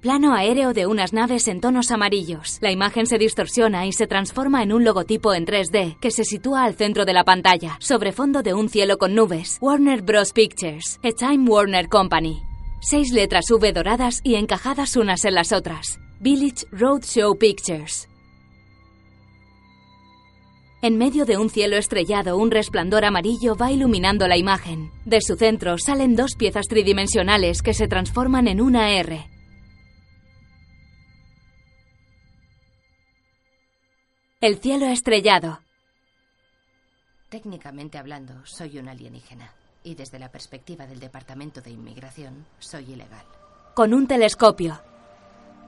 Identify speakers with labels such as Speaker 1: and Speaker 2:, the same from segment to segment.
Speaker 1: Plano aéreo de unas naves en tonos amarillos. La imagen se distorsiona y se transforma en un logotipo en 3D que se sitúa al centro de la pantalla, sobre fondo de un cielo con nubes. Warner Bros. Pictures, a Time Warner Company. Seis letras V doradas y encajadas unas en las otras. Village Roadshow Pictures. En medio de un cielo estrellado, un resplandor amarillo va iluminando la imagen. De su centro salen dos piezas tridimensionales que se transforman en una R. El cielo estrellado.
Speaker 2: Técnicamente hablando, soy un alienígena. Y desde la perspectiva del Departamento de Inmigración, soy ilegal.
Speaker 1: Con un telescopio.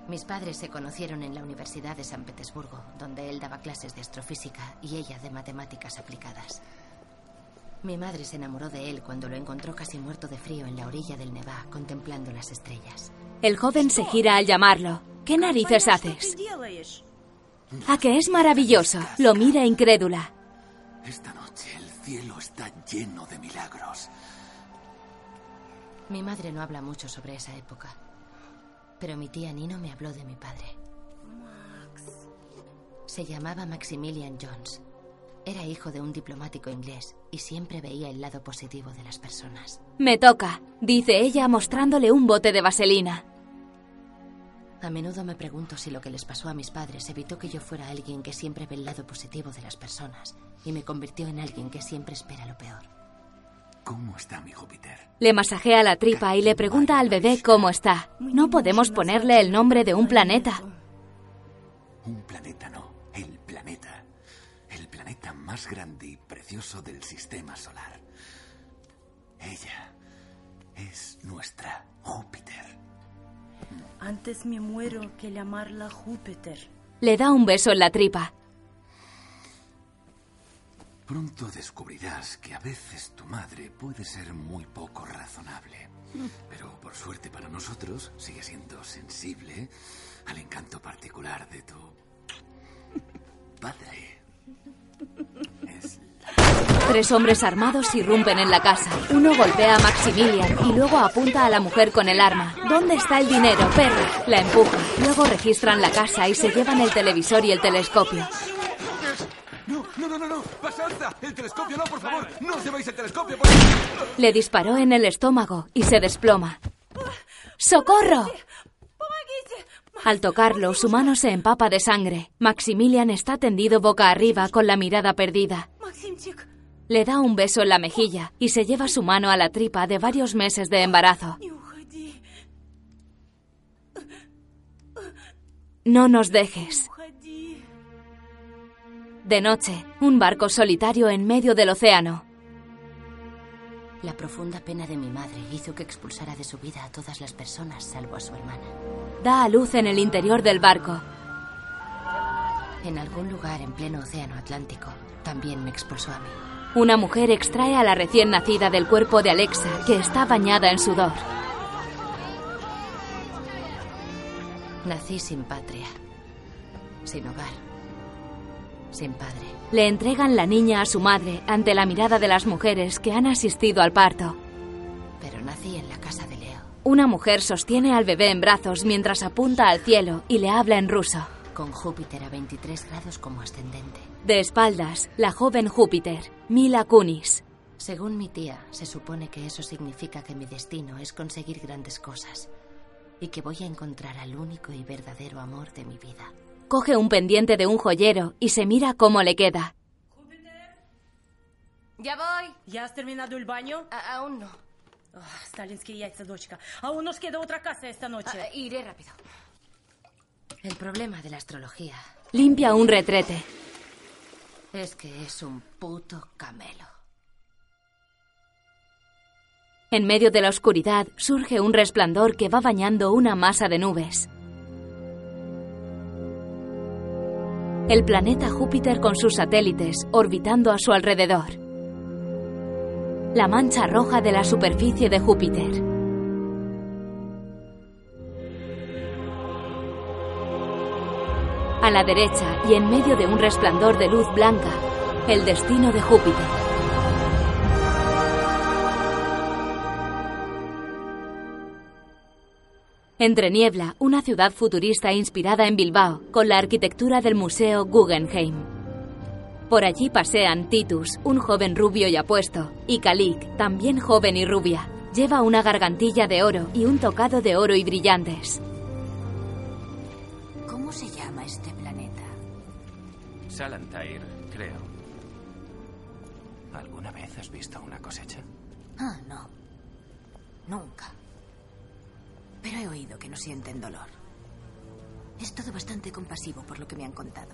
Speaker 2: Mis padres se conocieron en la Universidad de San Petersburgo, donde él daba clases de astrofísica y ella de matemáticas aplicadas. Mi madre se enamoró de él cuando lo encontró casi muerto de frío en la orilla del Nevá, contemplando las estrellas.
Speaker 1: El joven se gira al llamarlo. ¿Qué narices haces? ¿A que es maravilloso? Lo mira incrédula.
Speaker 3: Esta noche el cielo está lleno de milagros.
Speaker 2: Mi madre no habla mucho sobre esa época. Pero mi tía Nino me habló de mi padre. Se llamaba Maximilian Jones. Era hijo de un diplomático inglés y siempre veía el lado positivo de las personas.
Speaker 1: Me toca, dice ella mostrándole un bote de vaselina.
Speaker 2: A menudo me pregunto si lo que les pasó a mis padres evitó que yo fuera alguien que siempre ve el lado positivo de las personas y me convirtió en alguien que siempre espera lo peor.
Speaker 3: ¿Cómo está mi Júpiter?
Speaker 1: Le masajea la tripa y le pregunta al bebé cómo está. No podemos ponerle el nombre de un planeta.
Speaker 3: Un planeta no, el planeta. El planeta más grande y precioso del sistema solar. Ella es nuestra Júpiter.
Speaker 4: Antes me muero que llamarla Júpiter.
Speaker 1: Le da un beso en la tripa.
Speaker 3: Pronto descubrirás que a veces tu madre puede ser muy poco razonable. Pero por suerte para nosotros sigue siendo sensible al encanto particular de tu padre. Es
Speaker 1: Tres hombres armados irrumpen en la casa. Uno golpea a Maximilian y luego apunta a la mujer con el arma. ¿Dónde está el dinero, perro? La empuja. Luego registran la casa y se llevan el televisor y el telescopio.
Speaker 5: No, no, no, no, no. ¡Pasanza! ¡El telescopio no, por favor! ¡No os lleváis el telescopio! Por...
Speaker 1: Le disparó en el estómago y se desploma. ¡Socorro! Al tocarlo, su mano se empapa de sangre. Maximilian está tendido boca arriba con la mirada perdida. Le da un beso en la mejilla y se lleva su mano a la tripa de varios meses de embarazo. No nos dejes. De noche, un barco solitario en medio del océano.
Speaker 2: La profunda pena de mi madre hizo que expulsara de su vida a todas las personas salvo a su hermana.
Speaker 1: Da a luz en el interior del barco.
Speaker 2: En algún lugar en pleno océano Atlántico, también me expulsó a mí.
Speaker 1: Una mujer extrae a la recién nacida del cuerpo de Alexa, que está bañada en sudor.
Speaker 2: Nací sin patria, sin hogar, sin padre.
Speaker 1: Le entregan la niña a su madre ante la mirada de las mujeres que han asistido al parto.
Speaker 2: Pero nací en la casa de Leo,
Speaker 1: Una mujer sostiene al bebé en brazos mientras apunta al cielo y le habla en ruso.
Speaker 2: con Júpiter a 23 grados como ascendente.
Speaker 1: De espaldas, la joven Júpiter, Mila Kunis.
Speaker 2: Según mi tía, se supone que eso significa que mi destino es conseguir grandes cosas y que voy a encontrar al único y verdadero amor de mi vida.
Speaker 1: Coge un pendiente de un joyero y se mira cómo le queda.
Speaker 2: Ya voy.
Speaker 4: ¿Ya has terminado el baño?
Speaker 2: A- aún no.
Speaker 4: Ah, Сталинские яйца, дочка. Aún nos queda otra casa esta noche.
Speaker 2: Ah, iré rápido. El problema de la astrología
Speaker 1: Limpia un retrete.
Speaker 2: es que es un puto camelo.
Speaker 1: En medio de la oscuridad surge un resplandor que va bañando una masa de nubes. El planeta Júpiter con sus satélites orbitando a su alrededor. La mancha roja de la superficie de Júpiter. La derecha y en medio de un resplandor de luz blanca, el destino de Júpiter. Entre niebla, una ciudad futurista inspirada en Bilbao, con la arquitectura del Museo Guggenheim. Por allí pasean Titus, un joven rubio y apuesto, y Kalik, también joven y rubia. Lleva una gargantilla de oro y un tocado de oro y brillantes.
Speaker 6: Salantair, creo. ¿Alguna vez has visto una cosecha?
Speaker 7: Ah, no. Nunca. Pero he oído que no sienten dolor. Es todo bastante compasivo por lo que me han contado.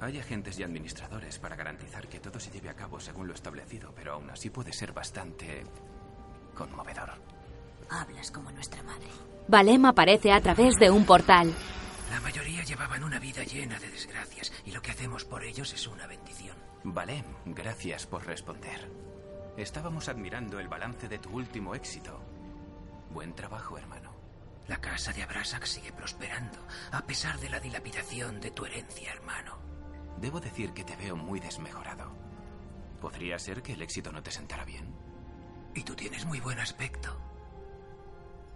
Speaker 6: Hay agentes y administradores para garantizar que todo se lleve a cabo según lo establecido, pero aún así puede ser bastante conmovedor.
Speaker 7: Hablas como nuestra madre.
Speaker 1: Valem aparece a través de un portal.
Speaker 8: La mayoría llevaban una vida llena de desgracias y lo que hacemos por ellos es una bendición.
Speaker 6: Valem, gracias por responder. Estábamos admirando el balance de tu último éxito. Buen trabajo, hermano.
Speaker 8: La casa de Abrasac sigue prosperando, a pesar de la dilapidación de tu herencia, hermano.
Speaker 6: Debo decir que te veo muy desmejorado. ¿Podría ser que el éxito no te sentara bien?
Speaker 8: Y tú tienes muy buen aspecto.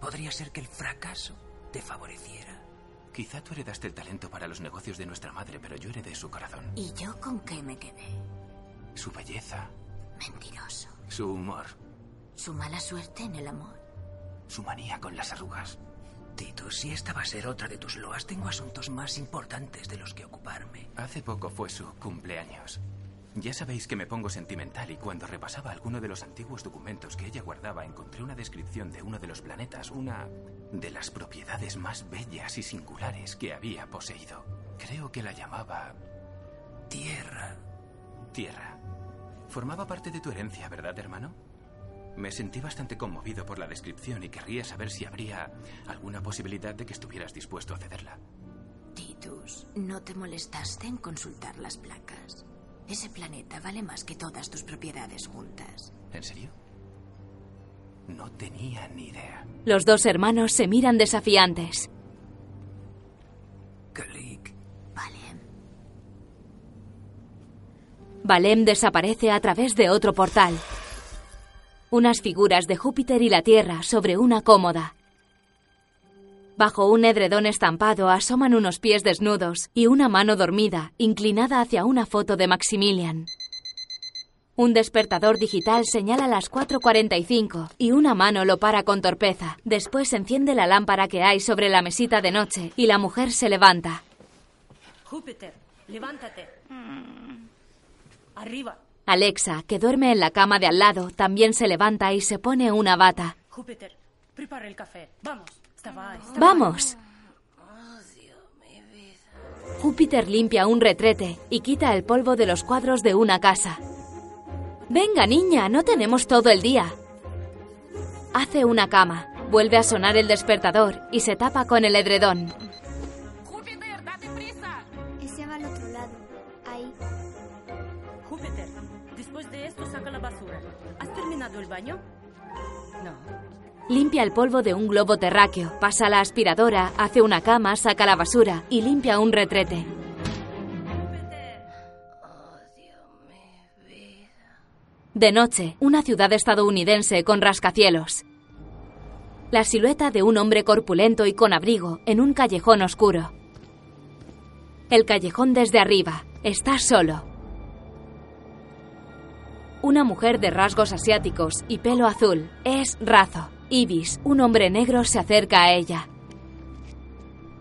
Speaker 8: Podría ser que el fracaso te favoreciera.
Speaker 6: Quizá tú heredaste el talento para los negocios de nuestra madre, pero yo heredé su corazón.
Speaker 7: ¿Y yo con qué me quedé?
Speaker 6: Su belleza,
Speaker 7: Mentiroso.
Speaker 6: su humor,
Speaker 7: Su mala suerte en el amor.
Speaker 6: su manía con las arrugas.
Speaker 8: Tito, si esta va a ser otra de tus loas, tengo asuntos más importantes de los que ocuparme.
Speaker 6: Hace poco fue su cumpleaños. Ya sabéis que me pongo sentimental y cuando repasaba alguno de los antiguos documentos que ella guardaba encontré una descripción de uno de los planetas, una de las propiedades más bellas y singulares que había poseído. Creo que la llamaba
Speaker 8: Tierra.
Speaker 6: Tierra. Formaba parte de tu herencia, ¿verdad, hermano? Me sentí bastante conmovido por la descripción y querría saber si habría alguna posibilidad de que estuvieras dispuesto a cederla.
Speaker 7: Titus, ¿no te molestaste en consultar las placas? Ese planeta vale más que todas tus propiedades juntas.
Speaker 6: ¿En serio? No tenía ni idea.
Speaker 1: Los dos hermanos se miran desafiantes.
Speaker 8: Kalik.
Speaker 7: Vale.
Speaker 1: Valem desaparece a través de otro portal. Unas figuras de Júpiter y la Tierra sobre una cómoda. Bajo un edredón estampado asoman unos pies desnudos y una mano dormida, inclinada hacia una foto de Maximilian. Un despertador digital señala las 4.45 y una mano lo para con torpeza. Después enciende la lámpara que hay sobre la mesita de noche y la mujer se levanta.
Speaker 4: Júpiter, levántate. Arriba.
Speaker 1: Alexa, que duerme en la cama de al lado, también se levanta y se pone una bata.
Speaker 4: Júpiter, prepara el café. Vamos.
Speaker 1: ¡Vamos! Júpiter limpia un retrete y quita el polvo de los cuadros de una casa. Venga, niña, no tenemos todo el día. Hace una cama, vuelve a sonar el despertador y se tapa con el edredón.
Speaker 9: Júpiter, date prisa.
Speaker 10: Ese va al otro lado. Ahí.
Speaker 4: Júpiter, después de esto saca la basura. ¿Has terminado el baño?
Speaker 1: Limpia el polvo de un globo terráqueo, pasa la aspiradora, hace una cama, saca la basura y limpia un retrete. De noche, una ciudad estadounidense con rascacielos. La silueta de un hombre corpulento y con abrigo en un callejón oscuro. El callejón desde arriba. Está solo. Una mujer de rasgos asiáticos y pelo azul. Es Razo. Ibis, un hombre negro, se acerca a ella.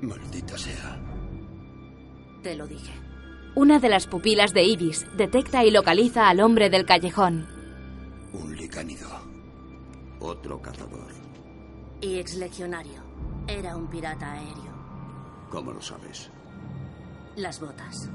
Speaker 11: Maldita sea.
Speaker 7: Te lo dije.
Speaker 1: Una de las pupilas de Ibis detecta y localiza al hombre del callejón.
Speaker 11: Un licánido. Otro cazador.
Speaker 12: Y exlegionario. Era un pirata aéreo.
Speaker 11: ¿Cómo lo sabes?
Speaker 12: Las botas.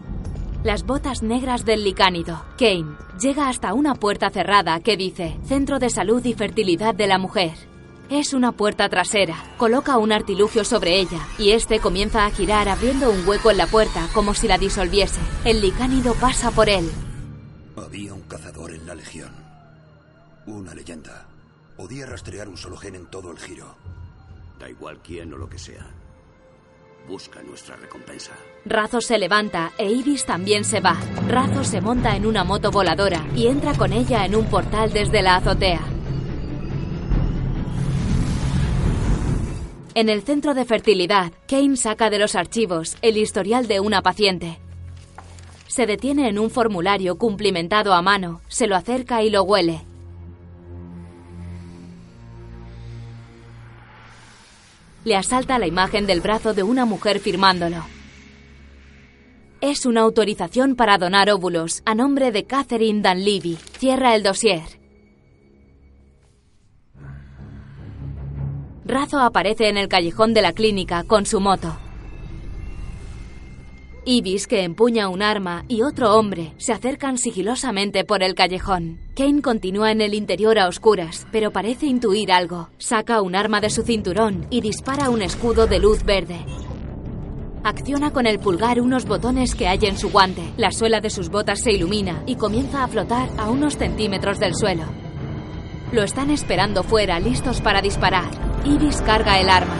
Speaker 1: Las botas negras del licánido. Kane llega hasta una puerta cerrada que dice Centro de Salud y Fertilidad de la Mujer. Es una puerta trasera. Coloca un artilugio sobre ella y este comienza a girar abriendo un hueco en la puerta como si la disolviese. El licánido pasa por él.
Speaker 11: Había un cazador en la Legión. Una leyenda. Podía rastrear un solo gen en todo el giro. Da igual quién o lo que sea. Busca nuestra recompensa.
Speaker 1: Razo se levanta e Ibis también se va. Razo se monta en una moto voladora y entra con ella en un portal desde la azotea. En el centro de fertilidad, Kane saca de los archivos el historial de una paciente. Se detiene en un formulario cumplimentado a mano, se lo acerca y lo huele. Le asalta la imagen del brazo de una mujer firmándolo. Es una autorización para donar óvulos a nombre de Catherine Dunleavy. Cierra el dossier. Razo aparece en el callejón de la clínica con su moto. Ibis, que empuña un arma, y otro hombre se acercan sigilosamente por el callejón. Kane continúa en el interior a oscuras, pero parece intuir algo. Saca un arma de su cinturón y dispara un escudo de luz verde. Acciona con el pulgar unos botones que hay en su guante. La suela de sus botas se ilumina y comienza a flotar a unos centímetros del suelo. Lo están esperando fuera, listos para disparar. Ibis carga el arma.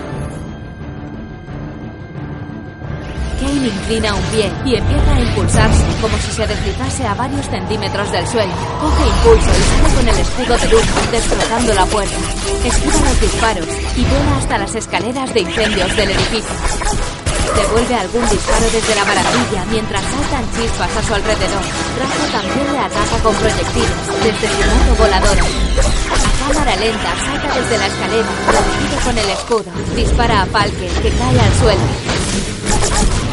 Speaker 1: Kane inclina un pie y empieza a impulsarse como si se deslizase a varios centímetros del suelo. Coge impulso y sale con el escudo de luz, destrozando la puerta. Esquiva los disparos y vuela hasta las escaleras de incendios del edificio. Devuelve algún disparo desde la barandilla mientras saltan chispas a su alrededor. Razo también le ataca con proyectiles desde su moto voladora. A cámara lenta salta desde la escalera, protegido con el escudo. Dispara a Falke, que cae al suelo.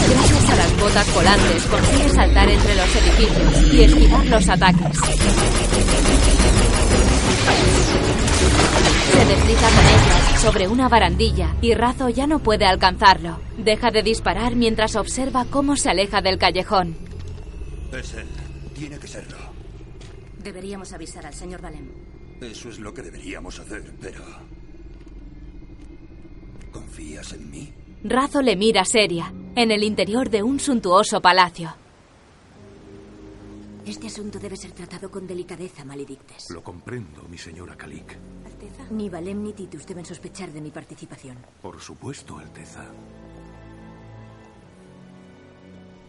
Speaker 1: Gracias a las botas volantes consigue saltar entre los edificios y esquivar los ataques. Se desliza con ellas sobre una barandilla y Razo ya no puede alcanzarlo. Deja de disparar mientras observa cómo se aleja del callejón.
Speaker 13: Es él. Tiene que serlo.
Speaker 7: Deberíamos avisar al señor Valem.
Speaker 13: Eso es lo que deberíamos hacer, pero... ¿Confías en mí?
Speaker 1: Razo le mira seria, en el interior de un suntuoso palacio.
Speaker 7: Este asunto debe ser tratado con delicadeza, Maledictes.
Speaker 5: Lo comprendo, mi señora Kalik.
Speaker 7: Ni Valem ni Titus deben sospechar de mi participación.
Speaker 5: Por supuesto, Alteza.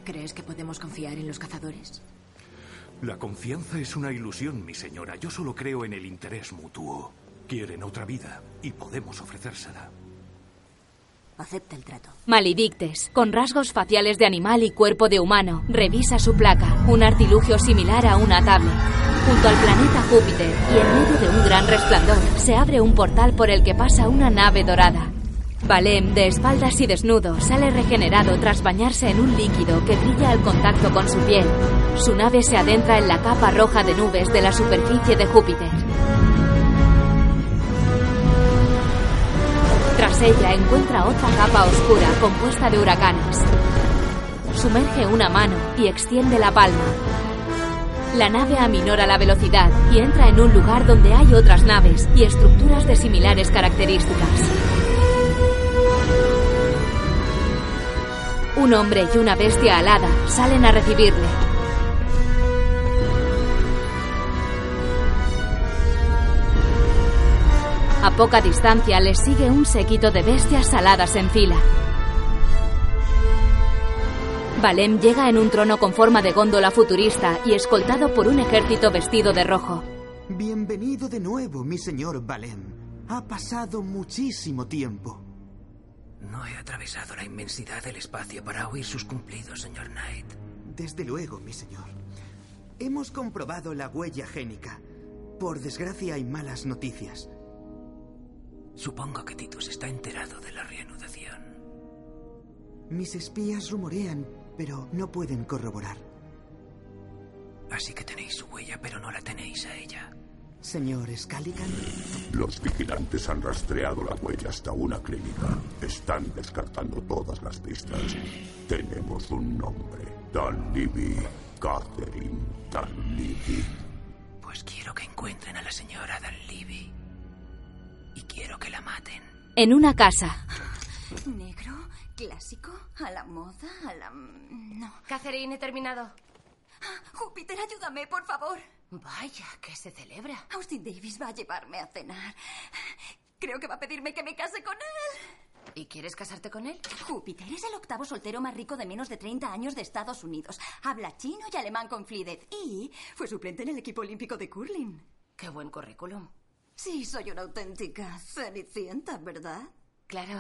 Speaker 7: ¿Crees que podemos confiar en los cazadores?
Speaker 5: La confianza es una ilusión, mi señora. Yo solo creo en el interés mutuo. Quieren otra vida y podemos ofrecérsela.
Speaker 7: Acepta.
Speaker 1: Malidictes, con rasgos faciales de animal y cuerpo de humano, revisa su placa, un artilugio similar a una tablet. Junto al planeta Júpiter y en medio de un gran resplandor, se abre un portal por el que pasa una nave dorada. Valem, de espaldas y desnudo, sale regenerado tras bañarse en un líquido que brilla al contacto con su piel. Su nave se adentra en la capa roja de nubes de la superficie de Júpiter. Tras ella encuentra otra capa oscura compuesta de huracanes. Sumerge una mano y extiende la palma. La nave aminora la velocidad y entra en un lugar donde hay otras naves y estructuras de similares características. Un hombre y una bestia alada salen a recibirle. A poca distancia les sigue un séquito de bestias aladas en fila. Valem llega en un trono con forma de góndola futurista y escoltado por un ejército vestido de rojo.
Speaker 14: Bienvenido de nuevo, mi señor Valem. Ha pasado muchísimo tiempo.
Speaker 15: No he atravesado la inmensidad del espacio para oír sus cumplidos, señor Knight.
Speaker 14: Desde luego, mi señor. Hemos comprobado la huella génica. Por desgracia hay malas noticias.
Speaker 15: Supongo que Titus está enterado de la reanudación.
Speaker 14: Mis espías rumorean, pero no pueden corroborar.
Speaker 15: Así que tenéis su huella, pero no la tenéis a ella.
Speaker 14: Señor Scalican.
Speaker 16: Los vigilantes han rastreado la huella hasta una clínica. Están descartando todas las pistas. Tenemos un nombre. Dan Libby. Catherine Dan Libby.
Speaker 15: Pues quiero que encuentren a la señora Dan quiero que la maten.
Speaker 1: En una casa.
Speaker 17: ¿Negro? ¿Clásico? ¿A la moda? ¿A la...? No.
Speaker 2: Catherine, he terminado.
Speaker 17: Júpiter, ayúdame, por favor.
Speaker 2: Vaya, ¿qué se celebra?
Speaker 17: Austin Davis va a llevarme a cenar. Creo que va a pedirme que me case con él.
Speaker 2: ¿Y quieres casarte con él?
Speaker 17: Júpiter es el octavo soltero más rico de menos de 30 años de Estados Unidos. Habla chino y alemán con fluidez. Y fue suplente en el equipo olímpico de curling.
Speaker 2: Qué buen currículum.
Speaker 17: Sí, soy una auténtica cenicienta, ¿verdad?
Speaker 2: Claro.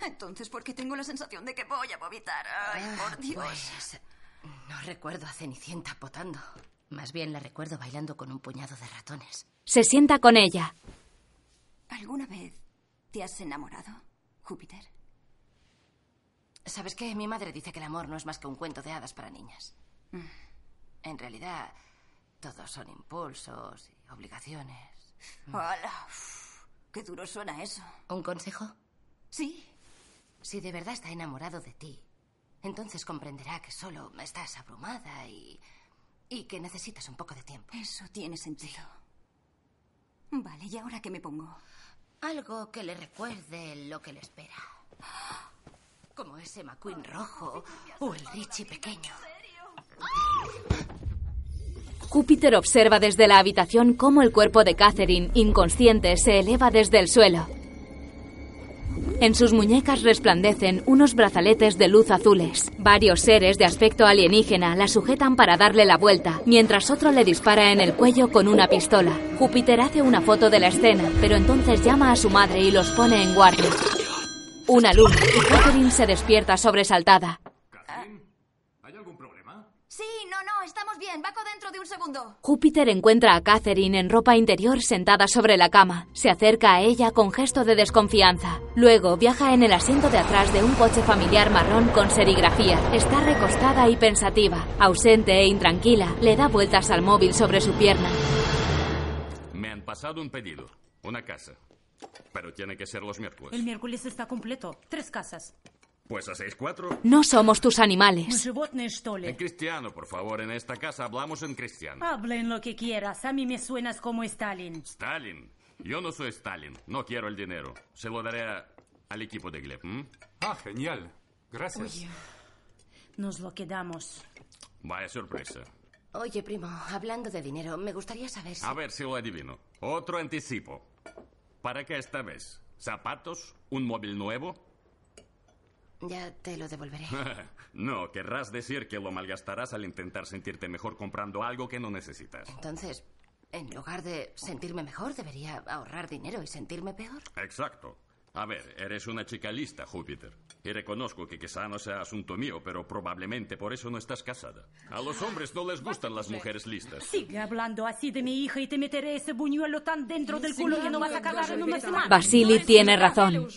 Speaker 17: Entonces, ¿por qué tengo la sensación de que voy a vomitar? Ay,
Speaker 2: Ah,
Speaker 17: por Dios.
Speaker 2: pues, no recuerdo a Cenicienta potando. Más bien la recuerdo bailando con un puñado de ratones.
Speaker 1: Se sienta con ella.
Speaker 17: ¿Alguna vez te has enamorado, Júpiter?
Speaker 2: ¿Sabes qué? Mi madre dice que el amor no es más que un cuento de hadas para niñas.
Speaker 17: Mm.
Speaker 2: En realidad, todos son impulsos y obligaciones.
Speaker 17: ¡Hala! Uf, ¡Qué duro suena eso!
Speaker 2: ¿Un consejo?
Speaker 17: Sí.
Speaker 2: Si de verdad está enamorado de ti, entonces comprenderá que solo estás abrumada y. y que necesitas un poco de tiempo.
Speaker 17: Eso tiene sentido. Vale, ¿y ahora qué me pongo?
Speaker 2: Algo que le recuerde lo que le espera. Como ese McQueen rojo o el Richie pequeño.
Speaker 1: Júpiter observa desde la habitación cómo el cuerpo de Catherine, inconsciente, se eleva desde el suelo. En sus muñecas resplandecen unos brazaletes de luz azules. Varios seres de aspecto alienígena la sujetan para darle la vuelta, mientras otro le dispara en el cuello con una pistola. Júpiter hace una foto de la escena, pero entonces llama a su madre y los pone en guardia. Una luz y Catherine se despierta sobresaltada.
Speaker 5: ¿Hay algún problema?
Speaker 17: Sí, no, no, estamos bien. Baco dentro de un segundo.
Speaker 1: Júpiter encuentra a Catherine en ropa interior sentada sobre la cama. Se acerca a ella con gesto de desconfianza. Luego viaja en el asiento de atrás de un coche familiar marrón con serigrafía. Está recostada y pensativa. Ausente e intranquila, le da vueltas al móvil sobre su pierna.
Speaker 18: Me han pasado un pedido, una casa. Pero tiene que ser los miércoles.
Speaker 4: El miércoles está completo. Tres casas.
Speaker 18: Pues a 6-4.
Speaker 1: No somos tus animales.
Speaker 4: Pues,
Speaker 18: en cristiano, por favor. En esta casa hablamos en cristiano.
Speaker 4: Hablen lo que quieras. A mí me suenas como Stalin.
Speaker 18: Stalin. Yo no soy Stalin. No quiero el dinero. Se lo daré a, al equipo de Gleb. ¿Mm?
Speaker 5: Ah, genial. Gracias.
Speaker 4: Oye, nos lo quedamos.
Speaker 18: Vaya sorpresa.
Speaker 2: Oye, primo, hablando de dinero, me gustaría saber si...
Speaker 18: A ver si lo adivino. Otro anticipo. ¿Para qué esta vez? ¿Zapatos? ¿Un móvil nuevo?
Speaker 2: Ya te lo devolveré.
Speaker 18: no, querrás decir que lo malgastarás al intentar sentirte mejor comprando algo que no necesitas.
Speaker 2: Entonces, en lugar de sentirme mejor, debería ahorrar dinero y sentirme peor.
Speaker 18: Exacto. A ver, eres una chica lista, Júpiter. Y reconozco que quizá no sea asunto mío, pero probablemente por eso no estás casada. A los hombres no les gustan las mujeres listas.
Speaker 4: Sigue hablando así de mi hija y te meteré ese buñuelo tan dentro del culo que no vas a cagar en una semana.
Speaker 1: Vasily tiene razón.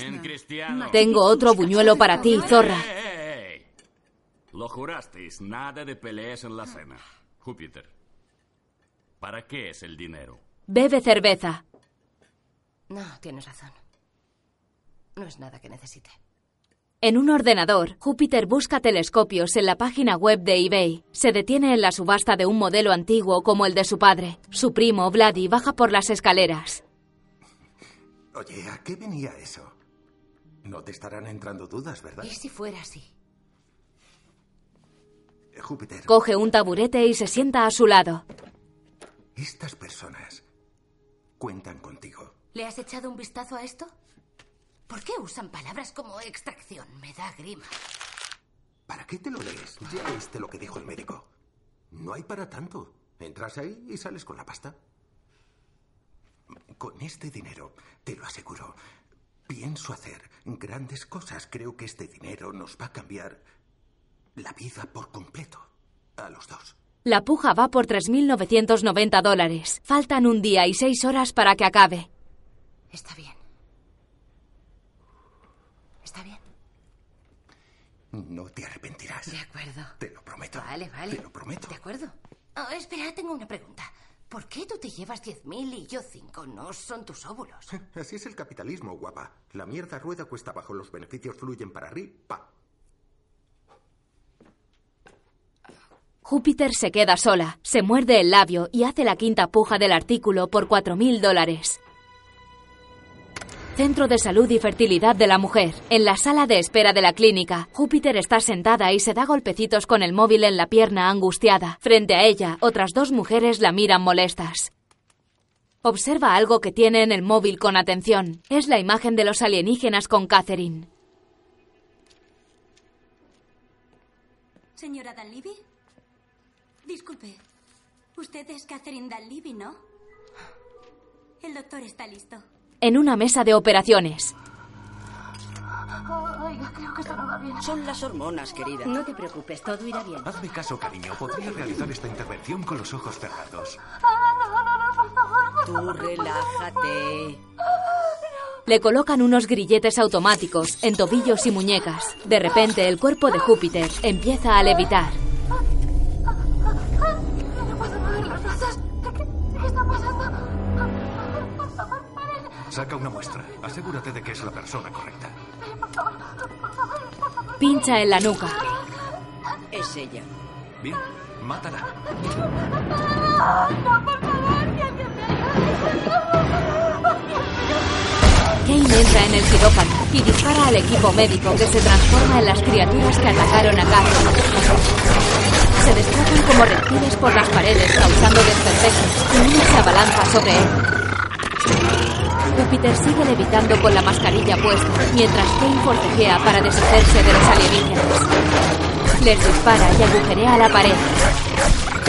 Speaker 18: En cristiano.
Speaker 1: Tengo otro buñuelo para ti, zorra.
Speaker 18: Lo jurasteis, nada de peleas en la cena. Júpiter, ¿para qué es el dinero?
Speaker 1: Bebe cerveza.
Speaker 2: No, tienes razón. No es nada que necesite.
Speaker 1: En un ordenador, Júpiter busca telescopios en la página web de eBay. Se detiene en la subasta de un modelo antiguo como el de su padre. Su primo, Vladi, baja por las escaleras.
Speaker 19: Oye, ¿a qué venía eso? No te estarán entrando dudas, ¿verdad?
Speaker 2: ¿Y si fuera así?
Speaker 19: Júpiter,
Speaker 1: Coge un taburete y se sienta a su lado.
Speaker 19: estas personas cuentan contigo.
Speaker 2: ¿Le has echado un vistazo a esto? ¿Por qué usan palabras como extracción? Me da grima.
Speaker 19: ¿Para qué te lo lees? Ya viste lo que dijo el médico. No hay para tanto. Entras ahí y sales con la pasta. Con este dinero, te lo aseguro, pienso hacer grandes cosas. Creo que este dinero nos va a cambiar la vida por completo. A los dos.
Speaker 1: La puja va por 3.990 dólares. Faltan un día y seis horas para que acabe.
Speaker 2: Está bien. Está bien.
Speaker 19: No te arrepentirás.
Speaker 2: De acuerdo.
Speaker 19: Te lo prometo.
Speaker 2: Vale, vale.
Speaker 19: Te lo prometo.
Speaker 2: De acuerdo. Oh, espera, tengo una pregunta. ¿Por qué tú te llevas 10.000 y yo 5? No son tus óvulos.
Speaker 19: Así es el capitalismo, guapa. La mierda rueda cuesta abajo, los beneficios fluyen para arriba.
Speaker 1: Júpiter se queda sola, se muerde el labio y hace la quinta puja del artículo por 4.000 dólares. Centro de Salud y Fertilidad de la Mujer. En la sala de espera de la clínica, Júpiter está sentada y se da golpecitos con el móvil en la pierna angustiada. Frente a ella, otras dos mujeres la miran molestas. Observa algo que tiene en el móvil con atención. Es la imagen de los alienígenas con Catherine.
Speaker 20: Señora Dallivi. Disculpe. Usted es Catherine Dallivi, ¿no? El doctor está listo.
Speaker 1: En una mesa de operaciones.
Speaker 21: Creo que esto no va bien.
Speaker 12: Son las hormonas, querida.
Speaker 22: No te preocupes, todo irá bien.
Speaker 5: Hazme caso, cariño. Podría realizar esta intervención con los ojos cerrados.
Speaker 12: Tú relájate.
Speaker 1: Le colocan unos grilletes automáticos en tobillos y muñecas. De repente, el cuerpo de Júpiter empieza a levitar.
Speaker 5: Saca una muestra. Asegúrate de que es la persona correcta.
Speaker 1: Pincha en la nuca.
Speaker 12: Es ella.
Speaker 5: Bien, mátala.
Speaker 21: No, por favor, que alguien
Speaker 1: Kane entra en el quirófano y dispara al equipo médico que se transforma en las criaturas que atacaron a Carlos. Se desplazan como reptiles por las paredes causando desperfectos y uno se abalanza sobre él. Júpiter sigue levitando con la mascarilla puesta mientras Kane forcejea para deshacerse de los alienígenas. Les dispara y agujerea la pared.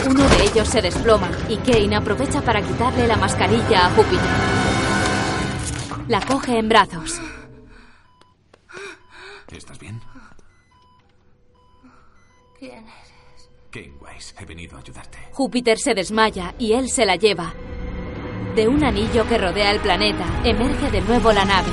Speaker 1: Uno de ellos se desploma y Kane aprovecha para quitarle la mascarilla a Júpiter. La coge en brazos.
Speaker 23: ¿Estás bien?
Speaker 21: ¿Quién eres?
Speaker 23: Kane Wise, he venido a ayudarte.
Speaker 1: Júpiter se desmaya y él se la lleva. De un anillo que rodea el planeta, emerge de nuevo la nave.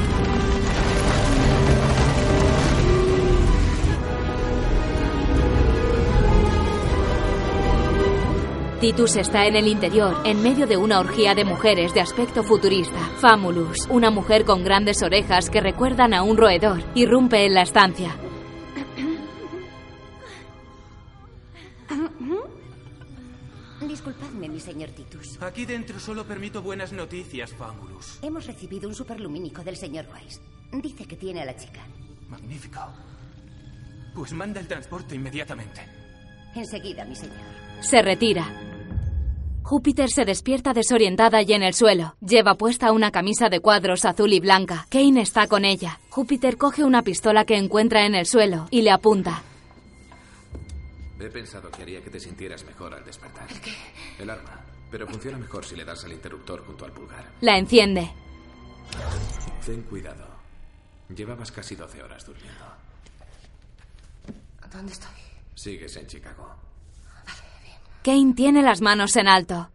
Speaker 1: Titus está en el interior, en medio de una orgía de mujeres de aspecto futurista. Famulus, una mujer con grandes orejas que recuerdan a un roedor, irrumpe en la estancia.
Speaker 2: Disculpadme, mi señor Titus.
Speaker 6: Aquí dentro solo permito buenas noticias, Famulus.
Speaker 2: Hemos recibido un superlumínico del señor Weiss. Dice que tiene a la chica.
Speaker 6: Magnífico. Pues manda el transporte inmediatamente.
Speaker 2: Enseguida, mi señor.
Speaker 1: Se retira. Júpiter se despierta desorientada y en el suelo. Lleva puesta una camisa de cuadros azul y blanca. Kane está con ella. Júpiter coge una pistola que encuentra en el suelo y le apunta.
Speaker 23: He pensado que haría que te sintieras mejor al despertar. ¿El qué? El arma. Pero funciona mejor si le das al interruptor junto al pulgar.
Speaker 1: La enciende.
Speaker 23: Ten cuidado. Llevabas casi 12 horas durmiendo.
Speaker 2: ¿Dónde estoy?
Speaker 23: Sigues en Chicago.
Speaker 1: Kane tiene las manos en alto.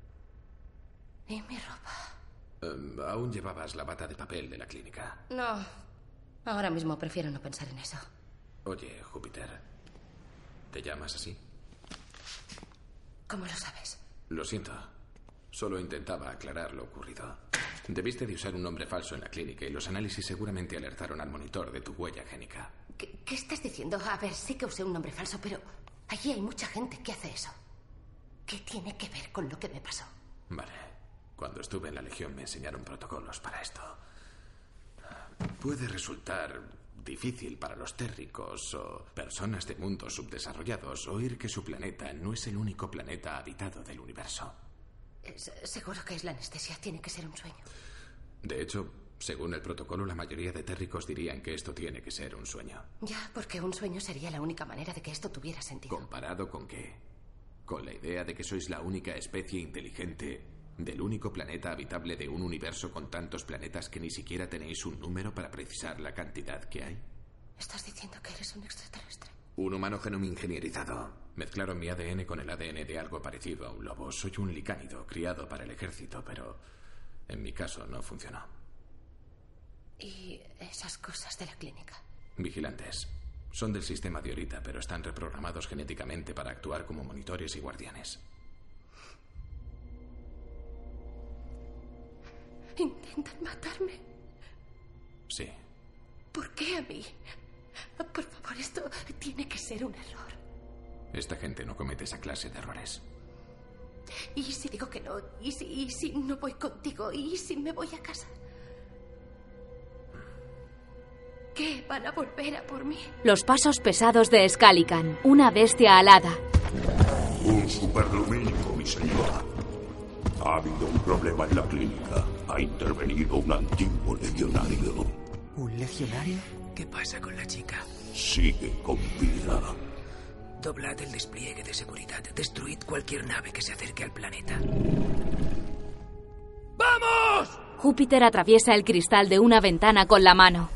Speaker 2: ¿Y mi ropa?
Speaker 23: Em, aún llevabas la bata de papel de la clínica.
Speaker 2: No. Ahora mismo prefiero no pensar en eso.
Speaker 23: Oye, Júpiter. ¿Te llamas así?
Speaker 2: ¿Cómo lo sabes?
Speaker 23: Lo siento. Solo intentaba aclarar lo ocurrido. Debiste de usar un nombre falso en la clínica y los análisis seguramente alertaron al monitor de tu huella génica.
Speaker 2: ¿Qué, qué estás diciendo? A ver, sí que usé un nombre falso, pero allí hay mucha gente que hace eso. ¿Qué tiene que ver con lo que me pasó?
Speaker 23: Vale. Cuando estuve en la Legión me enseñaron protocolos para esto. Puede resultar difícil para los térricos o personas de mundos subdesarrollados oír que su planeta no es el único planeta habitado del universo.
Speaker 2: Es- seguro que es la anestesia. Tiene que ser un sueño.
Speaker 23: De hecho, según el protocolo, la mayoría de térricos dirían que esto tiene que ser un sueño.
Speaker 2: Ya, porque un sueño sería la única manera de que esto tuviera sentido.
Speaker 23: ¿Comparado con qué? Con la idea de que sois la única especie inteligente del único planeta habitable de un universo con tantos planetas que ni siquiera tenéis un número para precisar la cantidad que hay.
Speaker 2: ¿Estás diciendo que eres un extraterrestre?
Speaker 23: Un humano genoma ingenierizado. Mezclaron mi ADN con el ADN de algo parecido a un lobo. Soy un licánido criado para el ejército, pero en mi caso no funcionó.
Speaker 2: Y esas cosas de la clínica.
Speaker 23: Vigilantes. Son del sistema Diorita, pero están reprogramados genéticamente para actuar como monitores y guardianes.
Speaker 2: Intentan matarme.
Speaker 23: Sí.
Speaker 2: ¿Por qué a mí? Por favor, esto tiene que ser un error.
Speaker 23: Esta gente no comete esa clase de errores.
Speaker 2: ¿Y si digo que no? ¿Y si, y si no voy contigo? ¿Y si me voy a casa? ¿Qué? ¿Van a volver a por mí?
Speaker 1: Los pasos pesados de Scalican, una bestia alada.
Speaker 16: Un superlumínico, mi señora. Ha habido un problema en la clínica. Ha intervenido un antiguo legionario.
Speaker 8: ¿Un legionario? ¿Qué pasa con la chica?
Speaker 16: Sigue con vida.
Speaker 8: Doblad el despliegue de seguridad. Destruid cualquier nave que se acerque al planeta.
Speaker 1: ¡Vamos! Júpiter atraviesa el cristal de una ventana con la mano.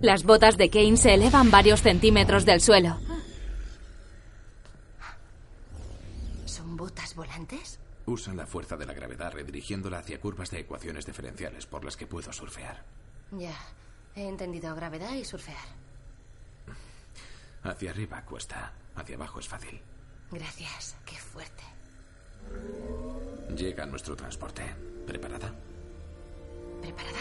Speaker 1: Las botas de Kane se elevan varios centímetros del suelo.
Speaker 2: ¿Son botas volantes?
Speaker 23: Usan la fuerza de la gravedad redirigiéndola hacia curvas de ecuaciones diferenciales por las que puedo surfear.
Speaker 2: Ya. He entendido gravedad y surfear.
Speaker 23: Hacia arriba cuesta, hacia abajo es fácil.
Speaker 2: Gracias. Qué fuerte.
Speaker 23: Llega nuestro transporte. ¿Preparada?
Speaker 2: ¿Preparada?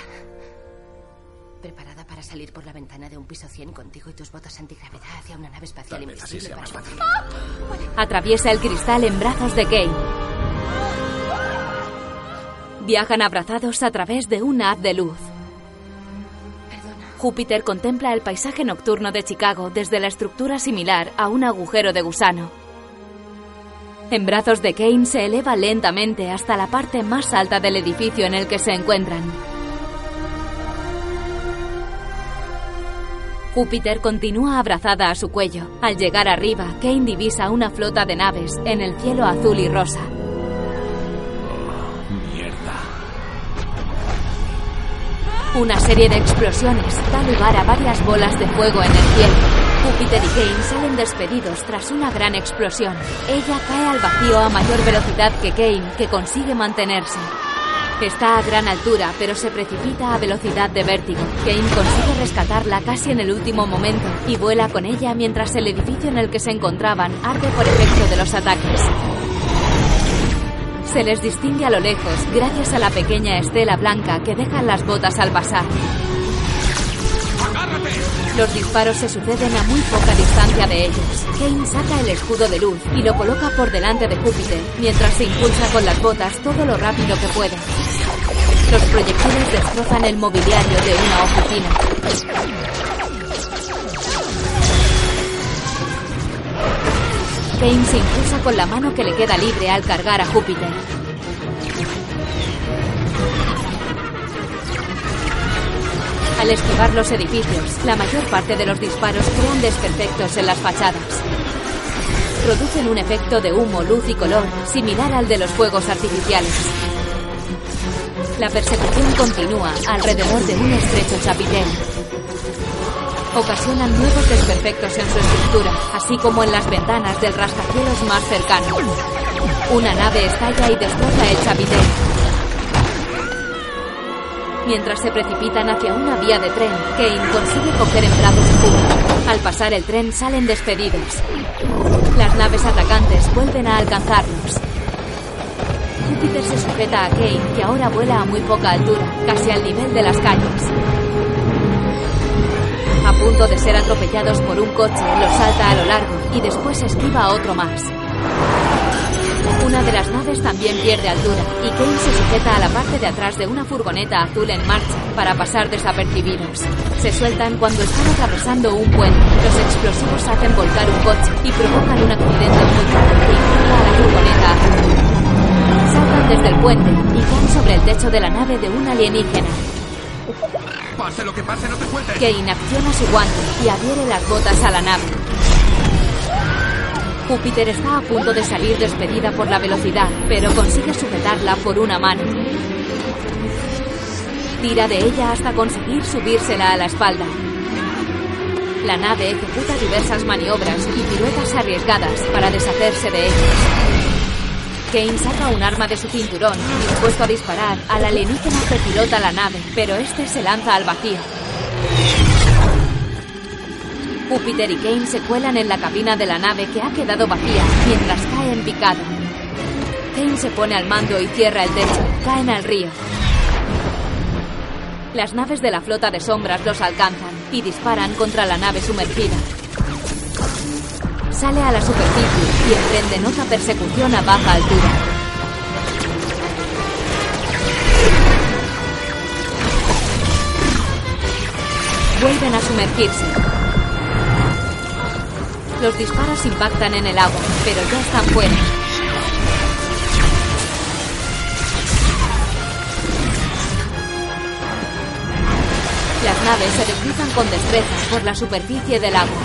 Speaker 2: ¿Preparada para salir por la ventana de un piso 100 contigo y tus botas antigravedad hacia una nave espacial
Speaker 23: Tal vez así
Speaker 2: invisible
Speaker 23: sea
Speaker 2: para
Speaker 23: más fácil.
Speaker 1: Atraviesa el cristal en brazos de Kane. Viajan abrazados a través de un haz de luz. Júpiter contempla el paisaje nocturno de Chicago desde la estructura similar a un agujero de gusano. En brazos de Kane se eleva lentamente hasta la parte más alta del edificio en el que se encuentran. Júpiter continúa abrazada a su cuello. Al llegar arriba, Kane divisa una flota de naves en el cielo azul y rosa.
Speaker 23: Mierda.
Speaker 1: Una serie de explosiones da lugar a varias bolas de fuego en el cielo. Júpiter y Kane salen despedidos tras una gran explosión. Ella cae al vacío a mayor velocidad que Kane, que consigue mantenerse. Está a gran altura, pero se precipita a velocidad de vértigo. Kane consigue rescatarla casi en el último momento y vuela con ella mientras el edificio en el que se encontraban arde por efecto de los ataques. Se les distingue a lo lejos gracias a la pequeña estela blanca que dejan las botas al pasar. Los disparos se suceden a muy poca distancia de ellos. Kane saca el escudo de luz y lo coloca por delante de Júpiter, mientras se impulsa con las botas todo lo rápido que puede. Los proyectiles destrozan el mobiliario de una oficina. Kane se impulsa con la mano que le queda libre al cargar a Júpiter. Al esquivar los edificios, la mayor parte de los disparos crean desperfectos en las fachadas. Producen un efecto de humo, luz y color similar al de los fuegos artificiales. La persecución continúa alrededor de un estrecho chapitel. Ocasionan nuevos desperfectos en su estructura, así como en las ventanas del rascacielos más cercano. Una nave estalla y destroza el chapitel. Mientras se precipitan hacia una vía de tren, Kane consigue coger en brazos Júpiter. Al pasar el tren salen despedidos. Las naves atacantes vuelven a alcanzarlos. Júpiter se sujeta a Kane, que ahora vuela a muy poca altura, casi al nivel de las calles. A punto de ser atropellados por un coche, los salta a lo largo y después esquiva a otro más. Una de las naves también pierde altura y Kane se sujeta a la parte de atrás de una furgoneta azul en marcha para pasar desapercibidos. Se sueltan cuando están atravesando un puente. Los explosivos hacen volcar un coche y provocan un accidente muy grave que impacta a la furgoneta azul. Saltan desde el puente y caen sobre el techo de la nave de un alienígena.
Speaker 19: Pase lo que pase, no te sueltes.
Speaker 1: Kane acciona su guante y adhiere las botas a la nave. Júpiter está a punto de salir despedida por la velocidad, pero consigue sujetarla por una mano. Tira de ella hasta conseguir subírsela a la espalda. La nave ejecuta diversas maniobras y piruetas arriesgadas para deshacerse de ellos. Kane saca un arma de su cinturón, dispuesto a disparar al alienígena que pilota la nave, pero este se lanza al vacío. Júpiter y Kane se cuelan en la cabina de la nave que ha quedado vacía mientras cae en. Kane se pone al mando y cierra el techo. Caen al río. Las naves de la flota de sombras los alcanzan y disparan contra la nave sumergida. Sale a la superficie y emprenden otra persecución a baja altura. Vuelven a sumergirse. Los disparos impactan en el agua, pero ya están fuera. Las naves se deslizan con destreza por la superficie del agua.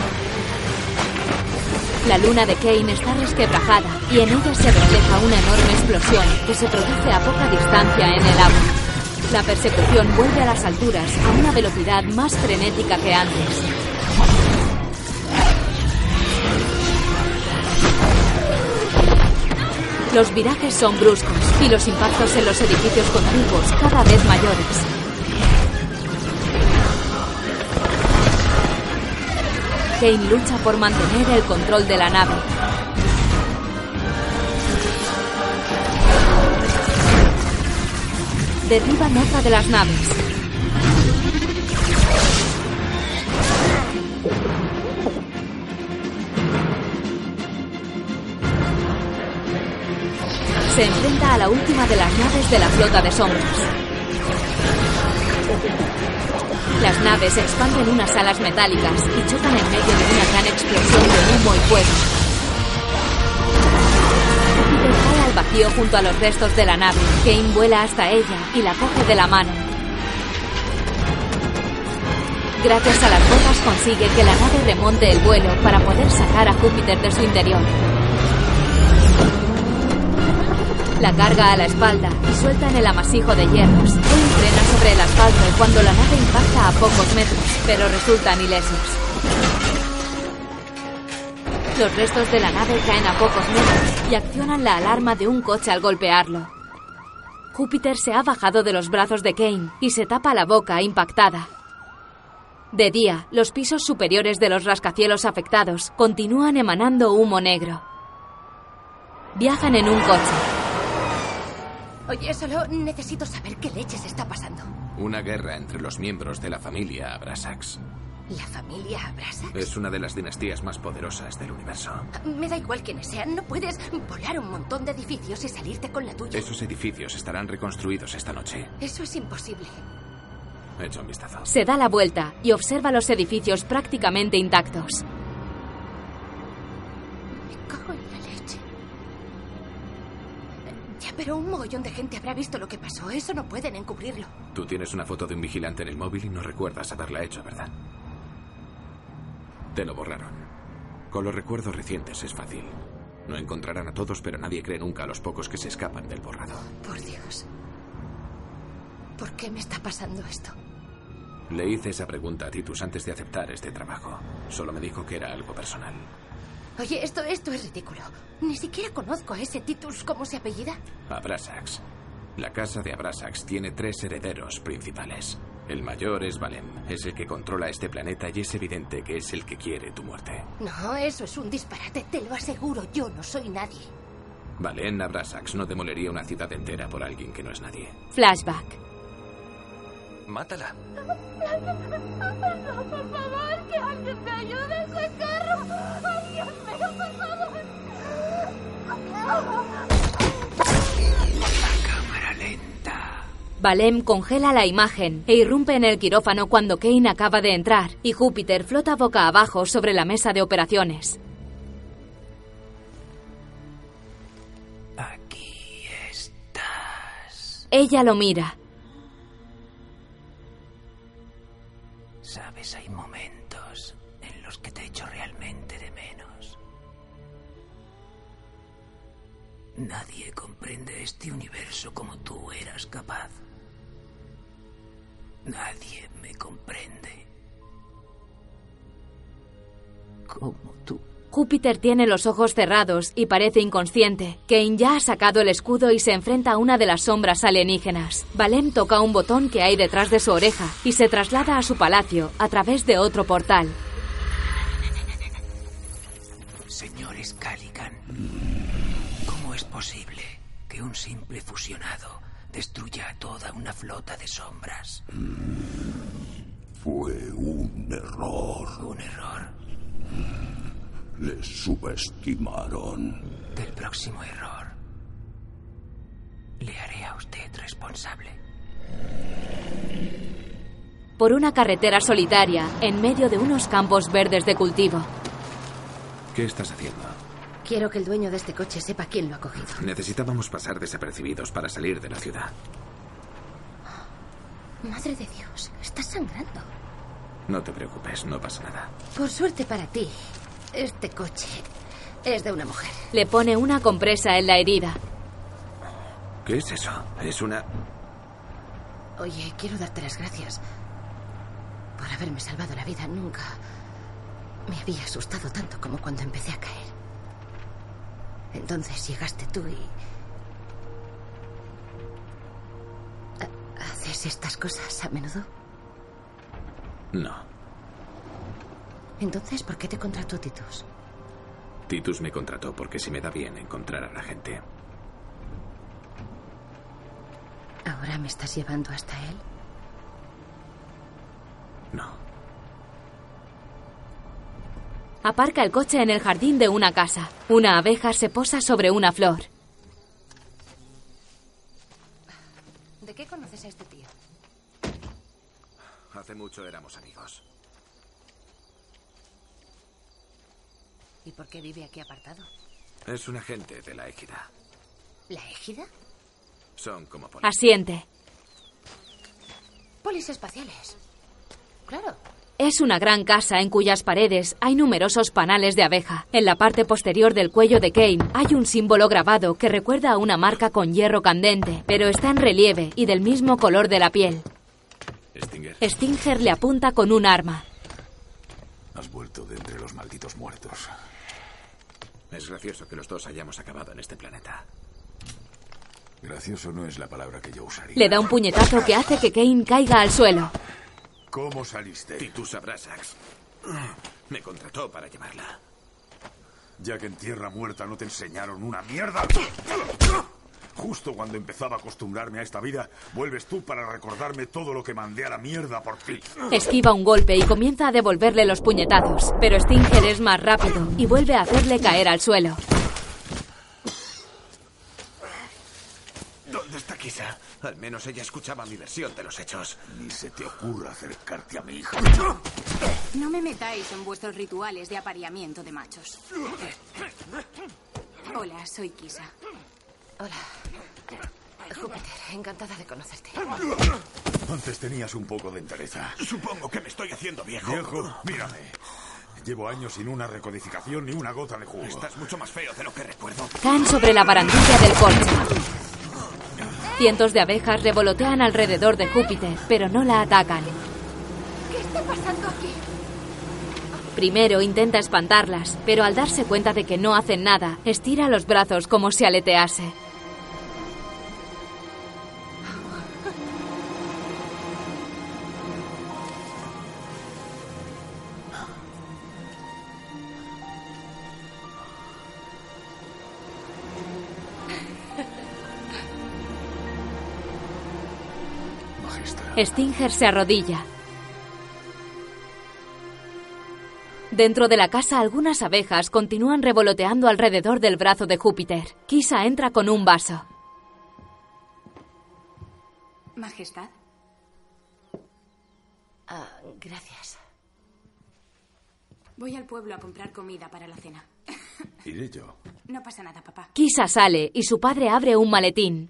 Speaker 1: La luna de Kane está resquebrajada y en ella se refleja una enorme explosión que se produce a poca distancia en el agua. La persecución vuelve a las alturas a una velocidad más frenética que antes. Los virajes son bruscos y los impactos en los edificios contiguos cada vez mayores. Kane lucha por mantener el control de la nave. Derriban otra de las naves. Se enfrenta a la última de las naves de la flota de sombras. Las naves expanden unas alas metálicas y chocan en medio de una gran explosión de humo y fuego. Júpiter cae al vacío junto a los restos de la nave. Kane vuela hasta ella y la coge de la mano. Gracias a las botas consigue que la nave remonte el vuelo para poder sacar a Júpiter de su interior. La carga a la espalda y suelta en el amasijo de hierros. Él frena sobre el asfalto cuando la nave impacta a pocos metros, pero resultan ilesos. Los restos de la nave caen a pocos metros y accionan la alarma de un coche al golpearlo. Júpiter se ha bajado de los brazos de Kane y se tapa la boca impactada. De día, los pisos superiores de los rascacielos afectados continúan emanando humo negro. Viajan en un coche.
Speaker 2: Oye, solo necesito saber qué leches está pasando.
Speaker 23: Una guerra entre los miembros de la familia Abrasax.
Speaker 2: ¿La familia Abrasax?
Speaker 23: Es una de las dinastías más poderosas del universo.
Speaker 2: Me da igual quiénes sean. No puedes volar un montón de edificios y salirte con la tuya.
Speaker 23: Esos edificios estarán reconstruidos esta noche.
Speaker 2: Eso es imposible.
Speaker 23: Echa un vistazo.
Speaker 1: Se da la vuelta y observa los edificios prácticamente intactos.
Speaker 2: Pero un mogollón de gente habrá visto lo que pasó. Eso no pueden encubrirlo.
Speaker 23: Tú tienes una foto de un vigilante en el móvil y no recuerdas haberla hecho, ¿verdad? Te lo borraron. Con los recuerdos recientes es fácil. No encontrarán a todos, pero nadie cree nunca a los pocos que se escapan del borrado.
Speaker 2: Por Dios. ¿Por qué me está pasando esto?
Speaker 23: Le hice esa pregunta a Titus antes de aceptar este trabajo. Solo me dijo que era algo personal.
Speaker 2: Oye, esto, esto es ridículo. Ni siquiera conozco a ese Titus. ¿Cómo se apellida?
Speaker 23: Abrasax. La casa de Abrasax tiene tres herederos principales. El mayor es Valem, es el que controla este planeta y es evidente que es el que quiere tu muerte.
Speaker 2: No, eso es un disparate, te lo aseguro. Yo no soy nadie.
Speaker 23: Valem Abrasax no demolería una ciudad entera por alguien que no es nadie.
Speaker 1: Flashback.
Speaker 23: Mátala.
Speaker 24: No, por favor, que alguien me ayude a sacarlo. Ay, Dios mío, por favor.
Speaker 15: Cámara lenta.
Speaker 1: Valem congela la imagen e irrumpe en el quirófano cuando Kane acaba de entrar y Júpiter flota boca abajo sobre la mesa de operaciones.
Speaker 15: Aquí estás.
Speaker 1: Ella lo mira.
Speaker 15: Nadie comprende este universo como tú eras capaz. Nadie me comprende. Como tú.
Speaker 1: Júpiter tiene los ojos cerrados y parece inconsciente. Kane ya ha sacado el escudo y se enfrenta a una de las sombras alienígenas. Valem toca un botón que hay detrás de su oreja y se traslada a su palacio a través de otro portal.
Speaker 15: Un simple fusionado destruya a toda una flota de sombras?
Speaker 16: Fue un error.
Speaker 15: Un error.
Speaker 16: Les subestimaron.
Speaker 15: Del próximo error le haré a usted responsable.
Speaker 1: Por una carretera solitaria, en medio de unos campos verdes de cultivo.
Speaker 23: ¿Qué estás haciendo?
Speaker 2: Quiero que el dueño de este coche sepa quién lo ha cogido.
Speaker 23: Necesitábamos pasar desapercibidos para salir de la ciudad.
Speaker 2: Madre de Dios, estás sangrando.
Speaker 23: No te preocupes, no pasa nada.
Speaker 2: Por suerte para ti, este coche es de una mujer.
Speaker 1: Le pone una compresa en la herida.
Speaker 23: ¿Qué es eso? Es una...
Speaker 2: Oye, quiero darte las gracias por haberme salvado la vida. Nunca me había asustado tanto como cuando empecé a caer. Entonces llegaste tú y... ¿Haces estas cosas a menudo?
Speaker 23: No.
Speaker 2: Entonces, ¿por qué te contrató Titus?
Speaker 23: Titus me contrató porque se me da bien encontrar a la gente.
Speaker 2: ¿Ahora me estás llevando hasta él?
Speaker 23: No.
Speaker 1: Aparca el coche en el jardín de una casa. Una abeja se posa sobre una flor.
Speaker 2: ¿De qué conoces a este tío?
Speaker 23: Hace mucho éramos amigos.
Speaker 2: ¿Y por qué vive aquí apartado?
Speaker 23: Es un agente de la égida.
Speaker 2: ¿La égida?
Speaker 23: Son como policías.
Speaker 1: Asiente.
Speaker 2: Polis espaciales. Claro.
Speaker 1: Es una gran casa en cuyas paredes hay numerosos panales de abeja. En la parte posterior del cuello de Kane hay un símbolo grabado que recuerda a una marca con hierro candente, pero está en relieve y del mismo color de la piel.
Speaker 23: Stinger.
Speaker 1: Stinger le apunta con un arma.
Speaker 25: Has vuelto de entre los malditos muertos.
Speaker 23: Es gracioso que los dos hayamos acabado en este planeta.
Speaker 25: Gracioso no es la palabra que yo usaría.
Speaker 1: Le da un puñetazo que hace que Kane caiga al suelo.
Speaker 25: ¿Cómo saliste?
Speaker 23: Titus Abrasax. Me contrató para llevarla.
Speaker 25: Ya que en tierra muerta no te enseñaron una mierda. Justo cuando empezaba a acostumbrarme a esta vida, vuelves tú para recordarme todo lo que mandé a la mierda por ti.
Speaker 1: Esquiva un golpe y comienza a devolverle los puñetazos, pero Stinger es más rápido y vuelve a hacerle caer al suelo.
Speaker 23: ¿Dónde está Kisa? Al menos ella escuchaba mi versión de los hechos.
Speaker 25: Ni se te ocurra acercarte a mi hija.
Speaker 26: No me metáis en vuestros rituales de apareamiento de machos. Hola, soy Kisa.
Speaker 2: Hola. Júpiter, encantada de conocerte.
Speaker 25: Antes tenías un poco de entereza.
Speaker 23: Supongo que me estoy haciendo viejo.
Speaker 25: Viejo, mírame. Llevo años sin una recodificación ni una gota de jugo.
Speaker 23: Estás mucho más feo de lo que recuerdo.
Speaker 1: Caen sobre la barandilla del coche. Cientos de abejas revolotean alrededor de Júpiter, pero no la atacan.
Speaker 27: ¿Qué está pasando aquí?
Speaker 1: Primero intenta espantarlas, pero al darse cuenta de que no hacen nada, estira los brazos como si aletease. Stinger se arrodilla. Dentro de la casa, algunas abejas continúan revoloteando alrededor del brazo de Júpiter. Kisa entra con un vaso.
Speaker 26: Majestad.
Speaker 2: Ah, gracias.
Speaker 26: Voy al pueblo a comprar comida para la cena.
Speaker 25: Iré yo.
Speaker 26: No pasa nada, papá.
Speaker 1: Kisa sale y su padre abre un maletín.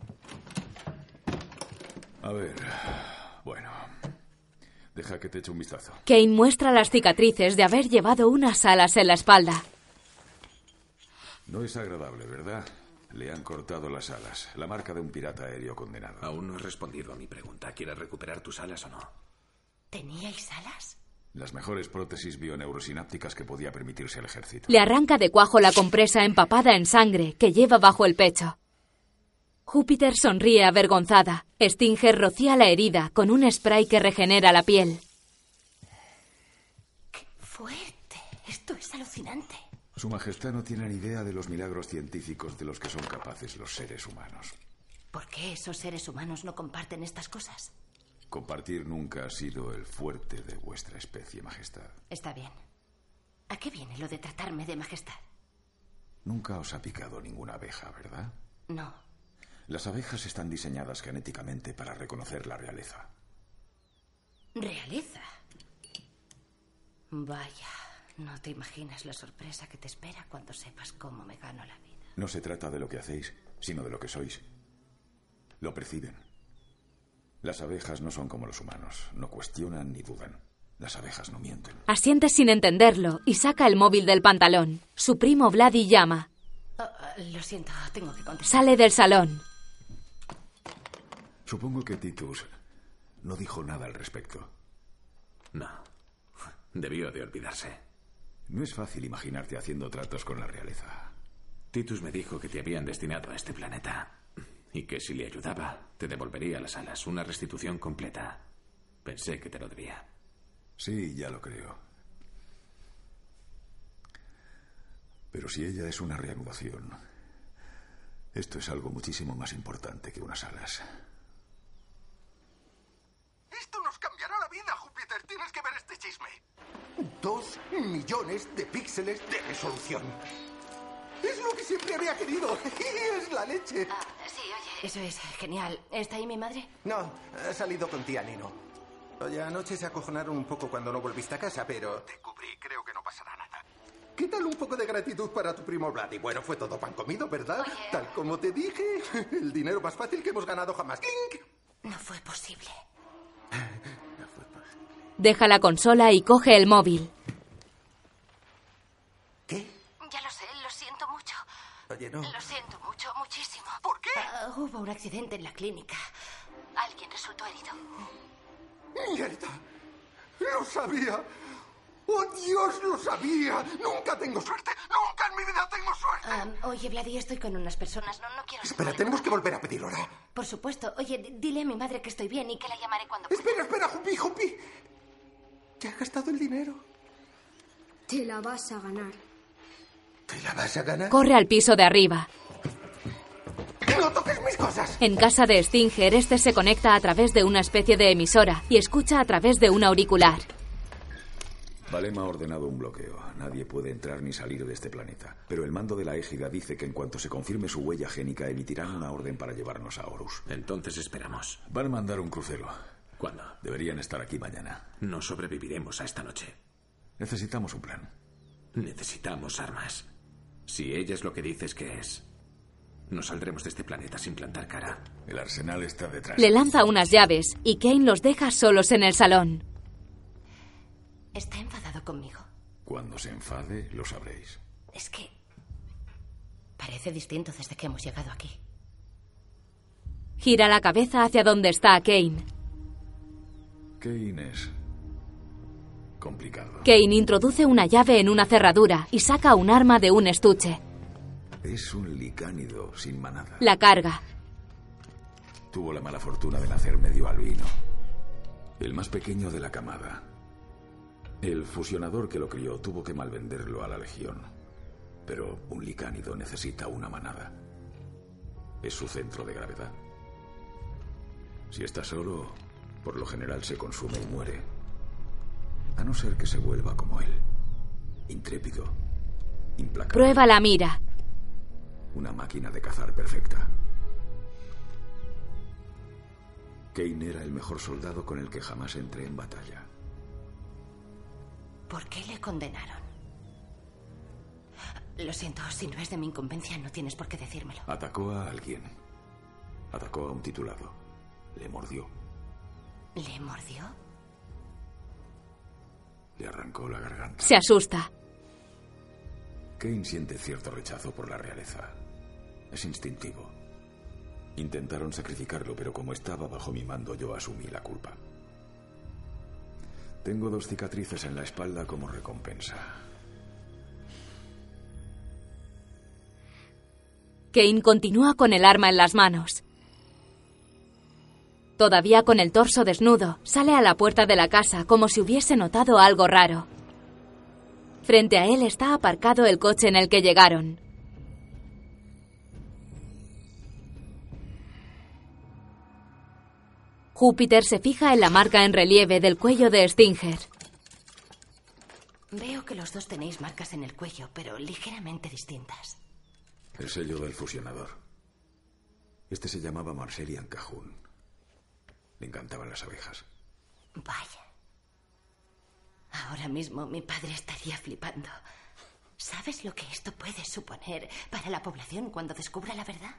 Speaker 25: A ver. Deja que te eche un vistazo.
Speaker 1: Kane muestra las cicatrices de haber llevado unas alas en la espalda.
Speaker 25: No es agradable, ¿verdad? Le han cortado las alas. La marca de un pirata aéreo condenado.
Speaker 23: Aún no has respondido a mi pregunta. ¿Quieres recuperar tus alas o no?
Speaker 2: ¿Teníais alas?
Speaker 25: Las mejores prótesis bioneurosinápticas que podía permitirse el ejército.
Speaker 1: Le arranca de cuajo la compresa empapada en sangre que lleva bajo el pecho. Júpiter sonríe avergonzada. Stinger rocía la herida con un spray que regenera la piel.
Speaker 2: Fuerte. Esto es alucinante.
Speaker 25: Su Majestad no tiene ni idea de los milagros científicos de los que son capaces los seres humanos.
Speaker 2: ¿Por qué esos seres humanos no comparten estas cosas?
Speaker 25: Compartir nunca ha sido el fuerte de vuestra especie, Majestad.
Speaker 2: Está bien. ¿A qué viene lo de tratarme de majestad?
Speaker 25: Nunca os ha picado ninguna abeja, ¿verdad?
Speaker 2: No.
Speaker 25: Las abejas están diseñadas genéticamente para reconocer la realeza.
Speaker 2: ¿Realeza? Vaya, no te imaginas la sorpresa que te espera cuando sepas cómo me gano la vida.
Speaker 25: No se trata de lo que hacéis, sino de lo que sois. Lo perciben. Las abejas no son como los humanos, no cuestionan ni dudan. Las abejas no mienten.
Speaker 1: Asiente sin entenderlo y saca el móvil del pantalón. Su primo Vladi llama.
Speaker 2: Oh, lo siento, tengo que contestar.
Speaker 1: Sale del salón.
Speaker 25: Supongo que Titus No dijo nada al respecto.
Speaker 23: No. Debió de olvidarse.
Speaker 25: No es fácil imaginarte haciendo tratos con la realeza.
Speaker 23: Titus me dijo que te habían destinado a este planeta y que si le ayudaba, te devolvería las alas, una restitución completa. Pensé que te lo debía.
Speaker 25: Sí, ya lo creo. Pero si ella es una reanudación, esto es algo muchísimo más importante que unas alas.
Speaker 19: Esto nos cambiará la vida, Júpiter. Tienes que ver este chisme. Dos millones de píxeles de resolución. Es lo que siempre había querido. Y es la leche.
Speaker 2: Ah, sí, oye, eso es genial. ¿Está ahí mi madre?
Speaker 19: No, ha salido con tía Nino. Oye, anoche se acojonaron un poco cuando no volviste a casa, pero te cubrí. Creo que no pasará nada. ¿Qué tal un poco de gratitud para tu primo Vlad? Y bueno, fue todo pan comido, ¿verdad? Tal como te dije, el dinero más fácil que hemos ganado jamás. ¡Clink!
Speaker 2: No fue posible.
Speaker 1: Deja la consola y coge el móvil.
Speaker 2: Ya lo sé, lo siento mucho.
Speaker 19: Oye, no.
Speaker 2: Lo siento mucho, muchísimo. ¿Por qué? hubo un accidente en la clínica. Alguien resultó herido.
Speaker 19: ¡Mierda! ¡Lo sabía! ¡Oh, Dios, lo sabía! ¡Nunca tengo suerte! ¡Nunca en mi vida tengo suerte!
Speaker 2: Oye, Vladi, estoy con unas personas. No, no quiero...
Speaker 19: Espera, tenemos que volver a pedir hora.
Speaker 2: Por supuesto. Oye, dile a mi madre que estoy bien y que la llamaré cuando...
Speaker 19: Espera, espera, Jupi, Jupi. ¿Ya has gastado el dinero?
Speaker 10: Te la vas a ganar.
Speaker 19: ¿Te la vas a ganar?
Speaker 1: Corre al piso de arriba.
Speaker 19: ¡No toques mis cosas!
Speaker 1: En casa de Stinger, este se conecta a través de una especie de emisora y escucha a través de un auricular.
Speaker 25: Valem ha ordenado un bloqueo. Nadie puede entrar ni salir de este planeta. Pero el mando de la égida dice que en cuanto se confirme su huella génica emitirán una orden para llevarnos a Horus.
Speaker 23: Entonces esperamos.
Speaker 25: Van a mandar un crucero.
Speaker 23: ¿Cuándo?
Speaker 25: Deberían estar aquí mañana.
Speaker 23: No sobreviviremos a esta noche.
Speaker 25: Necesitamos un plan.
Speaker 23: Necesitamos armas. Si ella es lo que dices que es, no saldremos de este planeta sin plantar cara.
Speaker 25: El arsenal está detrás.
Speaker 1: Le lanza unas llaves y Kane los deja solos en el salón.
Speaker 2: ¿Está enfadado conmigo?
Speaker 25: Cuando se enfade, lo sabréis.
Speaker 2: Es que... Parece distinto desde que hemos llegado aquí.
Speaker 1: Gira la cabeza hacia donde está Kane.
Speaker 25: Kane es complicado.
Speaker 1: Kane introduce una llave en una cerradura y saca un arma de un estuche.
Speaker 25: Es un licánido sin manada.
Speaker 1: La carga.
Speaker 25: Tuvo la mala fortuna de nacer medio albino. El más pequeño de la camada. El fusionador que lo crió tuvo que malvenderlo a la Legión. Pero un licánido necesita una manada. Es su centro de gravedad. Si está solo, por lo general se consume y muere. A no ser que se vuelva como él. Intrépido. Implacable.
Speaker 1: Prueba la mira.
Speaker 25: Una máquina de cazar perfecta. Kane era el mejor soldado con el que jamás entré en batalla.
Speaker 2: ¿Por qué le condenaron? Lo siento, si no es de mi incumbencia, no tienes por qué decírmelo.
Speaker 25: Atacó a alguien. Atacó a un titulado. Le mordió.
Speaker 2: ¿Le mordió?
Speaker 25: Le arrancó la garganta.
Speaker 1: Se asusta.
Speaker 25: Kane siente cierto rechazo por la realeza. Es instintivo. Intentaron sacrificarlo, pero como estaba bajo mi mando, yo asumí la culpa. Tengo dos cicatrices en la espalda como recompensa.
Speaker 1: Kane continúa con el arma en las manos. Todavía con el torso desnudo, sale a la puerta de la casa como si hubiese notado algo raro. Frente a él está aparcado el coche en el que llegaron. Júpiter se fija en la marca en relieve del cuello de Stinger.
Speaker 2: Veo que los dos tenéis marcas en el cuello, pero ligeramente distintas.
Speaker 25: El sello del fusionador. Este se llamaba Marselian Cajun. Le encantaban las abejas.
Speaker 2: Vaya. Ahora mismo mi padre estaría flipando. ¿Sabes lo que esto puede suponer para la población cuando descubra la verdad?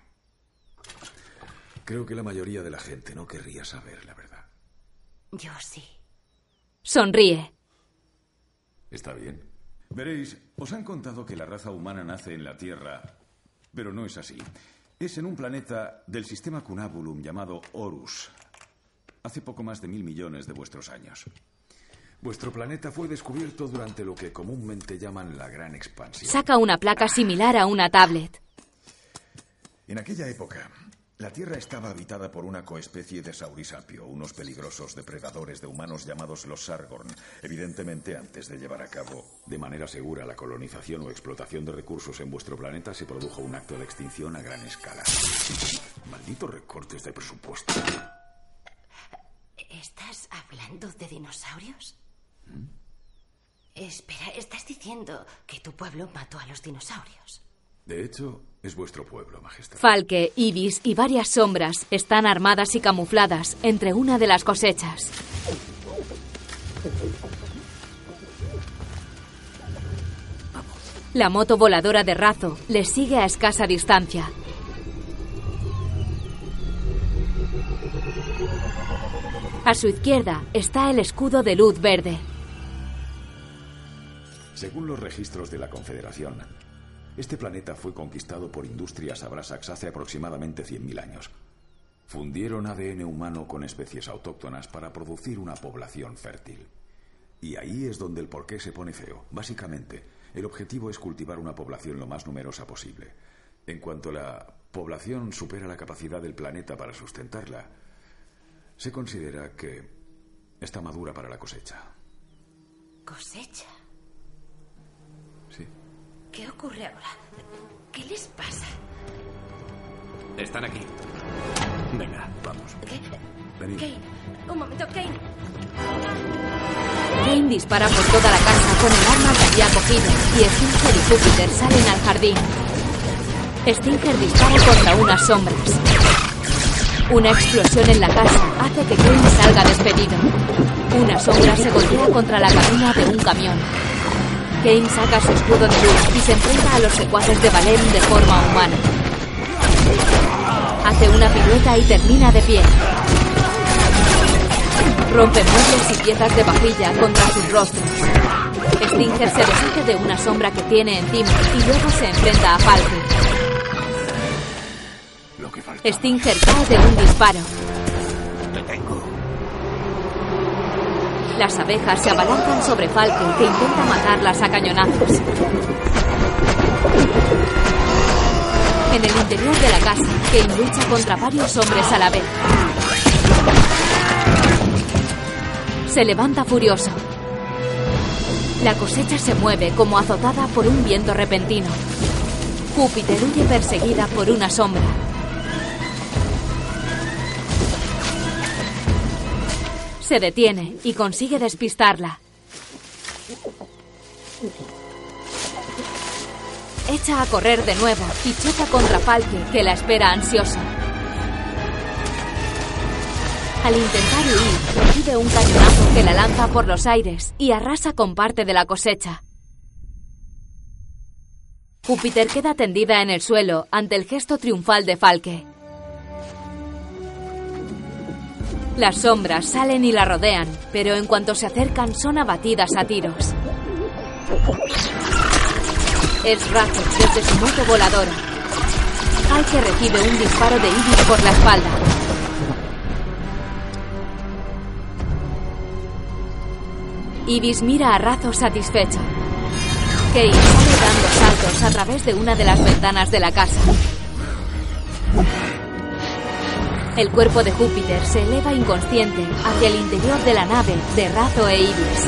Speaker 25: Creo que la mayoría de la gente no querría saber la verdad.
Speaker 2: Yo sí.
Speaker 1: Sonríe.
Speaker 28: Está bien. Veréis, os han contado que la raza humana nace en la Tierra, pero no es así. Es en un planeta del sistema Cunabulum llamado Horus.
Speaker 25: hace poco más de mil millones de vuestros años. Vuestro planeta fue descubierto durante lo que comúnmente llaman la Gran Expansión.
Speaker 1: Saca una placa similar a una tablet.
Speaker 25: En aquella época, la Tierra estaba habitada por una coespecie de saurisapio, unos peligrosos depredadores de humanos llamados los Sargorn. Evidentemente, antes de llevar a cabo de manera segura la colonización o explotación de recursos en vuestro planeta, se produjo un acto de extinción a gran escala. Malditos recortes de presupuesto.
Speaker 2: ¿Estás hablando de dinosaurios? Espera, ¿estás diciendo que tu pueblo mató a los dinosaurios?
Speaker 25: De hecho, es vuestro pueblo, Majestad.
Speaker 1: Falke, Ibis y varias sombras están armadas y camufladas entre una de las cosechas. La moto voladora de Razo les sigue a escasa distancia. A su izquierda está el escudo de luz verde.
Speaker 25: Según los registros de la Confederación, este planeta fue conquistado por industrias Abrasax hace aproximadamente 100.000 años. Fundieron ADN humano con especies autóctonas para producir una población fértil. Y ahí es donde el porqué se pone feo. Básicamente, el objetivo es cultivar una población lo más numerosa posible. En cuanto la población supera la capacidad del planeta para sustentarla, se considera que está madura para la cosecha.
Speaker 2: ¿Cosecha? ¿Qué ocurre ahora? ¿Qué les pasa?
Speaker 23: Están aquí. Venga, vamos.
Speaker 2: ¿Qué?
Speaker 25: Venid.
Speaker 2: Kane, un momento, Kane.
Speaker 1: Kane dispara por toda la casa con el arma que había cogido y Stinger y Júpiter salen al jardín. Stinger dispara contra unas sombras. Una explosión en la casa hace que Kane salga despedido. Una sombra se golpea contra la cabina de un camión. Kane saca su escudo de luz y se enfrenta a los secuaces de Valem de forma humana. Hace una pirueta y termina de pie. Rompe muebles y piezas de vajilla contra sus rostros. Stinger se deshace de una sombra que tiene encima y luego se enfrenta a Falke. Stinger cae de un disparo.
Speaker 15: Te tengo.
Speaker 1: Las abejas se abalanzan sobre Falke, que intenta matarlas a cañonazos. En el interior de la casa, Kane lucha contra varios hombres a la vez. Se levanta furioso. La cosecha se mueve como azotada por un viento repentino. Júpiter huye perseguida por una sombra. Se detiene y consigue despistarla. Echa a correr de nuevo y choca contra Falke, que la espera ansioso. Al intentar huir, recibe un cañonazo que la lanza por los aires y arrasa con parte de la cosecha. Júpiter queda tendida en el suelo ante el gesto triunfal de Falke. Las sombras salen y la rodean, pero en cuanto se acercan son abatidas a tiros. Es Razo desde su moto voladora. Falke recibe un disparo de Ibis por la espalda. Ibis mira a Razo satisfecho. Kate sale dando saltos a través de una de las ventanas de la casa. El cuerpo de Júpiter se eleva inconsciente hacia el interior de la nave de Razo e Ibis.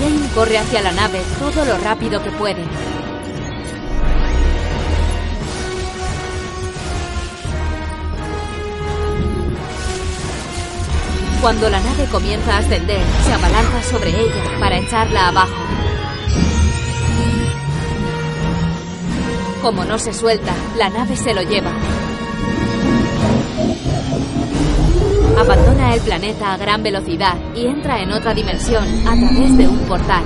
Speaker 1: Kane corre hacia la nave todo lo rápido que puede. Cuando la nave comienza a ascender, se abalanza sobre ella para echarla abajo. Como no se suelta, la nave se lo lleva. Abandona el planeta a gran velocidad y entra en otra dimensión a través de un portal.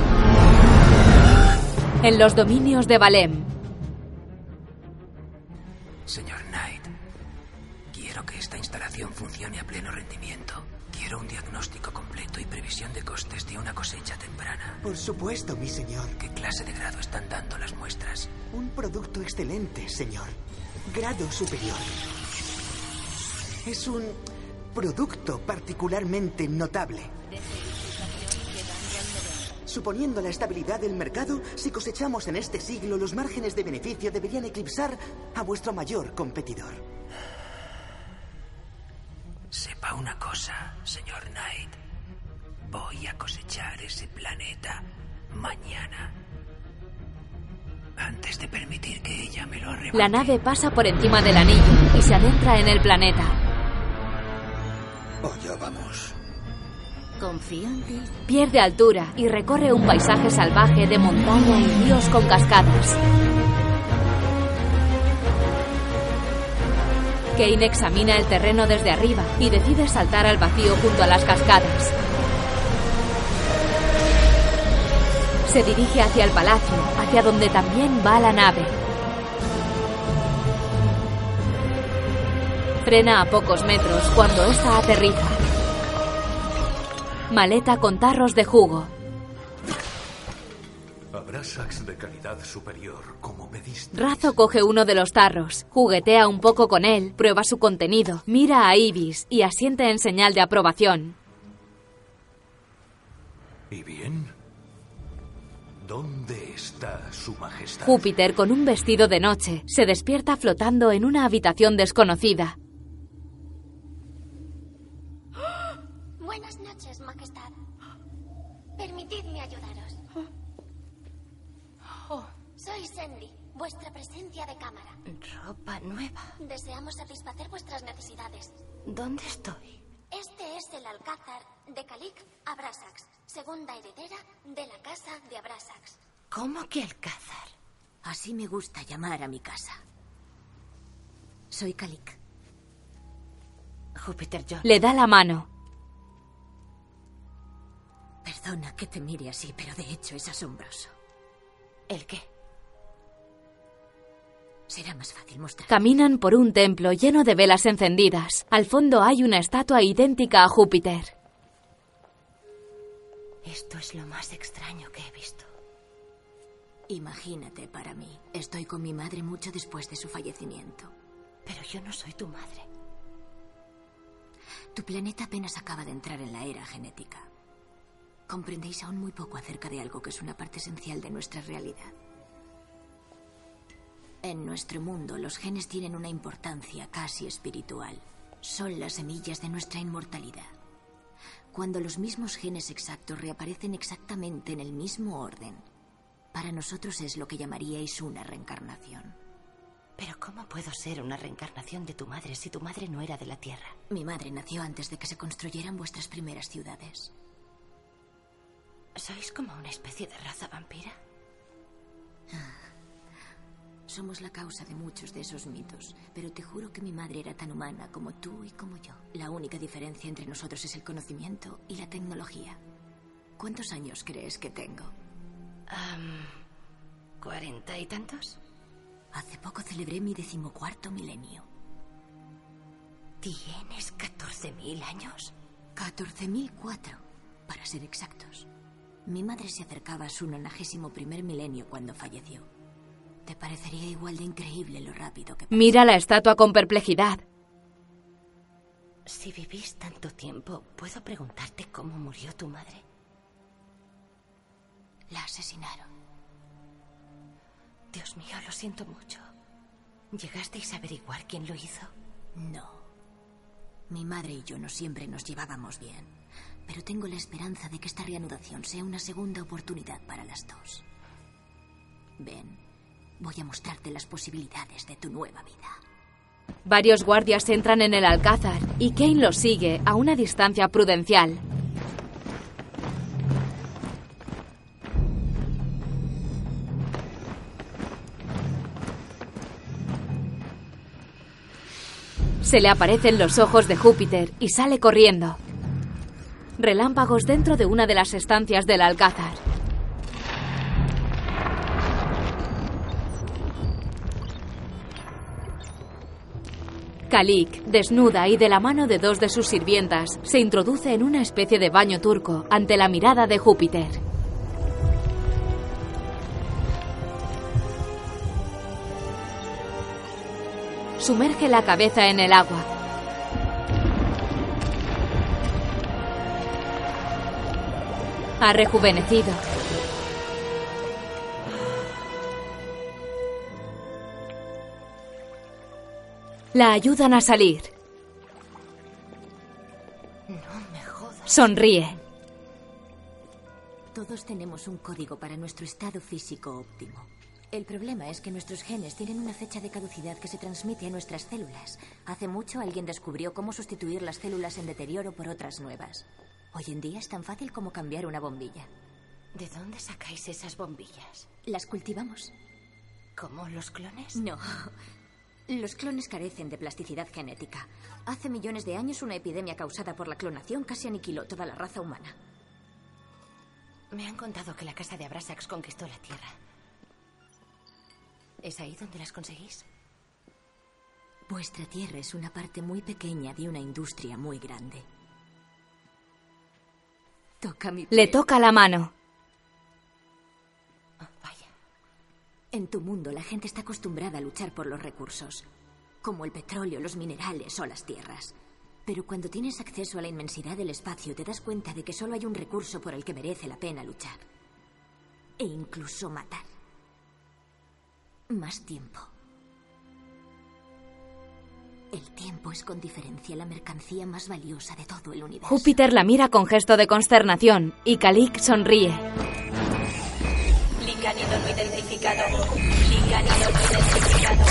Speaker 1: En los dominios de Valem,
Speaker 15: Señor Knight, quiero que esta instalación funcione a pleno rendimiento. Quiero un diagnóstico completo y previsión de costes de una cosecha temprana.
Speaker 14: Por supuesto, mi señor.
Speaker 15: ¿Qué clase de grado están dando las muestras?
Speaker 14: Un producto excelente, señor. Grado superior. Es un
Speaker 29: producto particularmente notable. Suponiendo la estabilidad del mercado, si cosechamos en este siglo, los márgenes de beneficio deberían eclipsar a vuestro mayor competidor.
Speaker 8: Sepa una cosa, señor Knight. Voy a cosechar ese planeta mañana. Antes de permitir que ella me lo arrebate.
Speaker 1: La nave pasa por encima del anillo y se adentra en el planeta.
Speaker 30: Allá vamos.
Speaker 7: Confío en ti.
Speaker 1: Pierde altura y recorre un paisaje salvaje de montaña y ríos con cascadas. Kane examina el terreno desde arriba y decide saltar al vacío junto a las cascadas. Se dirige hacia el palacio, hacia donde también va la nave. Frena a pocos metros cuando esta aterriza. Maleta con tarros de jugo.
Speaker 5: Abrasax de calidad superior, como.
Speaker 1: Razo coge uno de los tarros, juguetea un poco con él, prueba su contenido, mira a Ibis y asiente en señal de aprobación.
Speaker 5: ¿Y bien? ¿Dónde está su majestad?
Speaker 1: Júpiter, con un vestido de noche, se despierta flotando en una habitación desconocida.
Speaker 24: Buenas noches, Majestad. Permitidme ayudaros. Soy Sandy, vuestra presencia de cámara.
Speaker 7: Ropa nueva.
Speaker 24: Deseamos satisfacer vuestras necesidades.
Speaker 7: ¿Dónde estoy?
Speaker 24: Este es el alcázar de Kalik Abrasax, segunda heredera de la casa de Abrasax.
Speaker 7: ¿Cómo que alcázar? Así me gusta llamar a mi casa. Soy Kalik. Júpiter John.
Speaker 1: Le da la mano.
Speaker 7: Perdona que te mire así, pero de hecho es asombroso. ¿El qué? Será más fácil mostrar.
Speaker 1: Caminan por un templo lleno de velas encendidas. Al fondo hay una estatua idéntica a Júpiter.
Speaker 7: Esto es lo más extraño que he visto. Imagínate para mí. Estoy con mi madre mucho después de su fallecimiento. Pero yo no soy tu madre. Tu planeta apenas acaba de entrar en la era genética. Comprendéis aún muy poco acerca de algo que es una parte esencial de nuestra realidad. En nuestro mundo, los genes tienen una importancia casi espiritual. Son las semillas de nuestra inmortalidad. Cuando los mismos genes exactos reaparecen exactamente en el mismo orden, para nosotros es lo que llamaríais una reencarnación. Pero ¿cómo puedo ser una reencarnación de tu madre si tu madre no era de la Tierra? Mi madre nació antes de que se construyeran vuestras primeras ciudades. ¿Sois como una especie de raza vampira? Somos la causa de muchos de esos mitos, pero te juro que mi madre era tan humana como tú y como yo. La única diferencia entre nosotros es el conocimiento y la tecnología. ¿Cuántos años crees que tengo? ¿Cuarenta y tantos? Hace poco celebré mi decimocuarto milenio. ¿Tienes 14.000 años? 14.004, para ser exactos. Mi madre se acercaba a su nonagésimo primer milenio cuando falleció. Te parecería igual de increíble lo rápido que...
Speaker 1: Mira la estatua con perplejidad.
Speaker 7: Si vivís tanto tiempo, ¿puedo preguntarte cómo murió tu madre? La asesinaron. Dios mío, lo siento mucho. ¿Llegasteis a averiguar quién lo hizo? No. Mi madre y yo no siempre nos llevábamos bien, pero tengo la esperanza de que esta reanudación sea una segunda oportunidad para las dos. Ven, voy a mostrarte las posibilidades de tu nueva vida.
Speaker 1: Varios guardias entran en el alcázar y Kane los sigue a una distancia prudencial. Se le aparecen los ojos de Júpiter y sale corriendo. Relámpagos dentro de una de las estancias del alcázar. Kalik, desnuda y de la mano de dos de sus sirvientas, se introduce en una especie de baño turco ante la mirada de Júpiter. Sumerge la cabeza en el agua. Ha rejuvenecido. La ayudan a salir.
Speaker 7: No me jodas.
Speaker 1: Sonríe.
Speaker 7: Todos tenemos un código para nuestro estado físico óptimo. El problema es que nuestros genes tienen una fecha de caducidad que se transmite a nuestras células. Hace mucho alguien descubrió cómo sustituir las células en deterioro por otras nuevas. Hoy en día es tan fácil como cambiar una bombilla.
Speaker 2: ¿De dónde sacáis esas bombillas?
Speaker 7: Las cultivamos.
Speaker 2: ¿Como los clones?
Speaker 7: No. Los clones carecen de plasticidad genética. Hace millones de años una epidemia causada por la clonación casi aniquiló toda la raza humana.
Speaker 2: Me han contado que la casa de Abrasax conquistó la Tierra. ¿Es ahí donde las conseguís?
Speaker 7: Vuestra Tierra es una parte muy pequeña de una industria muy grande. Toca mi
Speaker 1: Le toca la mano.
Speaker 7: En tu mundo la gente está acostumbrada a luchar por los recursos, como el petróleo, los minerales o las tierras. Pero cuando tienes acceso a la inmensidad del espacio te das cuenta de que solo hay un recurso por el que merece la pena luchar. E incluso matar. Más tiempo. El tiempo es con diferencia la mercancía más valiosa de todo el universo.
Speaker 1: Júpiter la mira con gesto de consternación y Kalik sonríe.
Speaker 31: Licanino no identificado. Licanino no identificado.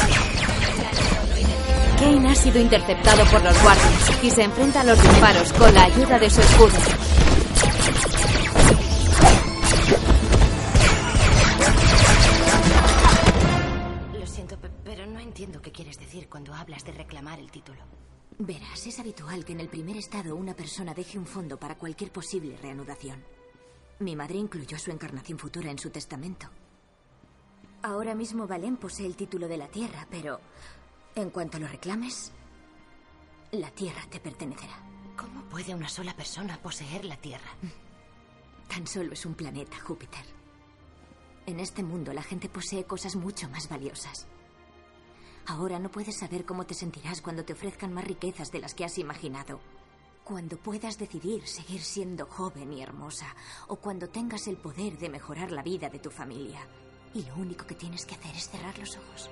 Speaker 1: Kane ha sido interceptado por los guardias y se enfrenta a los disparos con la ayuda de su escudo.
Speaker 2: Lo siento, pe- pero no entiendo qué quieres decir cuando hablas de reclamar el título.
Speaker 7: Verás, es habitual que en el primer estado una persona deje un fondo para cualquier posible reanudación. Mi madre incluyó su encarnación futura en su testamento. Ahora mismo Valén posee el título de la Tierra, pero en cuanto lo reclames, la Tierra te pertenecerá.
Speaker 2: ¿Cómo puede una sola persona poseer la Tierra?
Speaker 7: Tan solo es un planeta, Júpiter. En este mundo la gente posee cosas mucho más valiosas. Ahora no puedes saber cómo te sentirás cuando te ofrezcan más riquezas de las que has imaginado. Cuando puedas decidir seguir siendo joven y hermosa. O cuando tengas el poder de mejorar la vida de tu familia. Y lo único que tienes que hacer es cerrar los ojos.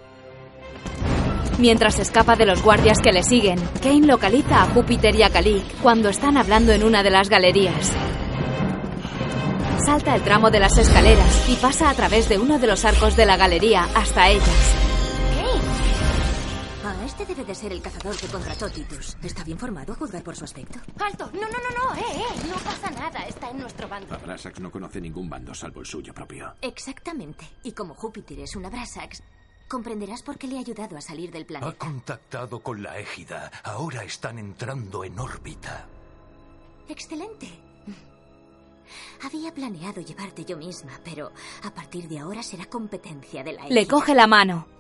Speaker 1: Mientras escapa de los guardias que le siguen, Kane localiza a Júpiter y a Kalik cuando están hablando en una de las galerías. Salta el tramo de las escaleras y pasa a través de uno de los arcos de la galería hasta ellas.
Speaker 7: Este debe de ser el cazador que contrató Titus. ¿Está bien formado a juzgar por su aspecto?
Speaker 2: ¡Alto! No, no, no, no, eh, eh. No pasa nada. Está en nuestro bando.
Speaker 23: Abrasax no conoce ningún bando salvo el suyo propio.
Speaker 7: Exactamente. Y como Júpiter es una Brasax, comprenderás por qué le ha ayudado a salir del planeta.
Speaker 5: Ha contactado con la égida. Ahora están entrando en órbita.
Speaker 7: Excelente. Había planeado llevarte yo misma, pero a partir de ahora será competencia de la
Speaker 1: Le
Speaker 7: égida.
Speaker 1: coge la mano.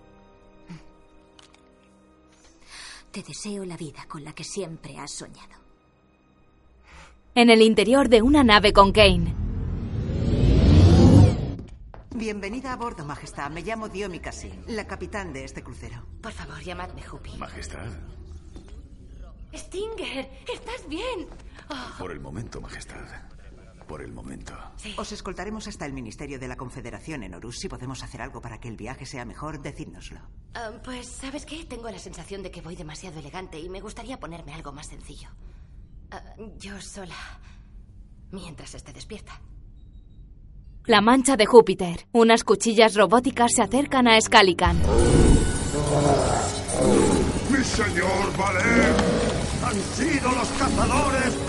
Speaker 7: Te deseo la vida con la que siempre has soñado.
Speaker 1: En el interior de una nave con Kane.
Speaker 29: Bienvenida a bordo, Majestad. Me llamo Diomi Cassin, la capitán de este crucero.
Speaker 2: Por favor, llamadme Jupi.
Speaker 25: Majestad.
Speaker 2: Stinger, ¿estás bien? Oh,
Speaker 25: Por el momento, Majestad. Por el momento.
Speaker 29: Os escoltaremos hasta el Ministerio de la Confederación en Horus. Si podemos hacer algo para que el viaje sea mejor, decídnoslo.
Speaker 2: pues, ¿sabes qué? Tengo la sensación de que voy demasiado elegante y me gustaría ponerme algo más sencillo. Ah, yo sola. Mientras esté despierta.
Speaker 1: La mancha de Júpiter. Unas cuchillas robóticas se acercan a Scalican.
Speaker 32: ¡Mi señor Valer! ¡Han sido los cazadores!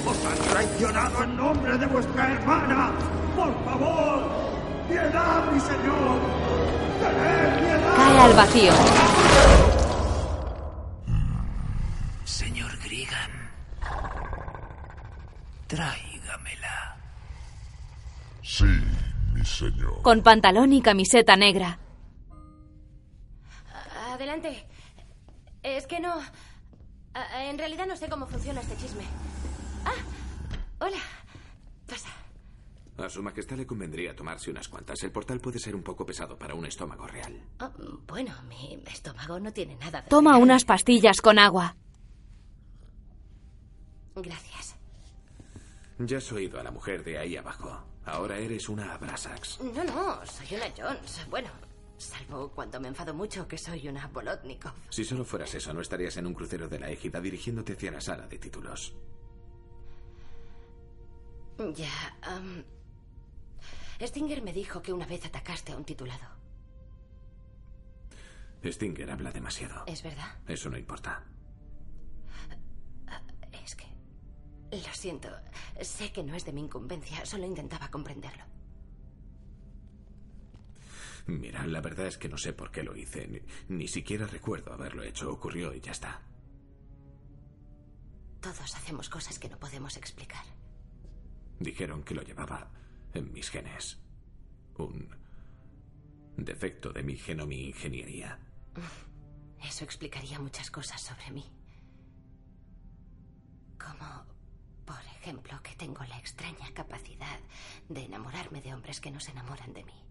Speaker 32: ¡Os han traicionado en nombre de vuestra hermana! ¡Por favor! ¡Piedad, mi señor! ¡Tened piedad!
Speaker 1: Cae al vacío.
Speaker 8: Señor Grigan. Tráigamela.
Speaker 32: Sí, mi señor.
Speaker 1: Con pantalón y camiseta negra.
Speaker 2: Adelante. Es que no. En realidad no sé cómo funciona este chisme. Ah, hola. Pasa.
Speaker 23: A su majestad le convendría tomarse unas cuantas. El portal puede ser un poco pesado para un estómago real.
Speaker 2: Ah, bueno, mi estómago no tiene nada de.
Speaker 1: Toma unas pastillas con agua.
Speaker 2: Gracias.
Speaker 23: Ya has oído a la mujer de ahí abajo. Ahora eres una Abrasax.
Speaker 2: No, no, soy una Jones. Bueno, salvo cuando me enfado mucho que soy una Bolotnikov.
Speaker 23: Si solo fueras eso, no estarías en un crucero de la égida dirigiéndote hacia la sala de títulos.
Speaker 2: Ya. Stinger me dijo que una vez atacaste a un titulado.
Speaker 23: Stinger habla demasiado.
Speaker 2: ¿Es verdad?
Speaker 23: Eso no importa.
Speaker 2: Es que... Lo siento. Sé que no es de mi incumbencia. Solo intentaba comprenderlo.
Speaker 23: Mira, la verdad es que no sé por qué lo hice. Ni, ni siquiera recuerdo haberlo hecho. Ocurrió y ya está.
Speaker 2: Todos hacemos cosas que no podemos explicar.
Speaker 23: Dijeron que lo llevaba en mis genes. Un defecto de mi genomi ingeniería.
Speaker 2: Eso explicaría muchas cosas sobre mí. Como, por ejemplo, que tengo la extraña capacidad de enamorarme de hombres que no se enamoran de mí.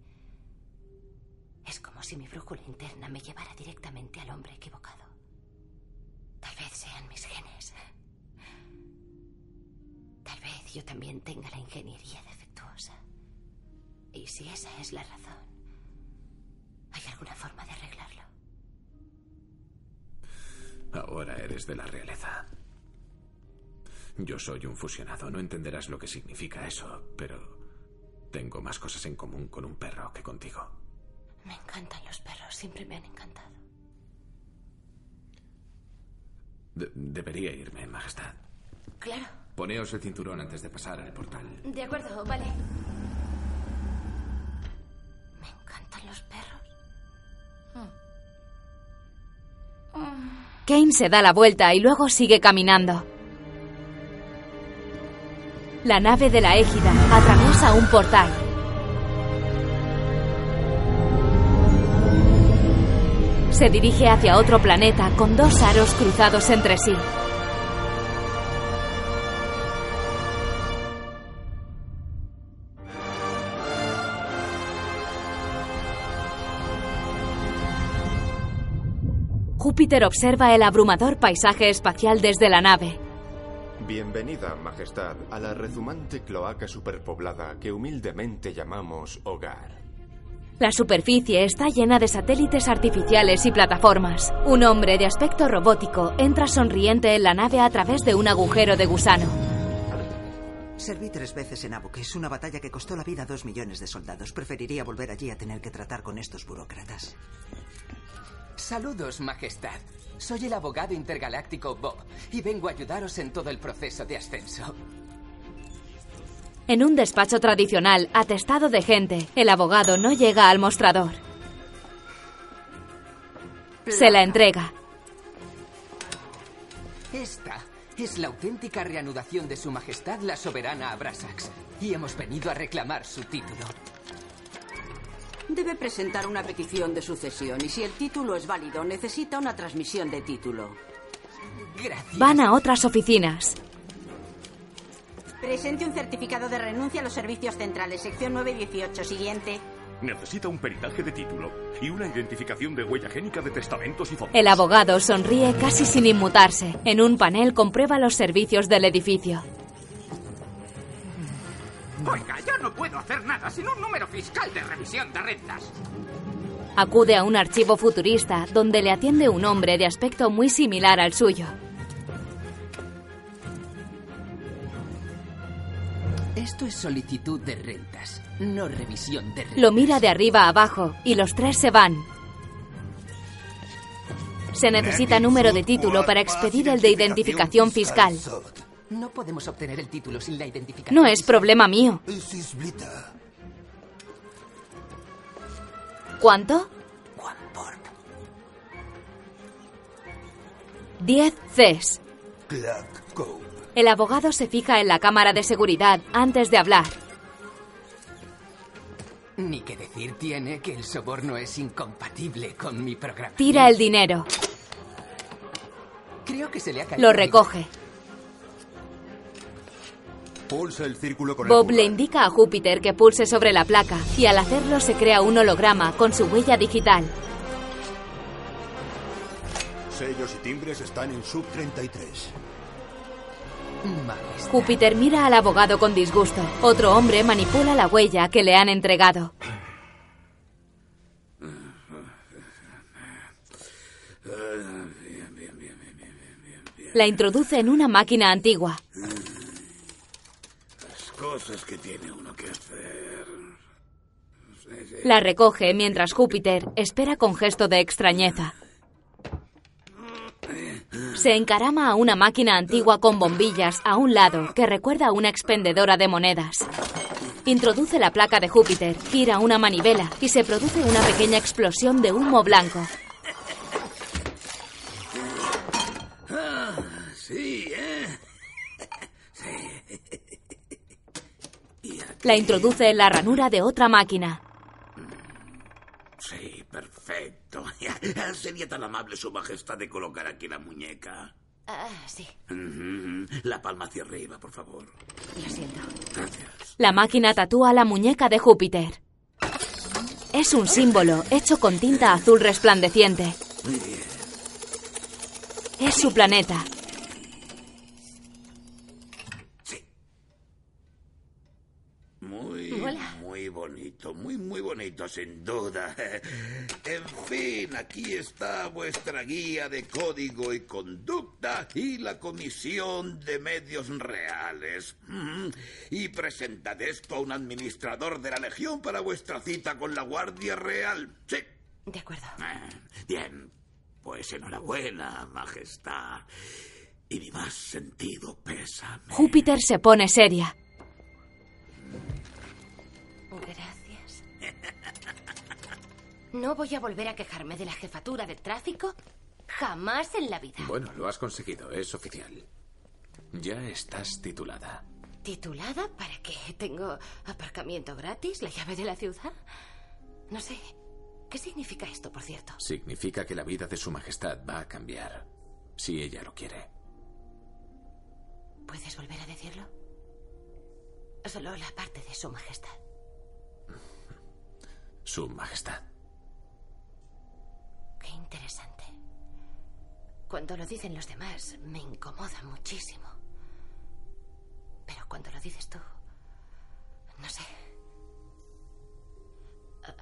Speaker 2: Es como si mi brújula interna me llevara directamente al hombre equivocado. Tal vez sean mis genes. Tal vez yo también tenga la ingeniería defectuosa. Y si esa es la razón, ¿hay alguna forma de arreglarlo?
Speaker 23: Ahora eres de la realeza. Yo soy un fusionado. No entenderás lo que significa eso, pero tengo más cosas en común con un perro que contigo.
Speaker 2: Me encantan los perros, siempre me han encantado.
Speaker 23: De- debería irme, Majestad.
Speaker 2: Claro,
Speaker 23: Poneos el cinturón antes de pasar al portal.
Speaker 2: de acuerdo, vale. Me encantan los perros.
Speaker 1: Kane se da la vuelta y luego sigue caminando. La nave de la égida atraviesa un portal. Se dirige hacia otro planeta con dos aros cruzados entre sí. Júpiter observa el abrumador paisaje espacial desde la nave.
Speaker 33: Bienvenida, Majestad, a la rezumante cloaca superpoblada que humildemente llamamos hogar.
Speaker 1: La superficie está llena de satélites artificiales y plataformas. Un hombre de aspecto robótico entra sonriente en la nave a través de un agujero de gusano.
Speaker 29: Serví tres veces en Abu, que es una batalla que costó la vida a dos millones de soldados. Preferiría volver allí a tener que tratar con estos burócratas.
Speaker 15: Saludos, Majestad. Soy el abogado intergaláctico Bob y vengo a ayudaros en todo el proceso de ascenso.
Speaker 1: En un despacho tradicional, atestado de gente, el abogado no llega al mostrador. Se la entrega.
Speaker 15: Esta es la auténtica reanudación de Su Majestad la Soberana Abrasax y hemos venido a reclamar su título.
Speaker 26: Debe presentar una petición de sucesión y si el título es válido, necesita una transmisión de título.
Speaker 15: Gracias.
Speaker 1: Van a otras oficinas.
Speaker 34: Presente un certificado de renuncia a los servicios centrales, sección 918. Siguiente.
Speaker 5: Necesita un peritaje de título y una identificación de huella génica de testamentos y fotos.
Speaker 1: El abogado sonríe casi sin inmutarse. En un panel comprueba los servicios del edificio.
Speaker 35: Oiga, yo no puedo hacer nada sin un número fiscal de revisión de rentas.
Speaker 1: Acude a un archivo futurista donde le atiende un hombre de aspecto muy similar al suyo.
Speaker 15: Esto es solicitud de rentas, no revisión de rentas.
Speaker 1: Lo mira de arriba a abajo y los tres se van. Se necesita número de título para expedir el de identificación fiscal.
Speaker 15: No podemos obtener el título sin la identificación.
Speaker 1: No es problema mío. ¿Cuánto? Diez Cs. El abogado se fija en la cámara de seguridad antes de hablar.
Speaker 15: Ni que decir tiene que el soborno es incompatible con mi programa.
Speaker 1: Tira el dinero.
Speaker 15: Creo que se le ha caído.
Speaker 1: Lo recoge.
Speaker 36: Pulsa el círculo con el
Speaker 1: Bob le indica a Júpiter que pulse sobre la placa y al hacerlo se crea un holograma con su huella digital.
Speaker 36: Sellos y timbres están en sub 33.
Speaker 1: Júpiter mira al abogado con disgusto. Otro hombre manipula la huella que le han entregado. La introduce en una máquina antigua.
Speaker 11: Cosas que tiene uno que hacer.
Speaker 1: La recoge mientras Júpiter espera con gesto de extrañeza. Se encarama a una máquina antigua con bombillas a un lado que recuerda a una expendedora de monedas. Introduce la placa de Júpiter, gira una manivela y se produce una pequeña explosión de humo blanco.
Speaker 11: Ah, sí, ¿eh?
Speaker 1: La introduce en la ranura de otra máquina.
Speaker 11: Sí, perfecto. Sería tan amable su majestad de colocar aquí la muñeca.
Speaker 2: Ah, sí.
Speaker 11: La palma hacia arriba, por favor.
Speaker 2: Lo siento.
Speaker 11: Gracias.
Speaker 1: La máquina tatúa la muñeca de Júpiter. Es un símbolo hecho con tinta azul resplandeciente.
Speaker 11: Muy bien.
Speaker 1: Es su planeta.
Speaker 11: Muy,
Speaker 2: Hola.
Speaker 11: muy bonito, muy, muy bonito, sin duda. En fin, aquí está vuestra guía de código y conducta y la comisión de medios reales. Mm. Y presentad esto a un administrador de la Legión para vuestra cita con la Guardia Real. Sí.
Speaker 2: De acuerdo.
Speaker 11: Ah, Bien, pues enhorabuena, Majestad. Y mi más sentido pésame.
Speaker 1: Júpiter se pone seria.
Speaker 2: Gracias. No voy a volver a quejarme de la jefatura de tráfico jamás en la vida.
Speaker 23: Bueno, lo has conseguido, es oficial. Ya estás titulada.
Speaker 2: ¿Titulada para qué? ¿Tengo aparcamiento gratis? ¿La llave de la ciudad? No sé. ¿Qué significa esto, por cierto?
Speaker 23: Significa que la vida de su majestad va a cambiar, si ella lo quiere.
Speaker 2: ¿Puedes volver a decirlo? Solo la parte de su majestad.
Speaker 23: Su majestad.
Speaker 2: Qué interesante. Cuando lo dicen los demás, me incomoda muchísimo. Pero cuando lo dices tú, no sé. Ah,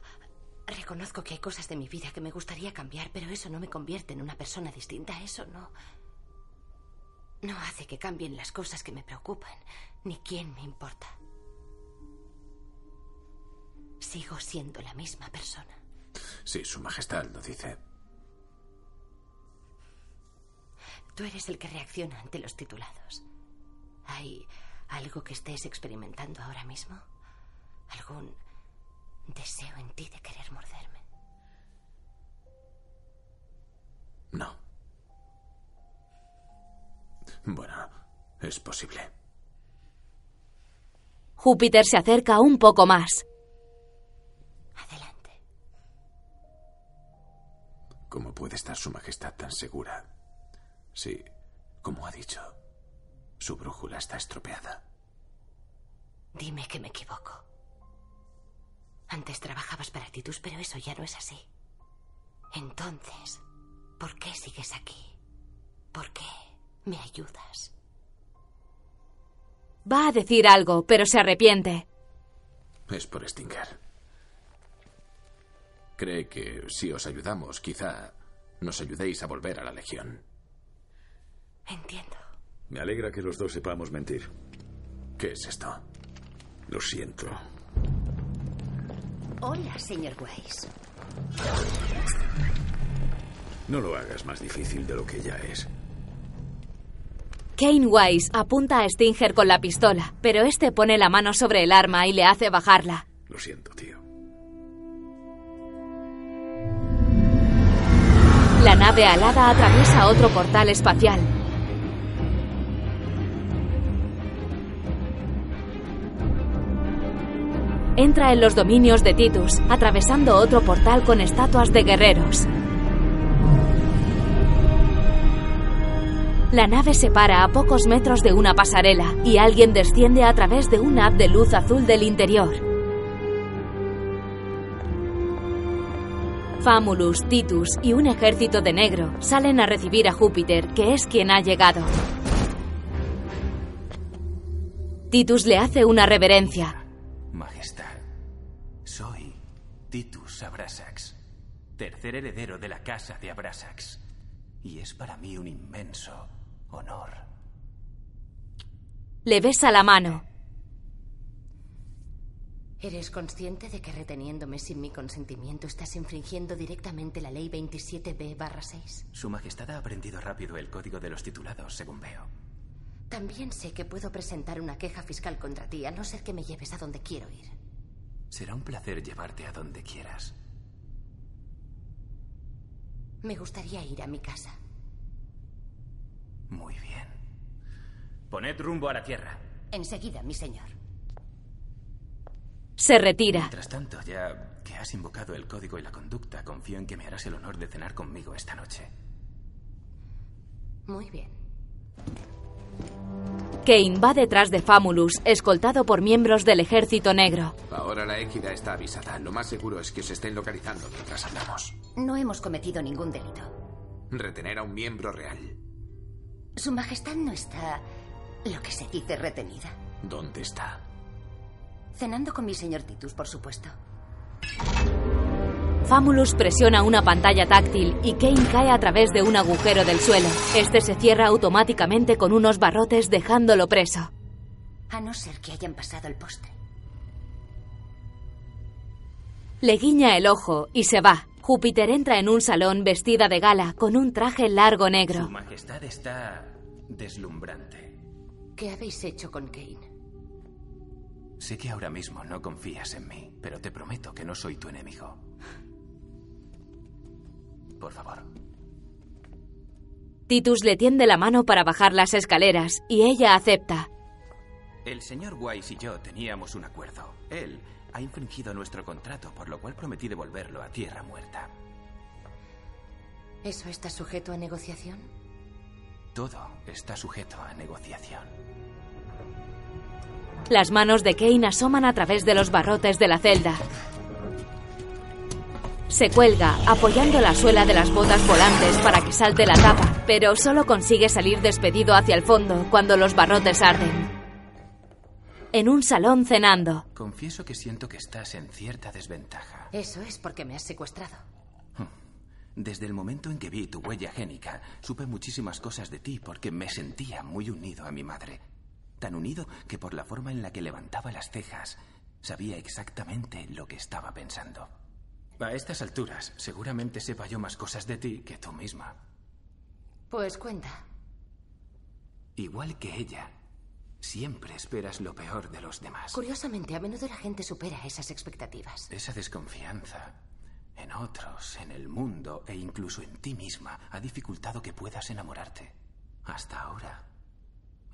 Speaker 2: Reconozco que hay cosas de mi vida que me gustaría cambiar, pero eso no me convierte en una persona distinta. Eso no. No hace que cambien las cosas que me preocupan, ni quién me importa. Sigo siendo la misma persona.
Speaker 23: Sí, su majestad lo dice.
Speaker 2: Tú eres el que reacciona ante los titulados. ¿Hay algo que estés experimentando ahora mismo? ¿Algún deseo en ti de querer morderme?
Speaker 23: No. Bueno, es posible.
Speaker 1: Júpiter se acerca un poco más.
Speaker 23: ¿Cómo puede estar su majestad tan segura? Sí, como ha dicho, su brújula está estropeada.
Speaker 2: Dime que me equivoco. Antes trabajabas para Titus, pero eso ya no es así. Entonces, ¿por qué sigues aquí? ¿Por qué me ayudas?
Speaker 1: Va a decir algo, pero se arrepiente.
Speaker 23: Es por Stinger. Cree que si os ayudamos, quizá nos ayudéis a volver a la Legión.
Speaker 2: Entiendo.
Speaker 25: Me alegra que los dos sepamos mentir.
Speaker 23: ¿Qué es esto?
Speaker 25: Lo siento.
Speaker 2: Hola, señor Weiss.
Speaker 25: No lo hagas más difícil de lo que ya es.
Speaker 1: Kane Wise apunta a Stinger con la pistola, pero este pone la mano sobre el arma y le hace bajarla.
Speaker 25: Lo siento, tío.
Speaker 1: La nave alada atraviesa otro portal espacial. Entra en los dominios de Titus, atravesando otro portal con estatuas de guerreros. La nave se para a pocos metros de una pasarela y alguien desciende a través de un haz de luz azul del interior. Famulus, Titus y un ejército de negro salen a recibir a Júpiter, que es quien ha llegado. Titus le hace una reverencia.
Speaker 6: Majestad, soy Titus Abrasax, tercer heredero de la casa de Abrasax. Y es para mí un inmenso honor.
Speaker 1: Le besa la mano.
Speaker 2: ¿Eres consciente de que reteniéndome sin mi consentimiento estás infringiendo directamente la ley 27B-6?
Speaker 6: Su Majestad ha aprendido rápido el código de los titulados, según veo.
Speaker 2: También sé que puedo presentar una queja fiscal contra ti, a no ser que me lleves a donde quiero ir.
Speaker 6: Será un placer llevarte a donde quieras.
Speaker 2: Me gustaría ir a mi casa.
Speaker 6: Muy bien. Poned rumbo a la tierra.
Speaker 2: Enseguida, mi señor.
Speaker 1: Se retira.
Speaker 6: Mientras tanto, ya que has invocado el código y la conducta, confío en que me harás el honor de cenar conmigo esta noche.
Speaker 2: Muy bien.
Speaker 1: Kane va detrás de Famulus, escoltado por miembros del Ejército Negro.
Speaker 37: Ahora la équida está avisada. Lo más seguro es que se estén localizando mientras hablamos.
Speaker 2: No hemos cometido ningún delito.
Speaker 37: Retener a un miembro real.
Speaker 2: Su Majestad no está lo que se dice retenida.
Speaker 6: ¿Dónde está?
Speaker 2: Cenando con mi señor Titus, por supuesto.
Speaker 1: Famulus presiona una pantalla táctil y Kane cae a través de un agujero del suelo. Este se cierra automáticamente con unos barrotes dejándolo preso.
Speaker 2: A no ser que hayan pasado el postre.
Speaker 1: Le guiña el ojo y se va. Júpiter entra en un salón vestida de gala con un traje largo negro.
Speaker 6: Su Majestad está deslumbrante.
Speaker 2: ¿Qué habéis hecho con Kane?
Speaker 6: Sé que ahora mismo no confías en mí, pero te prometo que no soy tu enemigo. Por favor.
Speaker 1: Titus le tiende la mano para bajar las escaleras y ella acepta.
Speaker 6: El señor Wise y yo teníamos un acuerdo. Él ha infringido nuestro contrato, por lo cual prometí devolverlo a tierra muerta.
Speaker 2: ¿Eso está sujeto a negociación?
Speaker 6: Todo está sujeto a negociación.
Speaker 1: Las manos de Kane asoman a través de los barrotes de la celda. Se cuelga, apoyando la suela de las botas volantes para que salte la tapa, pero solo consigue salir despedido hacia el fondo cuando los barrotes arden. En un salón cenando.
Speaker 6: Confieso que siento que estás en cierta desventaja.
Speaker 2: Eso es porque me has secuestrado.
Speaker 6: Desde el momento en que vi tu huella génica, supe muchísimas cosas de ti porque me sentía muy unido a mi madre. Tan unido que por la forma en la que levantaba las cejas, sabía exactamente lo que estaba pensando. A estas alturas, seguramente sepa yo más cosas de ti que tú misma.
Speaker 2: Pues cuenta.
Speaker 6: Igual que ella, siempre esperas lo peor de los demás.
Speaker 2: Curiosamente, a menudo la gente supera esas expectativas.
Speaker 6: Esa desconfianza en otros, en el mundo e incluso en ti misma ha dificultado que puedas enamorarte. Hasta ahora,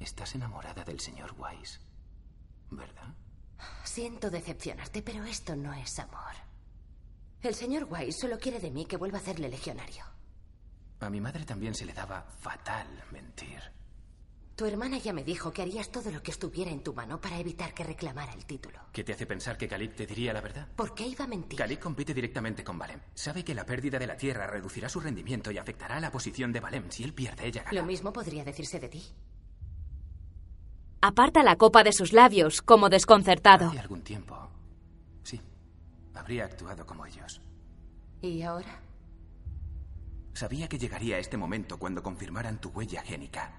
Speaker 6: estás enamorada del señor Wise, ¿verdad?
Speaker 2: Siento decepcionarte, pero esto no es amor. El señor Wise solo quiere de mí que vuelva a hacerle legionario.
Speaker 6: A mi madre también se le daba fatal mentir.
Speaker 2: Tu hermana ya me dijo que harías todo lo que estuviera en tu mano para evitar que reclamara el título.
Speaker 6: ¿Qué te hace pensar que Khalid te diría la verdad?
Speaker 2: ¿Por qué iba a mentir?
Speaker 6: Khalid compite directamente con Valem. Sabe que la pérdida de la tierra reducirá su rendimiento y afectará a la posición de Valem. Si él pierde, ella gana.
Speaker 2: Lo mismo podría decirse de ti.
Speaker 1: Aparta la copa de sus labios, como desconcertado.
Speaker 6: Hace algún tiempo, sí, habría actuado como ellos.
Speaker 2: ¿Y ahora?
Speaker 6: Sabía que llegaría este momento cuando confirmaran tu huella génica.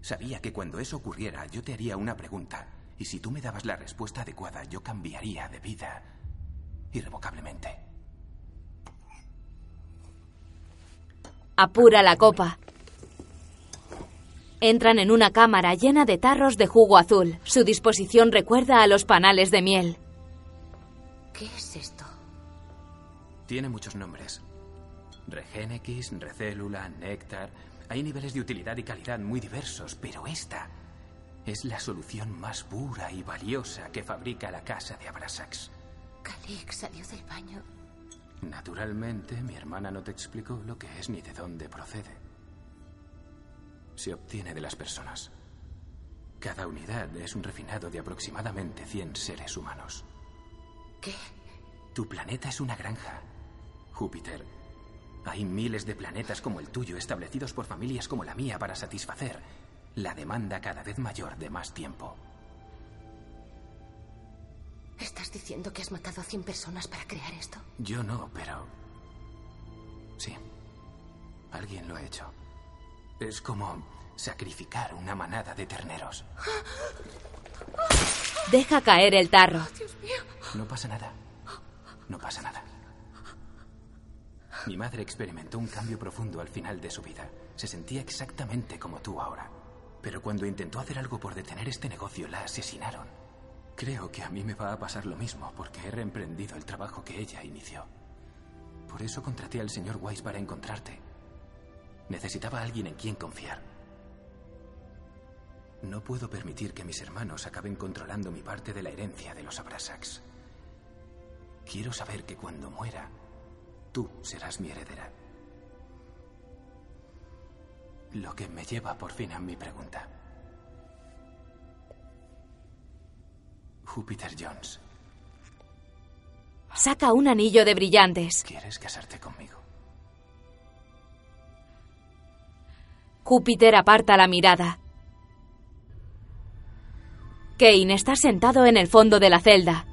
Speaker 6: Sabía que cuando eso ocurriera yo te haría una pregunta y si tú me dabas la respuesta adecuada yo cambiaría de vida irrevocablemente.
Speaker 1: Apura la copa. Entran en una cámara llena de tarros de jugo azul. Su disposición recuerda a los panales de miel.
Speaker 2: ¿Qué es esto?
Speaker 6: Tiene muchos nombres. Regenex, Recélula, Néctar. Hay niveles de utilidad y calidad muy diversos, pero esta es la solución más pura y valiosa que fabrica la casa de Abrasax.
Speaker 2: Calix salió del baño.
Speaker 6: Naturalmente, mi hermana no te explicó lo que es ni de dónde procede. Se obtiene de las personas. Cada unidad es un refinado de aproximadamente 100 seres humanos.
Speaker 2: ¿Qué?
Speaker 6: Tu planeta es una granja. Júpiter. Hay miles de planetas como el tuyo establecidos por familias como la mía para satisfacer la demanda cada vez mayor de más tiempo.
Speaker 2: diciendo que has matado a 100 personas para crear esto?
Speaker 6: Yo no, pero... Sí. Alguien lo ha hecho. Es como sacrificar una manada de terneros.
Speaker 1: Deja caer el tarro.
Speaker 2: Dios mío.
Speaker 6: No pasa nada. No pasa nada. Mi madre experimentó un cambio profundo al final de su vida. Se sentía exactamente como tú ahora. Pero cuando intentó hacer algo por detener este negocio, la asesinaron. Creo que a mí me va a pasar lo mismo, porque he reemprendido el trabajo que ella inició. Por eso contraté al señor Weiss para encontrarte. Necesitaba a alguien en quien confiar. No puedo permitir que mis hermanos acaben controlando mi parte de la herencia de los Abrasax. Quiero saber que cuando muera, tú serás mi heredera. Lo que me lleva por fin a mi pregunta. Júpiter Jones,
Speaker 1: Saca un anillo de brillantes.
Speaker 6: ¿quieres casarte conmigo?
Speaker 1: Júpiter aparta la mirada. Kane está sentado en el fondo de la celda.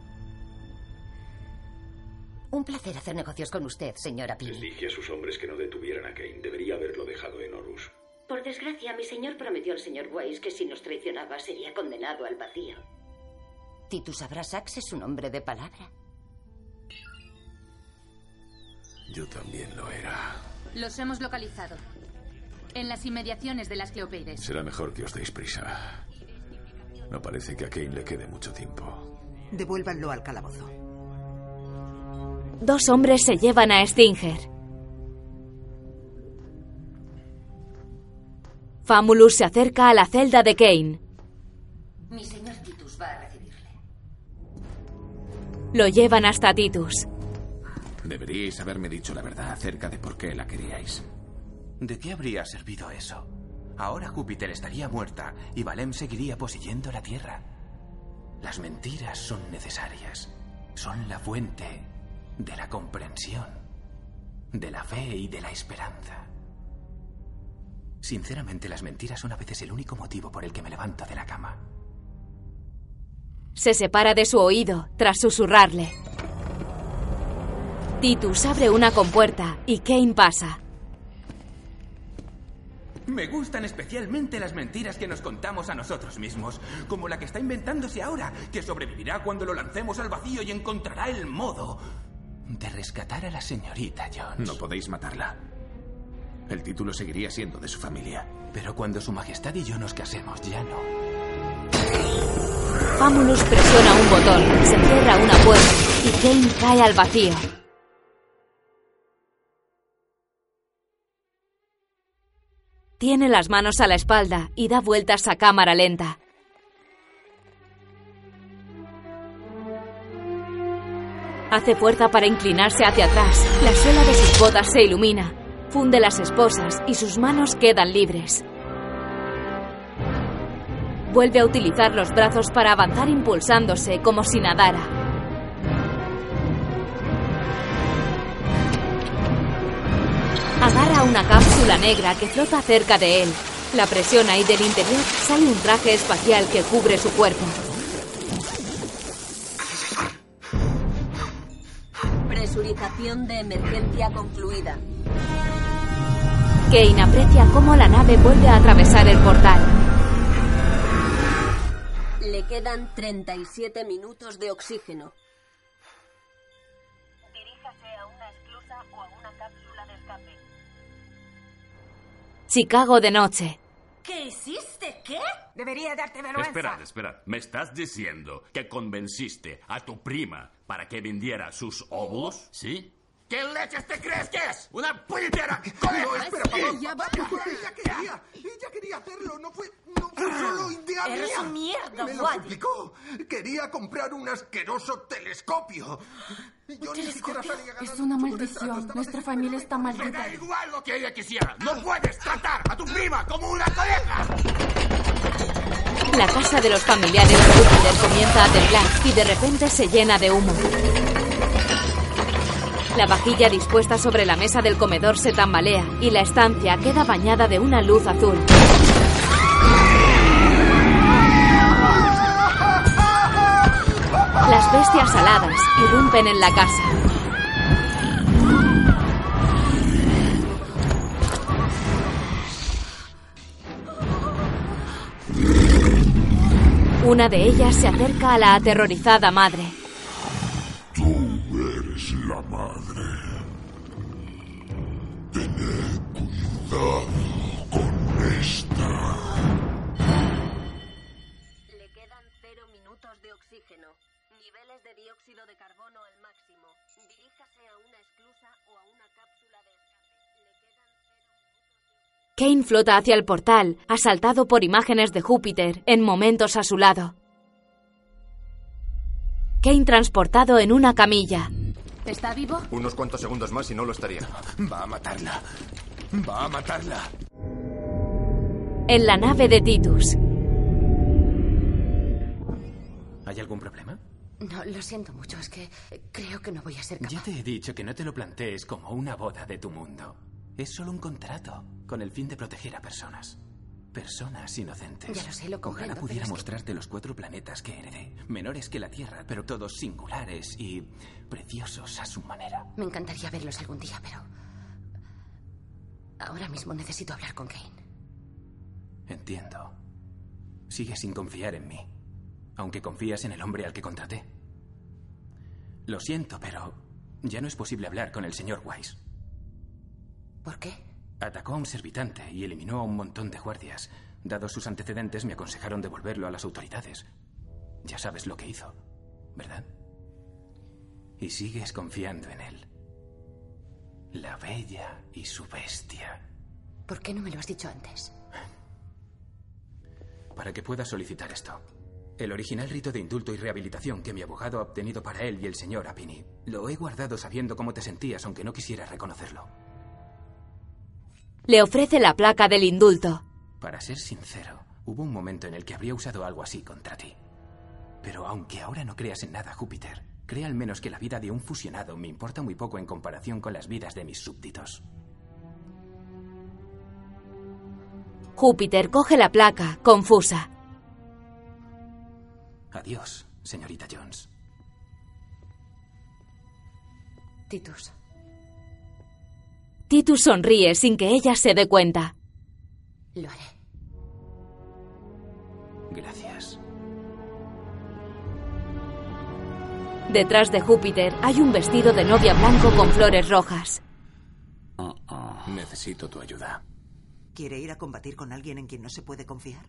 Speaker 2: Un placer hacer negocios con usted, señora
Speaker 38: Les
Speaker 2: Pini.
Speaker 38: dije a sus hombres que no detuvieran a Kane. Debería haberlo dejado en Horus.
Speaker 12: Por desgracia, mi señor prometió al señor Weiss que si nos traicionaba sería condenado al vacío.
Speaker 2: Titus Abrasax es un hombre de palabra.
Speaker 25: Yo también lo era.
Speaker 39: Los hemos localizado. En las inmediaciones de las Cleopeides.
Speaker 25: Será mejor que os deis prisa. No parece que a Kane le quede mucho tiempo.
Speaker 29: Devuélvanlo al calabozo.
Speaker 1: Dos hombres se llevan a Stinger. Famulus se acerca a la celda de Kane.
Speaker 12: Mi señor Titus va a recibirle.
Speaker 1: Lo llevan hasta Titus.
Speaker 23: Deberíais haberme dicho la verdad acerca de por qué la queríais.
Speaker 6: ¿De qué habría servido eso? Ahora Júpiter estaría muerta y Valem seguiría poseyendo la Tierra. Las mentiras son necesarias. Son la fuente de la comprensión, de la fe y de la esperanza. Sinceramente, las mentiras son a veces el único motivo por el que me levanto de la cama.
Speaker 1: Se separa de su oído tras susurrarle. Titus abre una compuerta y Kane pasa.
Speaker 6: Me gustan especialmente las mentiras que nos contamos a nosotros mismos, como la que está inventándose ahora, que sobrevivirá cuando lo lancemos al vacío y encontrará el modo de rescatar a la señorita Jones.
Speaker 23: No podéis matarla. El título seguiría siendo de su familia.
Speaker 6: Pero cuando su majestad y yo nos casemos, ya no.
Speaker 1: Famulus presiona un botón, se cierra una puerta y Kane cae al vacío. Tiene las manos a la espalda y da vueltas a cámara lenta. Hace fuerza para inclinarse hacia atrás. La suela de sus botas se ilumina. Funde las esposas y sus manos quedan libres. Vuelve a utilizar los brazos para avanzar impulsándose como si nadara. Agarra una cápsula negra que flota cerca de él. La presiona y del interior sale un traje espacial que cubre su cuerpo.
Speaker 40: Presurización de emergencia concluida.
Speaker 1: Kane aprecia cómo la nave vuelve a atravesar el portal.
Speaker 40: Le quedan 37 minutos de oxígeno.
Speaker 1: Chicago de noche.
Speaker 4: ¿Qué hiciste? ¿Qué?
Speaker 26: Debería darte vergüenza.
Speaker 18: Esperad, esperad. ¿Me estás diciendo que convenciste a tu prima para que vendiera sus óvulos? ¿Sí? ¿Qué leches te crees que es? ¿Una puñetera?
Speaker 19: No, espera, papá. Ella quería, ella quería hacerlo, no fue, no fue solo idea
Speaker 4: Eres
Speaker 19: mía.
Speaker 4: un mierda,
Speaker 19: Me lo
Speaker 4: Wally.
Speaker 19: suplicó. Quería comprar un asqueroso telescopio. Yo ni siquiera salía ganando
Speaker 41: Es una maldición. Nuestra familia está
Speaker 18: Me
Speaker 41: maldita.
Speaker 18: da igual lo que ella quisiera. No puedes tratar a tu prima como una colega.
Speaker 1: La casa de los familiares de Júpiter comienza a temblar y de repente se llena de humo. La vajilla dispuesta sobre la mesa del comedor se tambalea y la estancia queda bañada de una luz azul. Las bestias aladas irrumpen en la casa. Una de ellas se acerca a la aterrorizada madre. Kane flota hacia el portal, asaltado por imágenes de Júpiter, en momentos a su lado. Kane transportado en una camilla.
Speaker 39: ¿Está vivo?
Speaker 33: Unos cuantos segundos más y no lo estaría.
Speaker 37: Va a matarla. Va a matarla.
Speaker 1: En la nave de Titus.
Speaker 6: ¿Hay algún problema?
Speaker 2: No, lo siento mucho, es que creo que no voy a ser capaz.
Speaker 6: Ya te he dicho que no te lo plantees como una boda de tu mundo. Es solo un contrato con el fin de proteger a personas. Personas inocentes.
Speaker 2: Ya lo sé, lo comprendo,
Speaker 6: Ojalá pudiera
Speaker 2: que-
Speaker 6: mostrarte los cuatro planetas que heredé. Menores que la Tierra, pero todos singulares y preciosos a su manera.
Speaker 2: Me encantaría verlos algún día, pero... Ahora mismo necesito hablar con Kane.
Speaker 6: Entiendo. Sigues sin confiar en mí, aunque confías en el hombre al que contraté. Lo siento, pero ya no es posible hablar con el señor Weiss.
Speaker 2: ¿Por qué?
Speaker 6: Atacó a un servitante y eliminó a un montón de guardias. Dados sus antecedentes, me aconsejaron devolverlo a las autoridades. Ya sabes lo que hizo, ¿verdad? Y sigues confiando en él. La bella y su bestia.
Speaker 2: ¿Por qué no me lo has dicho antes?
Speaker 6: Para que pueda solicitar esto. El original rito de indulto y rehabilitación que mi abogado ha obtenido para él y el señor Apini. Lo he guardado sabiendo cómo te sentías, aunque no quisiera reconocerlo.
Speaker 1: Le ofrece la placa del indulto.
Speaker 6: Para ser sincero, hubo un momento en el que habría usado algo así contra ti. Pero aunque ahora no creas en nada, Júpiter, crea al menos que la vida de un fusionado me importa muy poco en comparación con las vidas de mis súbditos.
Speaker 1: Júpiter coge la placa, confusa.
Speaker 6: Adiós, señorita Jones.
Speaker 2: Titus.
Speaker 1: Titus sonríe sin que ella se dé cuenta.
Speaker 2: Lo haré.
Speaker 6: Gracias.
Speaker 1: Detrás de Júpiter hay un vestido de novia blanco con flores rojas.
Speaker 37: Necesito tu ayuda.
Speaker 42: ¿Quiere ir a combatir con alguien en quien no se puede confiar?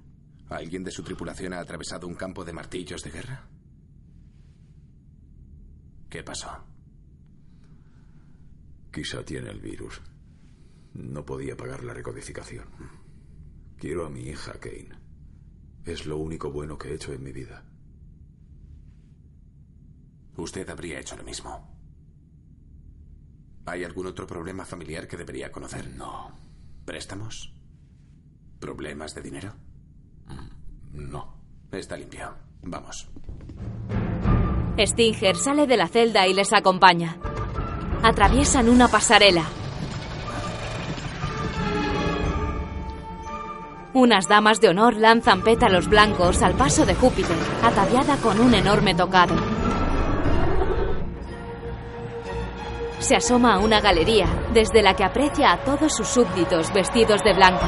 Speaker 37: ¿Alguien de su tripulación ha atravesado un campo de martillos de guerra? ¿Qué pasó?
Speaker 25: Quizá tiene el virus. No podía pagar la recodificación. Quiero a mi hija, Kane. Es lo único bueno que he hecho en mi vida.
Speaker 37: Usted habría hecho lo mismo. ¿Hay algún otro problema familiar que debería conocer?
Speaker 25: No.
Speaker 37: ¿Préstamos? ¿Problemas de dinero?
Speaker 25: No.
Speaker 37: Está limpio. Vamos.
Speaker 1: Stinger sale de la celda y les acompaña. Atraviesan una pasarela. Unas damas de honor lanzan pétalos blancos al paso de Júpiter, ataviada con un enorme tocado. Se asoma a una galería, desde la que aprecia a todos sus súbditos vestidos de blanco.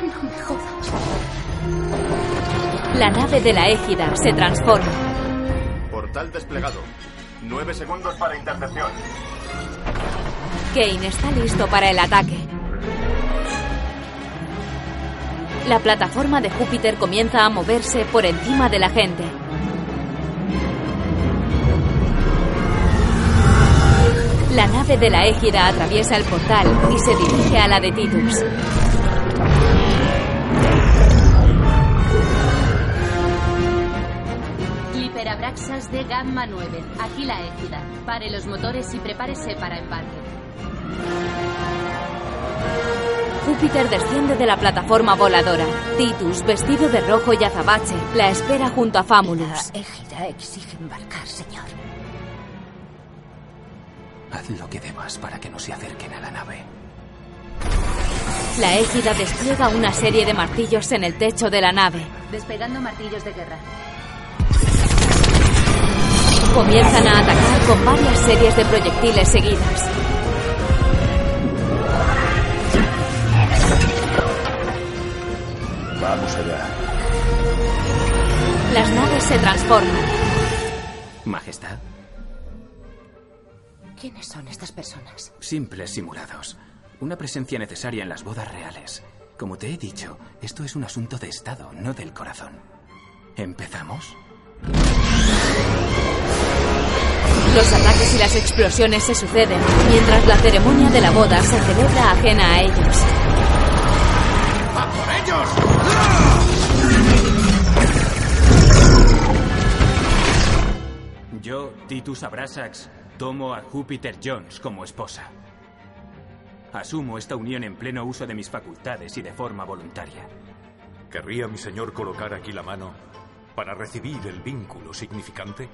Speaker 2: No me jodas.
Speaker 1: La nave de la égida se transforma.
Speaker 33: Portal desplegado. Nueve segundos para intercepción.
Speaker 1: Kane está listo para el ataque. La plataforma de Júpiter comienza a moverse por encima de la gente. La nave de la égida atraviesa el portal y se dirige a la de Titus.
Speaker 39: Liberabraxas de Gamma 9. Aquí la égida. Pare los motores y prepárese para embarque.
Speaker 1: Júpiter desciende de la plataforma voladora. Titus, vestido de rojo y azabache, la espera junto a Famulus.
Speaker 2: La égida exige embarcar, señor.
Speaker 6: Haz lo que debas para que no se acerquen a la nave.
Speaker 1: La égida despliega una serie de martillos en el techo de la nave.
Speaker 39: Despegando martillos de guerra.
Speaker 1: Comienzan a atacar con varias series de proyectiles seguidas.
Speaker 25: Vamos allá.
Speaker 1: Las naves se transforman.
Speaker 6: Majestad,
Speaker 2: ¿Quiénes son estas personas?
Speaker 6: simples simulados. Una presencia necesaria en las bodas reales. Como te he dicho, esto es un asunto de Estado, no del corazón. ¿Empezamos?
Speaker 1: Los ataques y las explosiones se suceden, mientras la ceremonia de la boda se celebra ajena a ellos.
Speaker 6: Yo, Titus Abrasax, tomo a Júpiter Jones como esposa. Asumo esta unión en pleno uso de mis facultades y de forma voluntaria.
Speaker 5: ¿Querría mi señor colocar aquí la mano para recibir el vínculo significante?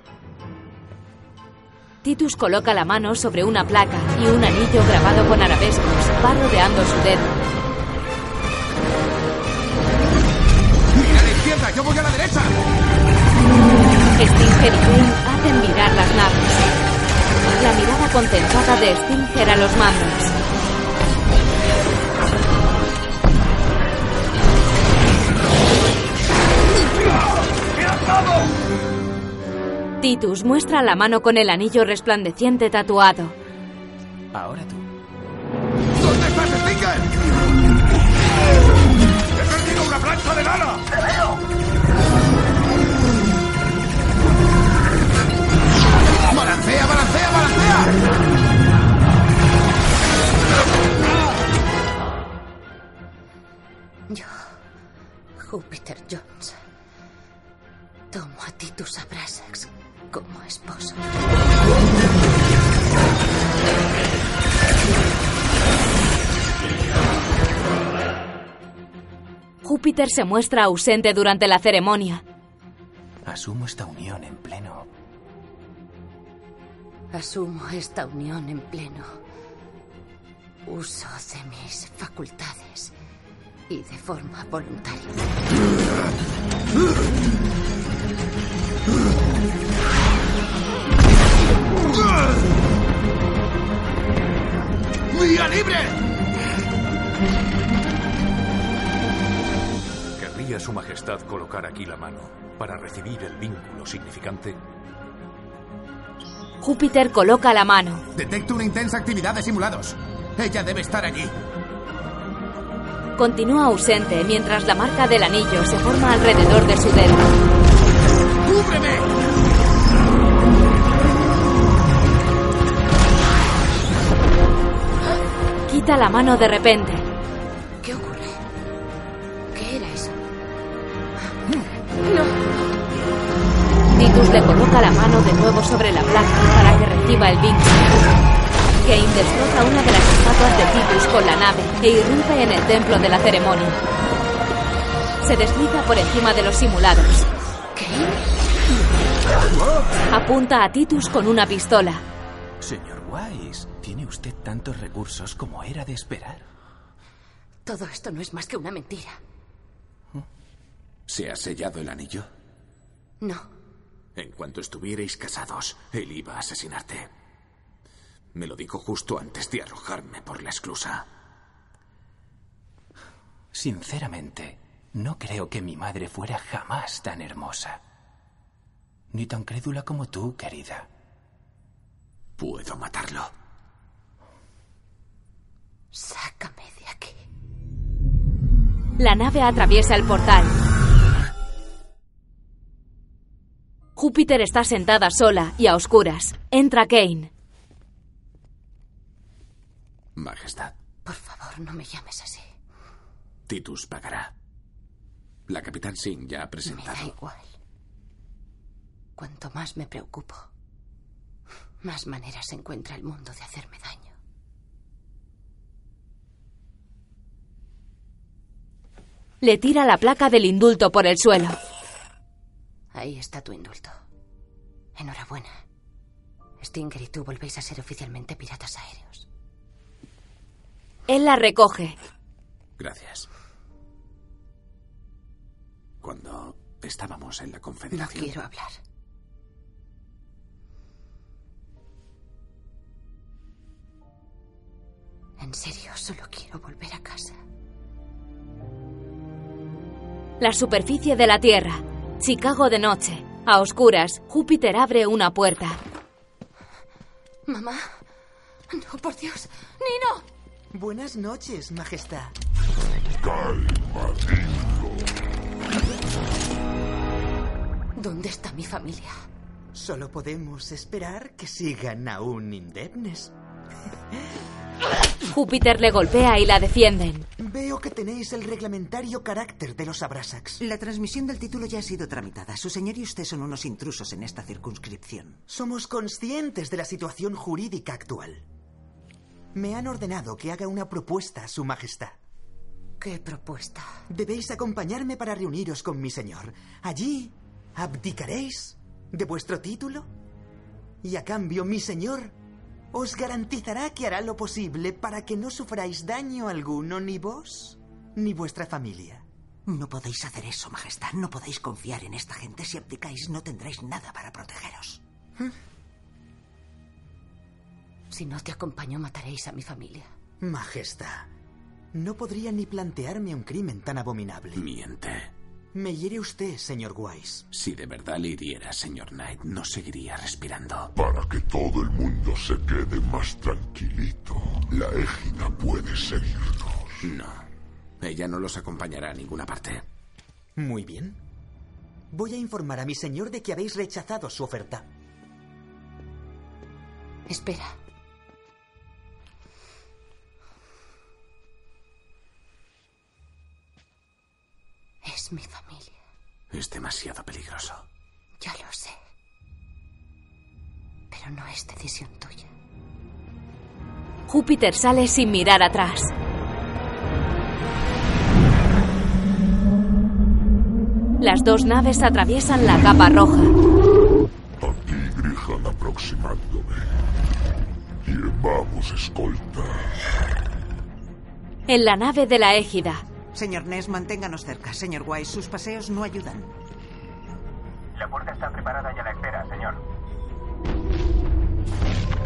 Speaker 1: Titus coloca la mano sobre una placa y un anillo grabado con arabescos va rodeando su dedo.
Speaker 43: Derecha!
Speaker 1: Stinger y Kane hacen virar las naves. La mirada contentada de Stinger a los mandos. Titus muestra la mano con el anillo resplandeciente tatuado.
Speaker 6: Ahora tú.
Speaker 2: Yo, Júpiter Jones, tomo a Titus Abrasax como esposo.
Speaker 1: Júpiter se muestra ausente durante la ceremonia.
Speaker 6: Asumo esta unión en pleno.
Speaker 2: Asumo esta unión en pleno uso de mis facultades y de forma voluntaria.
Speaker 43: ¡Vía libre!
Speaker 5: ¿Querría su majestad colocar aquí la mano para recibir el vínculo significante?
Speaker 1: Júpiter coloca la mano.
Speaker 43: Detecto una intensa actividad de simulados. Ella debe estar allí.
Speaker 1: Continúa ausente mientras la marca del anillo se forma alrededor de su dedo.
Speaker 43: ¡Cúbreme!
Speaker 1: Quita la mano de repente. Titus le coloca la mano de nuevo sobre la placa para que reciba el vínculo. Kane destroza una de las estatuas de Titus con la nave e irrumpe en el templo de la ceremonia. Se desliza por encima de los simulados. Apunta a Titus con una pistola.
Speaker 6: Señor Wise, tiene usted tantos recursos como era de esperar.
Speaker 2: Todo esto no es más que una mentira.
Speaker 23: ¿Se ha sellado el anillo?
Speaker 2: No.
Speaker 23: En cuanto estuvierais casados, él iba a asesinarte. Me lo dijo justo antes de arrojarme por la esclusa.
Speaker 6: Sinceramente, no creo que mi madre fuera jamás tan hermosa. Ni tan crédula como tú, querida.
Speaker 23: Puedo matarlo.
Speaker 2: Sácame de aquí.
Speaker 1: La nave atraviesa el portal. Júpiter está sentada sola y a oscuras. Entra Kane.
Speaker 23: Majestad,
Speaker 2: Por favor, no me llames así.
Speaker 23: Titus pagará. La capitán Singh ya ha
Speaker 2: Me da
Speaker 23: presentado.
Speaker 2: igual. Cuanto más me preocupo, más maneras encuentra el mundo de hacerme daño.
Speaker 1: Le tira la placa del indulto por el suelo.
Speaker 2: Ahí está tu indulto. Enhorabuena. Stinger y tú volvéis a ser oficialmente piratas aéreos.
Speaker 1: Él la recoge.
Speaker 23: Gracias. Cuando estábamos en la Confederación.
Speaker 2: No quiero hablar. En serio, solo quiero volver a casa.
Speaker 1: La superficie de la Tierra. Chicago de noche. A oscuras, Júpiter abre una puerta.
Speaker 2: Mamá. No, por Dios. Nino.
Speaker 29: Buenas noches, Majestad.
Speaker 2: ¿Dónde está mi familia?
Speaker 29: Solo podemos esperar que sigan aún indemnes.
Speaker 1: Júpiter le golpea y la defienden.
Speaker 29: Veo que tenéis el reglamentario carácter de los Abrasax.
Speaker 42: La transmisión del título ya ha sido tramitada. Su señor y usted son unos intrusos en esta circunscripción.
Speaker 29: Somos conscientes de la situación jurídica actual. Me han ordenado que haga una propuesta a Su Majestad.
Speaker 2: ¿Qué propuesta?
Speaker 29: Debéis acompañarme para reuniros con mi señor. Allí abdicaréis de vuestro título y a cambio mi señor os garantizará que hará lo posible para que no sufráis daño alguno ni vos ni vuestra familia.
Speaker 42: No podéis hacer eso, Majestad. No podéis confiar en esta gente. Si abdicáis, no tendréis nada para protegeros.
Speaker 2: Si no te acompaño, mataréis a mi familia.
Speaker 29: Majestad, no podría ni plantearme un crimen tan abominable.
Speaker 23: Miente.
Speaker 29: Me hiere usted, señor Wise.
Speaker 23: Si de verdad le hiriera, señor Knight, no seguiría respirando.
Speaker 32: Para que todo el mundo se quede más tranquilito, la égida puede seguirnos.
Speaker 23: No. Ella no los acompañará a ninguna parte.
Speaker 29: Muy bien. Voy a informar a mi señor de que habéis rechazado su oferta.
Speaker 2: Espera. Es mi familia.
Speaker 23: Es demasiado peligroso.
Speaker 2: Ya lo sé. Pero no es decisión tuya.
Speaker 1: Júpiter sale sin mirar atrás. Las dos naves atraviesan la capa roja.
Speaker 32: Aquí Grihan aproximándome. Bien, vamos, escolta.
Speaker 1: En la nave de la égida,
Speaker 42: Señor Ness, manténganos cerca. Señor Wise, sus paseos no ayudan.
Speaker 33: La puerta está preparada y a la espera, señor.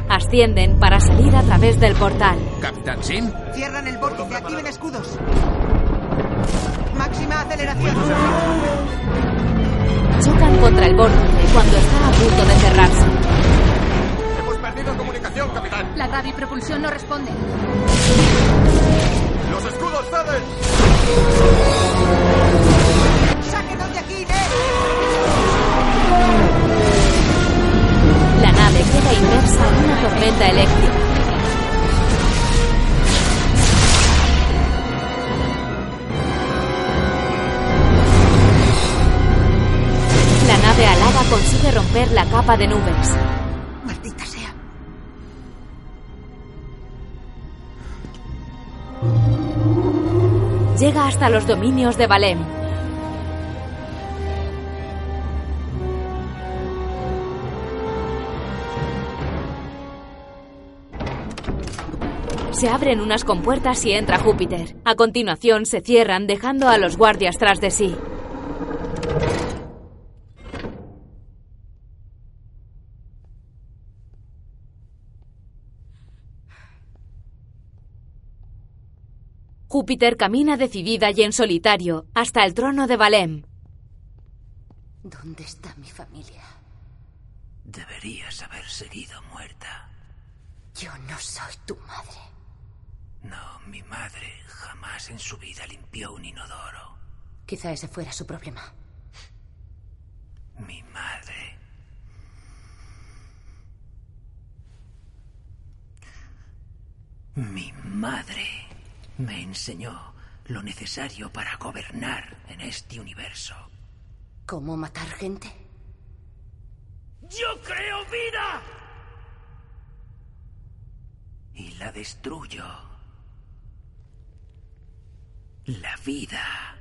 Speaker 1: ascienden para salir a través del portal.
Speaker 23: Capitán Sim.
Speaker 42: Cierran el vórtice, activen escudos. Máxima aceleración.
Speaker 1: Chocan contra el vórtice cuando está a punto de cerrarse.
Speaker 33: Hemos perdido comunicación, capitán.
Speaker 39: La gravipropulsión no responde.
Speaker 33: ¡Los escudos ceden!
Speaker 42: ¡Sáquenos de aquí, Ness!
Speaker 1: La nave queda inmersa en una tormenta eléctrica. La nave alada consigue romper la capa de nubes. Llega hasta los dominios de Valem. Se abren unas compuertas y entra Júpiter. A continuación se cierran dejando a los guardias tras de sí. Júpiter camina decidida y en solitario hasta el trono de Valem.
Speaker 2: ¿Dónde está mi familia?
Speaker 8: Deberías haber seguido muerta.
Speaker 2: Yo no soy tu madre.
Speaker 8: No, mi madre jamás en su vida limpió un inodoro.
Speaker 2: Quizá ese fuera su problema.
Speaker 8: Mi madre. Mi madre me enseñó lo necesario para gobernar en este universo.
Speaker 2: ¿Cómo matar gente?
Speaker 8: ¡Yo creo vida! Y la destruyo. La vida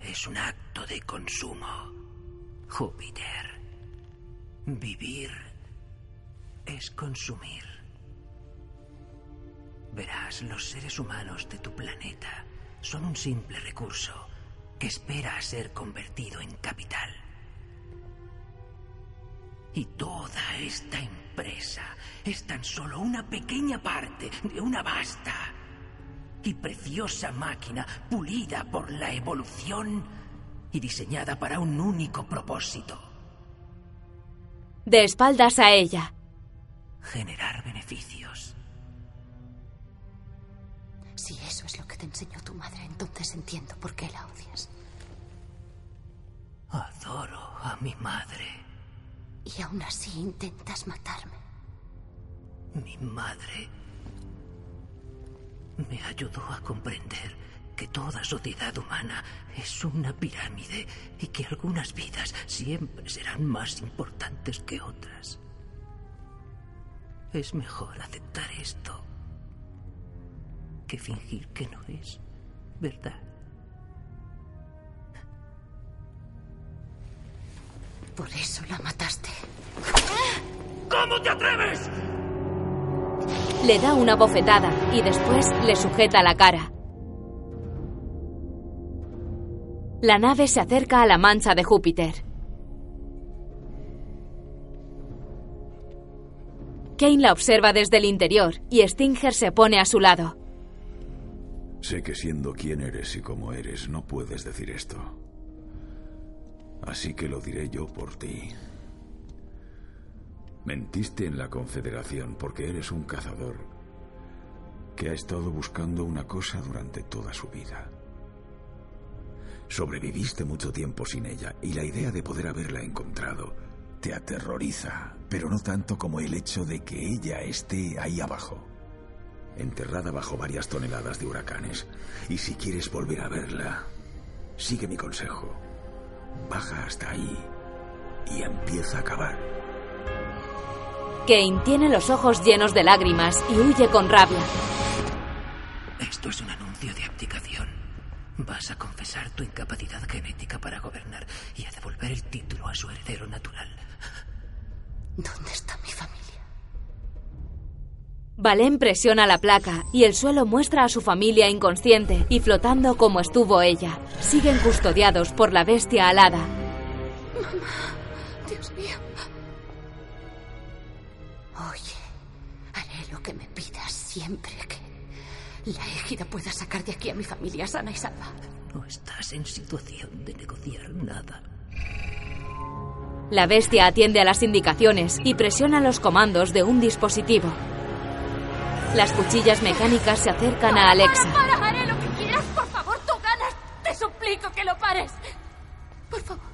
Speaker 8: es un acto de consumo. Júpiter. Vivir es consumir. Verás, los seres humanos de tu planeta son un simple recurso que espera a ser convertido en capital. Y toda esta empresa es tan solo una pequeña parte de una vasta y preciosa máquina pulida por la evolución y diseñada para un único propósito.
Speaker 1: De espaldas a ella.
Speaker 8: Generar beneficios.
Speaker 17: Si eso es lo que te enseñó tu madre, entonces entiendo por qué la odias.
Speaker 8: Adoro a mi madre.
Speaker 17: Y aún así intentas matarme.
Speaker 8: Mi madre me ayudó a comprender que toda sociedad humana es una pirámide y que algunas vidas siempre serán más importantes que otras. Es mejor aceptar esto que fingir que no es verdad.
Speaker 17: Por eso la mataste.
Speaker 8: ¿Cómo te atreves?
Speaker 1: Le da una bofetada y después le sujeta la cara. La nave se acerca a la mancha de Júpiter. Kane la observa desde el interior y Stinger se pone a su lado.
Speaker 25: Sé que siendo quien eres y como eres, no puedes decir esto. Así que lo diré yo por ti. Mentiste en la Confederación porque eres un cazador que ha estado buscando una cosa durante toda su vida. Sobreviviste mucho tiempo sin ella y la idea de poder haberla encontrado te aterroriza, pero no tanto como el hecho de que ella esté ahí abajo, enterrada bajo varias toneladas de huracanes. Y si quieres volver a verla, sigue mi consejo. Baja hasta ahí y empieza a cavar.
Speaker 1: Kane tiene los ojos llenos de lágrimas y huye con rabia.
Speaker 8: Esto es un anuncio de abdicación. Vas a confesar tu incapacidad genética para gobernar y a devolver el título a su heredero natural.
Speaker 17: ¿Dónde está mi familia?
Speaker 1: Valen presiona la placa y el suelo muestra a su familia inconsciente y flotando como estuvo ella. Siguen custodiados por la bestia alada.
Speaker 17: Mamá, Dios mío. Oye, haré lo que me pidas siempre que la égida pueda sacar de aquí a mi familia sana y salva.
Speaker 8: No estás en situación de negociar nada.
Speaker 1: La bestia atiende a las indicaciones y presiona los comandos de un dispositivo. Las cuchillas mecánicas se acercan a Alexa.
Speaker 24: Para, para, haré lo que quieras. Por favor, tú ganas. Te suplico que lo pares. Por favor.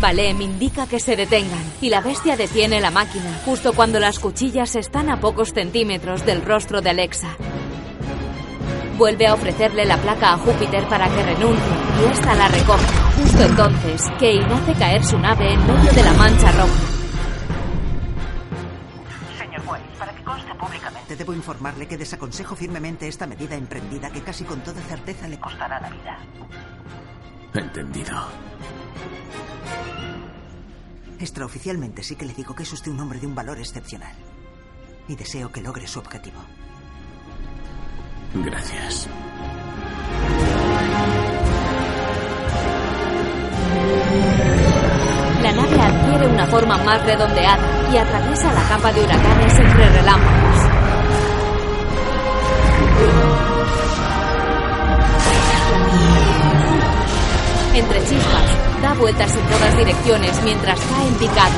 Speaker 1: Valem indica que se detengan y la bestia detiene la máquina justo cuando las cuchillas están a pocos centímetros del rostro de Alexa. Vuelve a ofrecerle la placa a Júpiter para que renuncie y esta la recoge. Justo entonces, Kane hace caer su nave en medio de la mancha roja.
Speaker 42: Públicamente, debo informarle que desaconsejo firmemente esta medida emprendida que casi con toda certeza le costará la vida.
Speaker 37: Entendido.
Speaker 42: Extraoficialmente sí que le digo que es usted un hombre de un valor excepcional. Y deseo que logre su objetivo.
Speaker 37: Gracias.
Speaker 1: La nave adquiere una forma más redondeada y atraviesa la capa de huracanes entre relámpagos. Entre chispas, da vueltas en todas direcciones mientras cae en picado.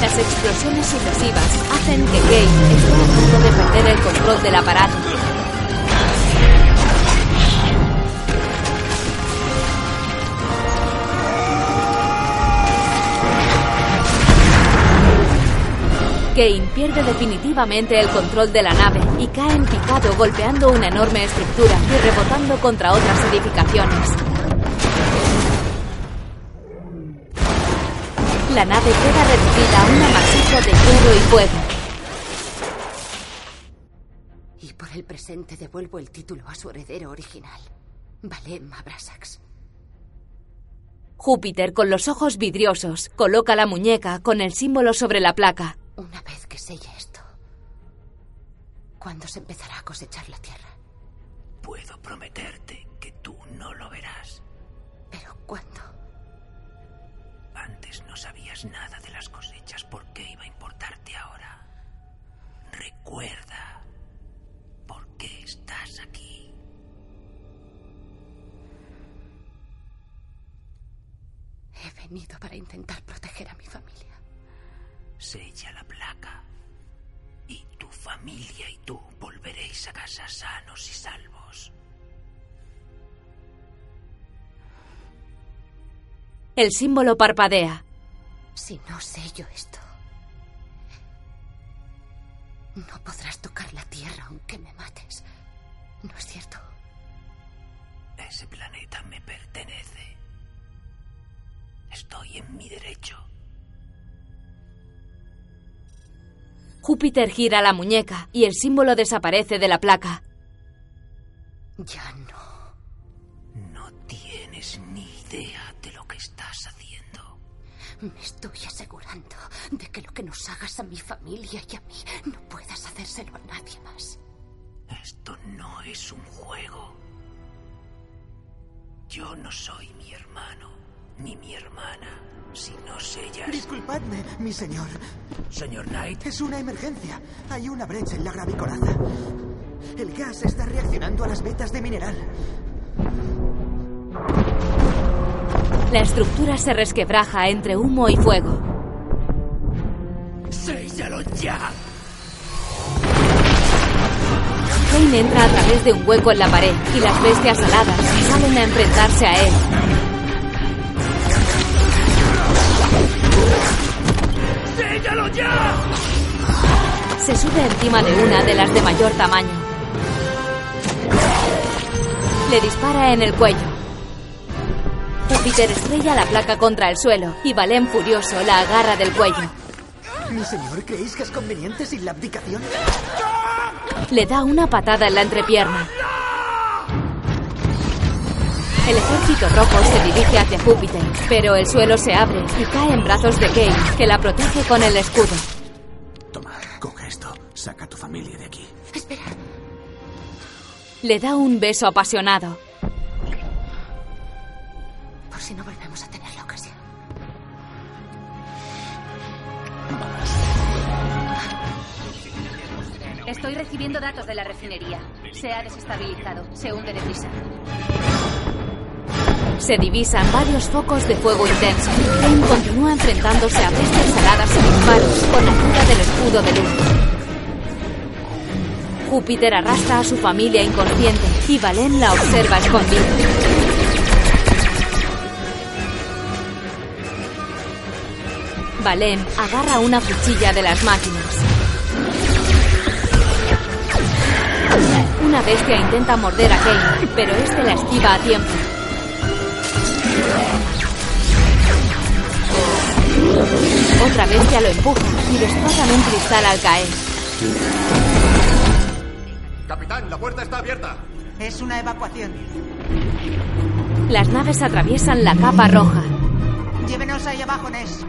Speaker 1: Las explosiones sucesivas hacen que Kate esté a punto de perder el control del aparato. Kane pierde definitivamente el control de la nave y cae en picado golpeando una enorme estructura y rebotando contra otras edificaciones. La nave queda reducida a un amasijo de hierro y fuego.
Speaker 17: Y por el presente devuelvo el título a su heredero original, Valem Abrasax.
Speaker 1: Júpiter, con los ojos vidriosos, coloca la muñeca con el símbolo sobre la placa.
Speaker 17: Una vez que selle esto, ¿cuándo se empezará a cosechar la tierra?
Speaker 8: Puedo prometerte que tú no lo verás.
Speaker 17: ¿Pero cuándo?
Speaker 8: Antes no sabías nada de las cosechas. ¿Por qué iba a importarte ahora? Recuerda por qué estás aquí.
Speaker 17: He venido para intentar proteger a mi familia.
Speaker 8: Sella la placa. Y tu familia y tú volveréis a casa sanos y salvos.
Speaker 1: El símbolo parpadea.
Speaker 17: Si no sello esto, no podrás tocar la tierra aunque me mates. ¿No es cierto?
Speaker 8: Ese planeta me pertenece. Estoy en mi derecho.
Speaker 1: Júpiter gira la muñeca y el símbolo desaparece de la placa.
Speaker 17: Ya no.
Speaker 8: No tienes ni idea de lo que estás haciendo.
Speaker 17: Me estoy asegurando de que lo que nos hagas a mi familia y a mí no puedas hacérselo a nadie más.
Speaker 8: Esto no es un juego. Yo no soy mi hermano, ni mi hermana, si no sellas.
Speaker 29: Disculpadme, mi señor.
Speaker 8: Señor Knight.
Speaker 29: Es una emergencia. Hay una brecha en la gravicoraza. El gas está reaccionando a las vetas de mineral.
Speaker 1: La estructura se resquebraja entre humo y fuego.
Speaker 8: ¡Séllalo ya!
Speaker 1: Kane entra a través de un hueco en la pared y las bestias aladas salen a enfrentarse a él.
Speaker 8: ¡Séllalo ya!
Speaker 1: Se sube encima de una de las de mayor tamaño. Le dispara en el cuello. Júpiter estrella la placa contra el suelo y Valén furioso la agarra del cuello.
Speaker 29: Mi señor, ¿creéis que es conveniente sin la abdicación?
Speaker 1: Le da una patada en la entrepierna. El ejército rojo se dirige hacia Júpiter, pero el suelo se abre y cae en brazos de Kane, que la protege con el escudo.
Speaker 37: Toma, coge esto. Saca a tu familia de aquí.
Speaker 17: Espera.
Speaker 1: Le da un beso apasionado.
Speaker 17: Por si no volvemos a tener la ocasión.
Speaker 39: Estoy recibiendo datos de la refinería. Se ha desestabilizado. Se hunde deprisa.
Speaker 1: Se divisan varios focos de fuego intenso. Kane continúa enfrentándose a bestias aladas y disparos con ayuda del escudo de luz. Júpiter arrastra a su familia inconsciente y Valen la observa escondida. Valen agarra una cuchilla de las máquinas. Una bestia intenta morder a Kane, pero este la esquiva a tiempo. Otra bestia lo empuja y destrozan un cristal al caer.
Speaker 33: Capitán, la puerta está abierta.
Speaker 42: Es una evacuación.
Speaker 1: Las naves atraviesan la capa roja.
Speaker 42: Llévenos ahí abajo, Ness.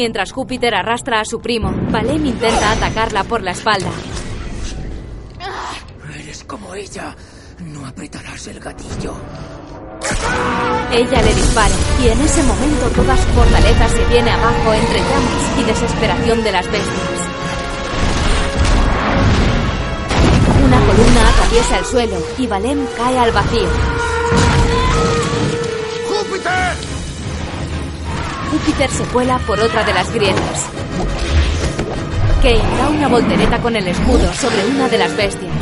Speaker 1: Mientras Júpiter arrastra a su primo, Valem intenta atacarla por la espalda.
Speaker 8: Eres como ella. No apretarás el gatillo.
Speaker 1: Ella le dispara y en ese momento toda su fortaleza se viene abajo entre llamas y desesperación de las bestias. Una columna atraviesa el suelo y Valem cae al vacío.
Speaker 11: ¡Júpiter!
Speaker 1: Júpiter se cuela por otra de las grietas. Kane da una voltereta con el escudo sobre una de las bestias.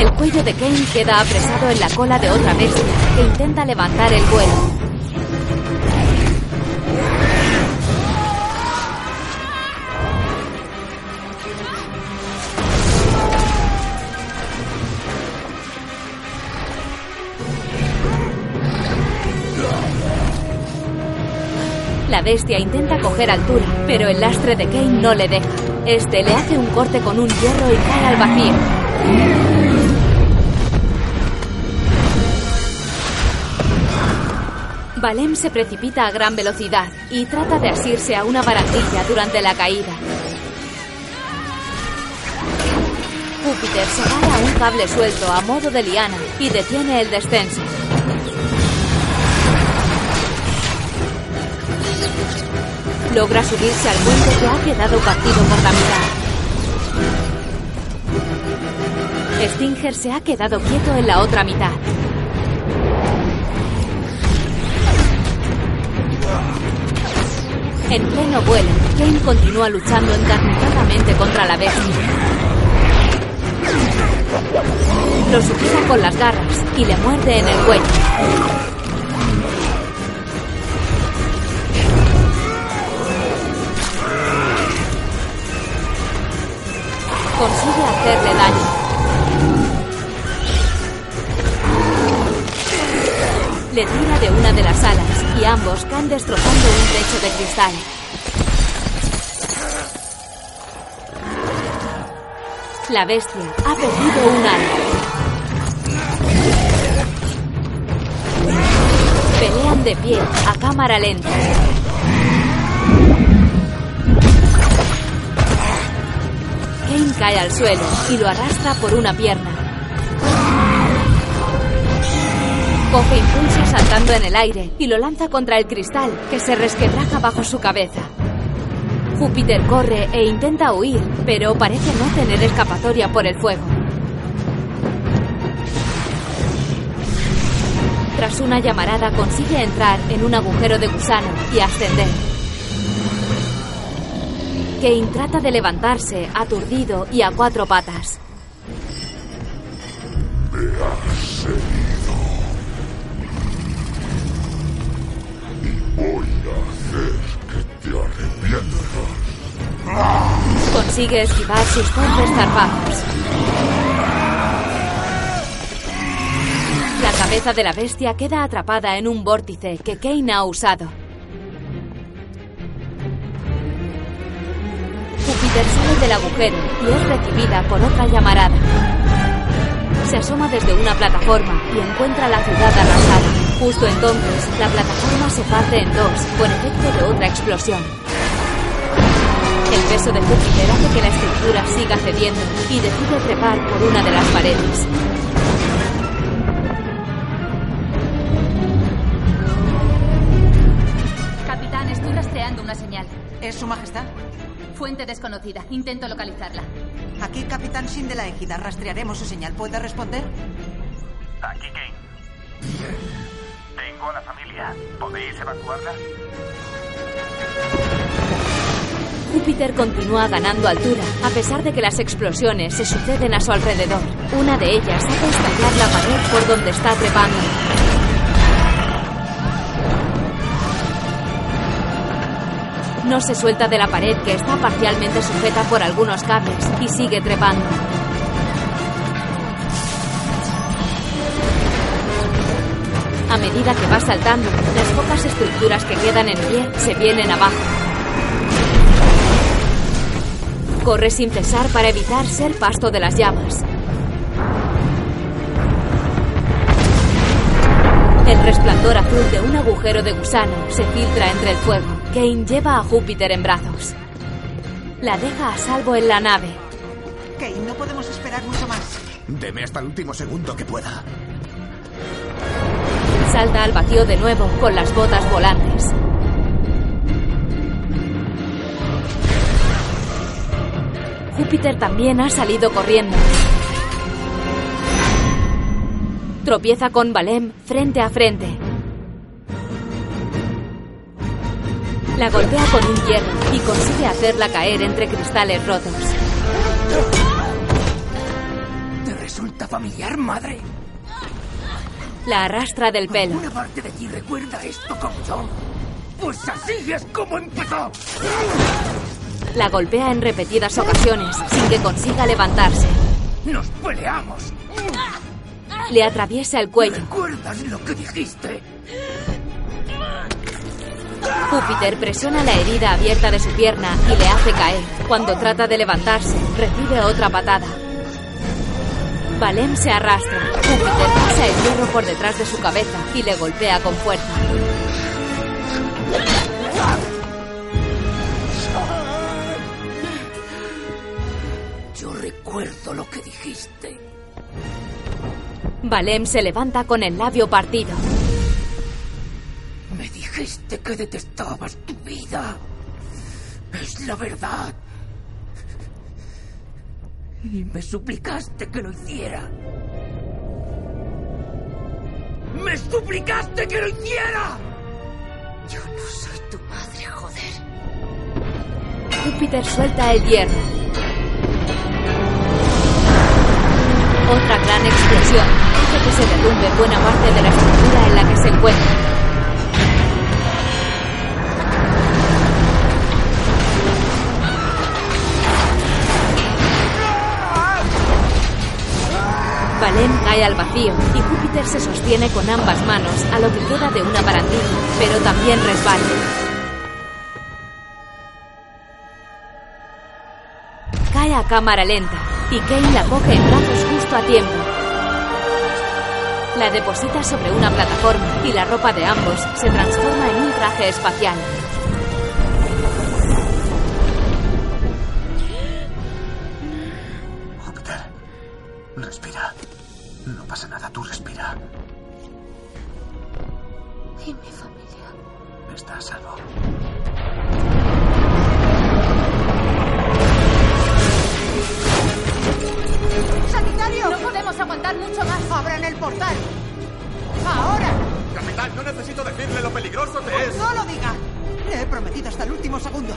Speaker 1: El cuello de Kane queda apresado en la cola de otra bestia que intenta levantar el vuelo. Bestia intenta coger altura, pero el lastre de Kane no le deja. Este le hace un corte con un hierro y cae al vacío. Valem se precipita a gran velocidad y trata de asirse a una barandilla durante la caída. Júpiter se agarra a un cable suelto a modo de liana y detiene el descenso. Logra subirse al puente que ha quedado partido por la mitad. Stinger se ha quedado quieto en la otra mitad. En pleno vuelo, Kane continúa luchando encarnizadamente contra la bestia. Lo sujeta con las garras y le muerde en el cuello. Consigue hacerle daño. Le tira de una de las alas y ambos caen destrozando un techo de cristal. La bestia ha perdido un ala. Pelean de pie a cámara lenta. Cae al suelo y lo arrastra por una pierna. Coge impulso saltando en el aire y lo lanza contra el cristal, que se resquebraja bajo su cabeza. Júpiter corre e intenta huir, pero parece no tener escapatoria por el fuego. Tras una llamarada consigue entrar en un agujero de gusano y ascender. Kane trata de levantarse, aturdido y a cuatro patas.
Speaker 32: Me has herido. Y voy a hacer que te arrepientas.
Speaker 1: Consigue esquivar sus torpes zarpazos. La cabeza de la bestia queda atrapada en un vórtice que Kane ha usado. Sale del agujero y es recibida por otra llamarada. Se asoma desde una plataforma y encuentra la ciudad arrasada. Justo entonces, la plataforma se parte en dos por efecto de otra explosión. El peso de Júpiter hace que la estructura siga cediendo y decide trepar por una de las paredes.
Speaker 39: Capitán, estoy rastreando una señal.
Speaker 42: ¿Es su majestad?
Speaker 39: Fuente desconocida. Intento localizarla.
Speaker 42: Aquí, capitán Sin de la Égida. Rastrearemos su señal. ¿Puede responder?
Speaker 44: Aquí Kane. Tengo a la familia. ¿Podéis evacuarla?
Speaker 1: Júpiter continúa ganando altura, a pesar de que las explosiones se suceden a su alrededor. Una de ellas hace estallar la pared por donde está trepando. No se suelta de la pared que está parcialmente sujeta por algunos cables y sigue trepando. A medida que va saltando, las pocas estructuras que quedan en pie se vienen abajo. Corre sin cesar para evitar ser pasto de las llamas. El resplandor azul de un agujero de gusano se filtra entre el fuego. Kane lleva a Júpiter en brazos. La deja a salvo en la nave.
Speaker 42: Kane, no podemos esperar mucho más.
Speaker 37: Deme hasta el último segundo que pueda.
Speaker 1: Salta al vacío de nuevo con las botas volantes. Júpiter también ha salido corriendo. Tropieza con Valem frente a frente. La golpea con un hierro y consigue hacerla caer entre cristales rotos.
Speaker 8: ¿Te resulta familiar, madre?
Speaker 1: La arrastra del pelo.
Speaker 8: ¿Una parte de ti recuerda esto como yo? Pues así es como empezó.
Speaker 1: La golpea en repetidas ocasiones sin que consiga levantarse.
Speaker 8: ¡Nos peleamos!
Speaker 1: Le atraviesa el cuello.
Speaker 8: ¿Recuerdas lo que dijiste?
Speaker 1: Júpiter presiona la herida abierta de su pierna y le hace caer. Cuando trata de levantarse, recibe otra patada. Valem se arrastra. Júpiter pasa el hierro por detrás de su cabeza y le golpea con fuerza.
Speaker 8: Yo recuerdo lo que dijiste.
Speaker 1: Valem se levanta con el labio partido.
Speaker 8: Dijiste que detestabas tu vida. Es la verdad. Y me suplicaste que lo hiciera. ¡Me suplicaste que lo hiciera!
Speaker 17: Yo no soy tu madre, joder.
Speaker 1: Júpiter suelta el hierro. Otra gran explosión hace que se derrumbe buena parte de la estructura en la que se encuentra. Valem cae al vacío y Júpiter se sostiene con ambas manos a lo que queda de una barandilla, pero también resbala. Cae a cámara lenta y Kane la coge en brazos justo a tiempo. La deposita sobre una plataforma y la ropa de ambos se transforma en un traje espacial.
Speaker 6: Júpiter, respira. No pasa nada, tú respira.
Speaker 17: ¿Y mi familia?
Speaker 6: Está a salvo.
Speaker 45: ¡Sanitario!
Speaker 46: No podemos aguantar mucho más.
Speaker 45: ¡Abran el portal! ¡Ahora!
Speaker 33: Capitán, no necesito decirle lo peligroso que es.
Speaker 45: ¡No lo diga! Le he prometido hasta el último segundo.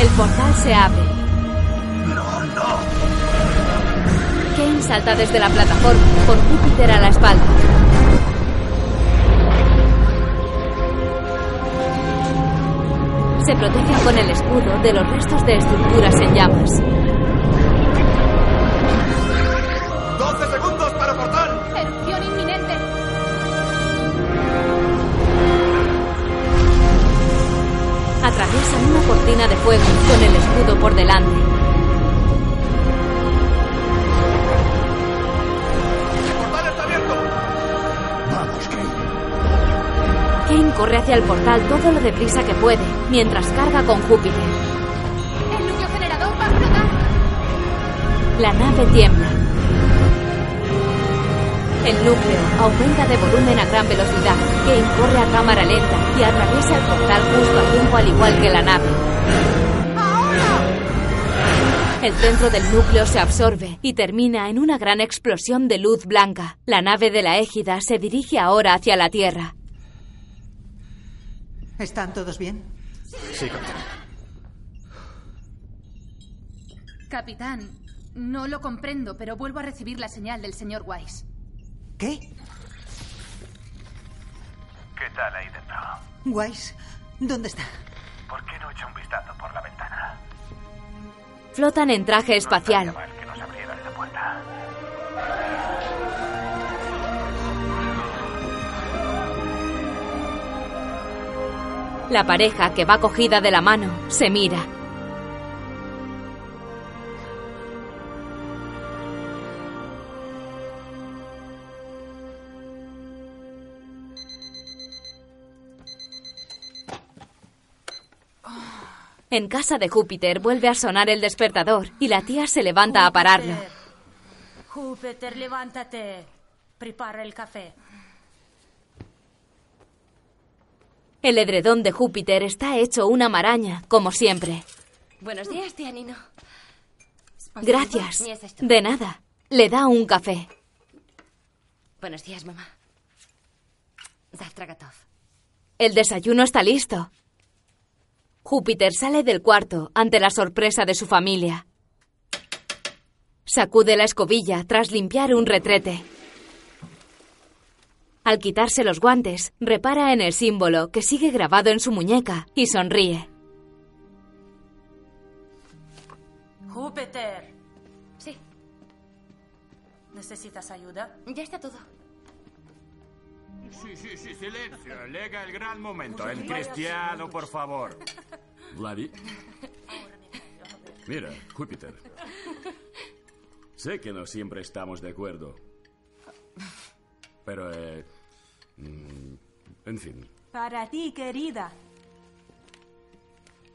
Speaker 1: El portal se abre.
Speaker 6: No.
Speaker 1: Kane salta desde la plataforma con Júpiter a la espalda. Se protege con el escudo de los restos de estructuras en llamas.
Speaker 33: 12 segundos para portal.
Speaker 46: Erupción inminente.
Speaker 1: Atraviesan una cortina de fuego con el escudo por delante. Corre hacia el portal todo lo deprisa que puede, mientras carga con Júpiter.
Speaker 46: El núcleo generador va a explotar.
Speaker 1: La nave tiembla. El núcleo aumenta de volumen a gran velocidad. Kane corre a cámara lenta y atraviesa el portal justo a tiempo al igual que la nave. El centro del núcleo se absorbe y termina en una gran explosión de luz blanca. La nave de la égida se dirige ahora hacia la Tierra.
Speaker 45: ¿Están todos bien?
Speaker 33: Sí, capitán.
Speaker 39: Capitán, no lo comprendo, pero vuelvo a recibir la señal del señor Weiss.
Speaker 45: ¿Qué?
Speaker 44: ¿Qué tal ahí dentro?
Speaker 45: Weiss, ¿dónde está?
Speaker 44: ¿Por qué no echa un vistazo por la ventana?
Speaker 1: Flotan en traje espacial.
Speaker 44: mal que nos abrieran la puerta.
Speaker 1: La pareja, que va cogida de la mano, se mira. En casa de Júpiter vuelve a sonar el despertador y la tía se levanta a pararlo.
Speaker 46: Júpiter, levántate. Prepara el café.
Speaker 1: El edredón de Júpiter está hecho una maraña, como siempre.
Speaker 2: Buenos días, tía Nino.
Speaker 1: Gracias. De nada. Le da un café.
Speaker 2: Buenos días, mamá.
Speaker 1: El desayuno está listo. Júpiter sale del cuarto ante la sorpresa de su familia. Sacude la escobilla tras limpiar un retrete. Al quitarse los guantes, repara en el símbolo que sigue grabado en su muñeca y sonríe.
Speaker 46: Júpiter,
Speaker 2: Sí,
Speaker 46: ¿necesitas ayuda?
Speaker 2: ya está todo.
Speaker 47: Sí, sí, sí, silencio. Llega el gran momento. El cristiano, por favor. Vladi.
Speaker 18: Mira, Júpiter. Sé que no siempre estamos de acuerdo. Pero, eh, mm, en fin.
Speaker 26: Para ti, querida.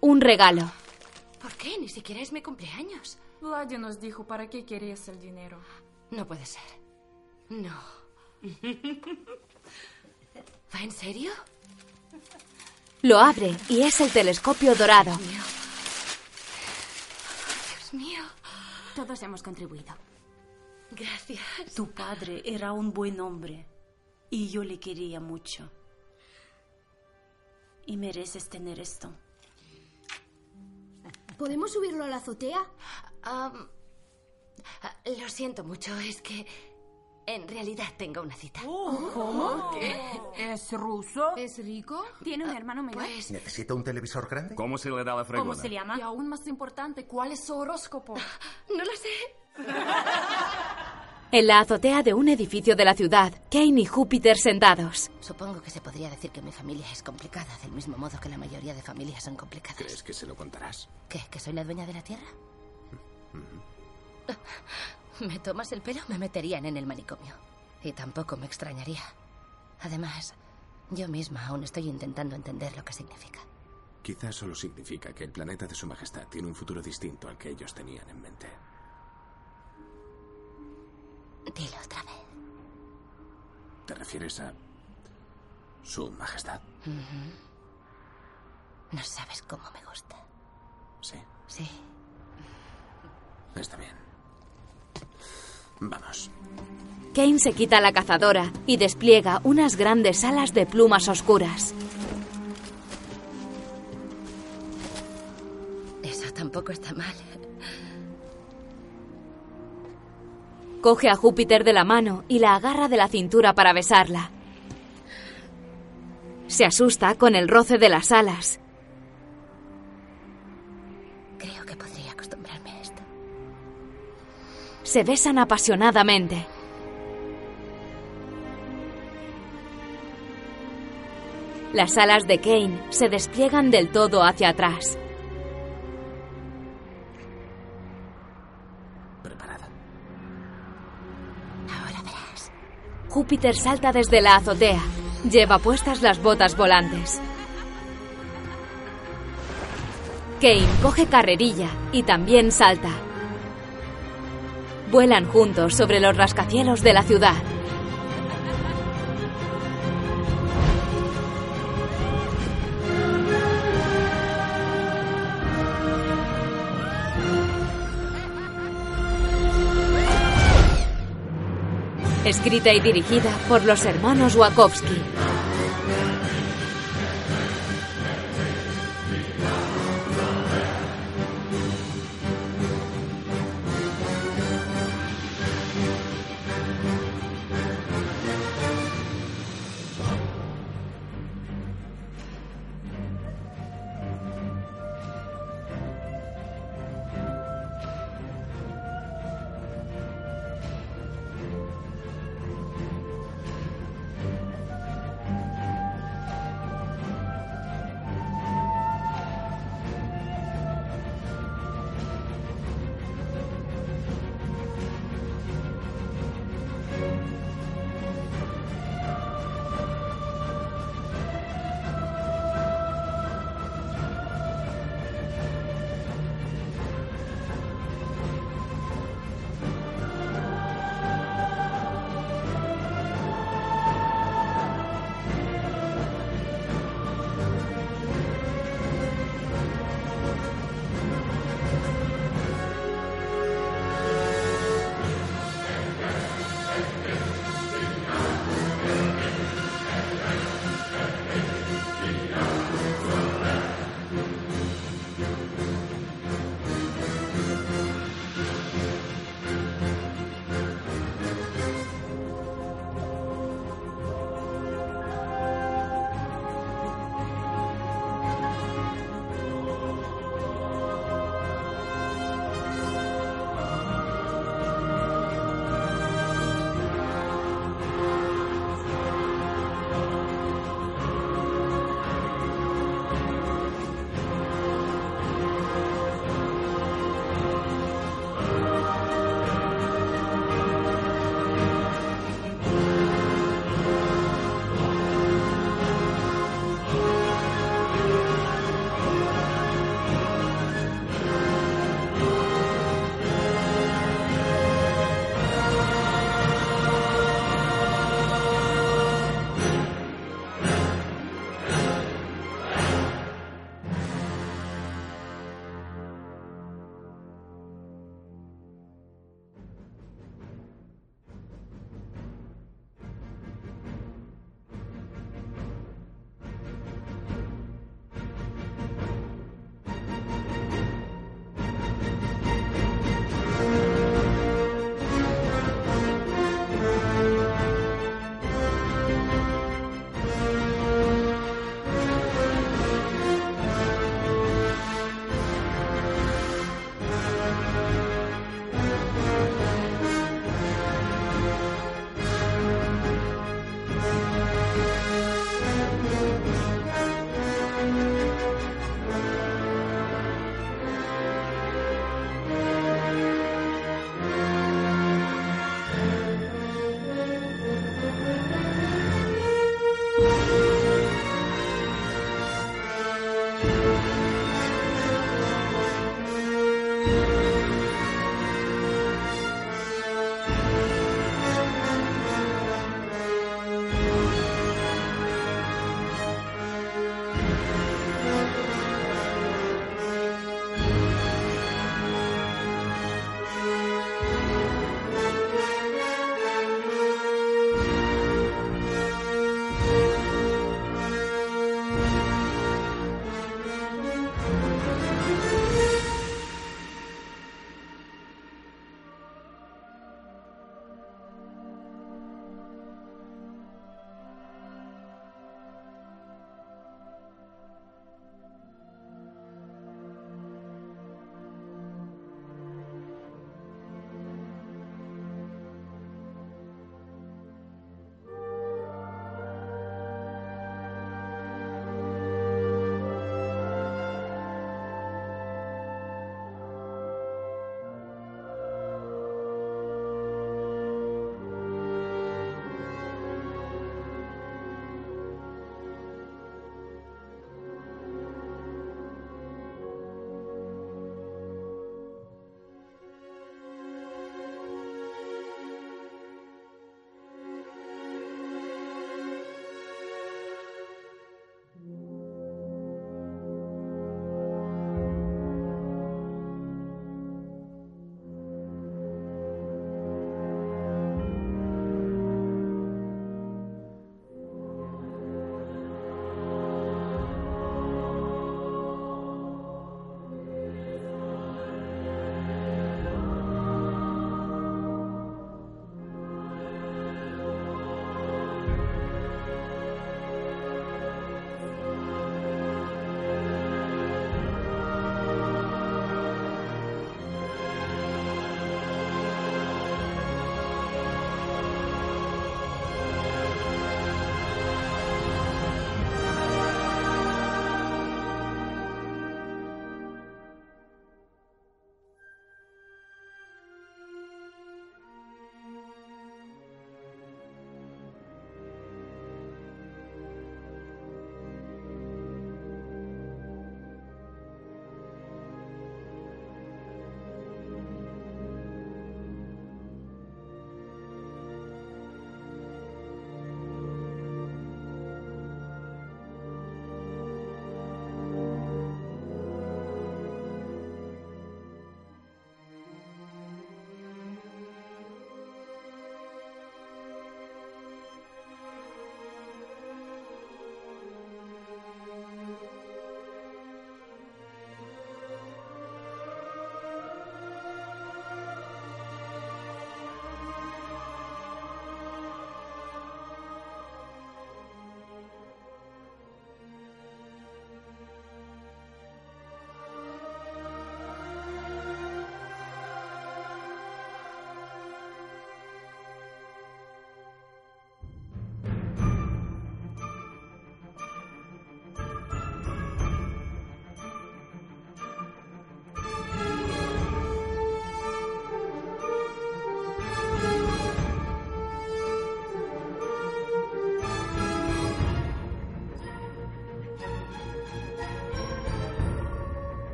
Speaker 1: Un regalo.
Speaker 2: ¿Por qué? Ni siquiera es mi cumpleaños.
Speaker 39: Vladi nos dijo para qué querías el dinero.
Speaker 2: No puede ser. No. ¿Va en serio?
Speaker 1: Lo abre y es el telescopio dorado.
Speaker 2: Dios mío.
Speaker 26: Todos hemos contribuido.
Speaker 2: Gracias.
Speaker 4: Tu padre era un buen hombre y yo le quería mucho. Y mereces tener esto.
Speaker 10: ¿Podemos subirlo a la azotea?
Speaker 2: Ah, lo siento mucho, es que en realidad tengo una cita.
Speaker 26: ¿Cómo? ¿Es ruso?
Speaker 10: ¿Es rico?
Speaker 26: ¿Tiene un hermano menor?
Speaker 2: Pues
Speaker 29: ¿Necesita un televisor grande?
Speaker 18: ¿Cómo se le da la fregona?
Speaker 26: ¿Cómo se llama?
Speaker 39: Y aún más importante, ¿cuál es su horóscopo?
Speaker 2: no lo sé.
Speaker 1: En la azotea de un edificio de la ciudad, Kane y Júpiter sentados.
Speaker 2: Supongo que se podría decir que mi familia es complicada, del mismo modo que la mayoría de familias son complicadas.
Speaker 23: ¿Crees que se lo contarás?
Speaker 2: ¿Qué? ¿Que soy la dueña de la tierra? ¿Me tomas el pelo? Me meterían en el manicomio. Y tampoco me extrañaría. Además, yo misma aún estoy intentando entender lo que significa.
Speaker 23: Quizás solo significa que el planeta de su majestad tiene un futuro distinto al que ellos tenían en mente.
Speaker 2: Dilo otra vez.
Speaker 23: ¿Te refieres a su majestad?
Speaker 2: No sabes cómo me gusta.
Speaker 23: Sí.
Speaker 2: Sí.
Speaker 23: Está bien. Vamos.
Speaker 1: Kane se quita la cazadora y despliega unas grandes alas de plumas oscuras.
Speaker 2: Eso tampoco está mal.
Speaker 1: Coge a Júpiter de la mano y la agarra de la cintura para besarla. Se asusta con el roce de las alas.
Speaker 2: Creo que podría acostumbrarme a esto.
Speaker 1: Se besan apasionadamente. Las alas de Kane se despliegan del todo hacia atrás. Júpiter salta desde la azotea. Lleva puestas las botas volantes. Kane coge carrerilla y también salta. Vuelan juntos sobre los rascacielos de la ciudad. Escrita y dirigida por los hermanos Wachowski.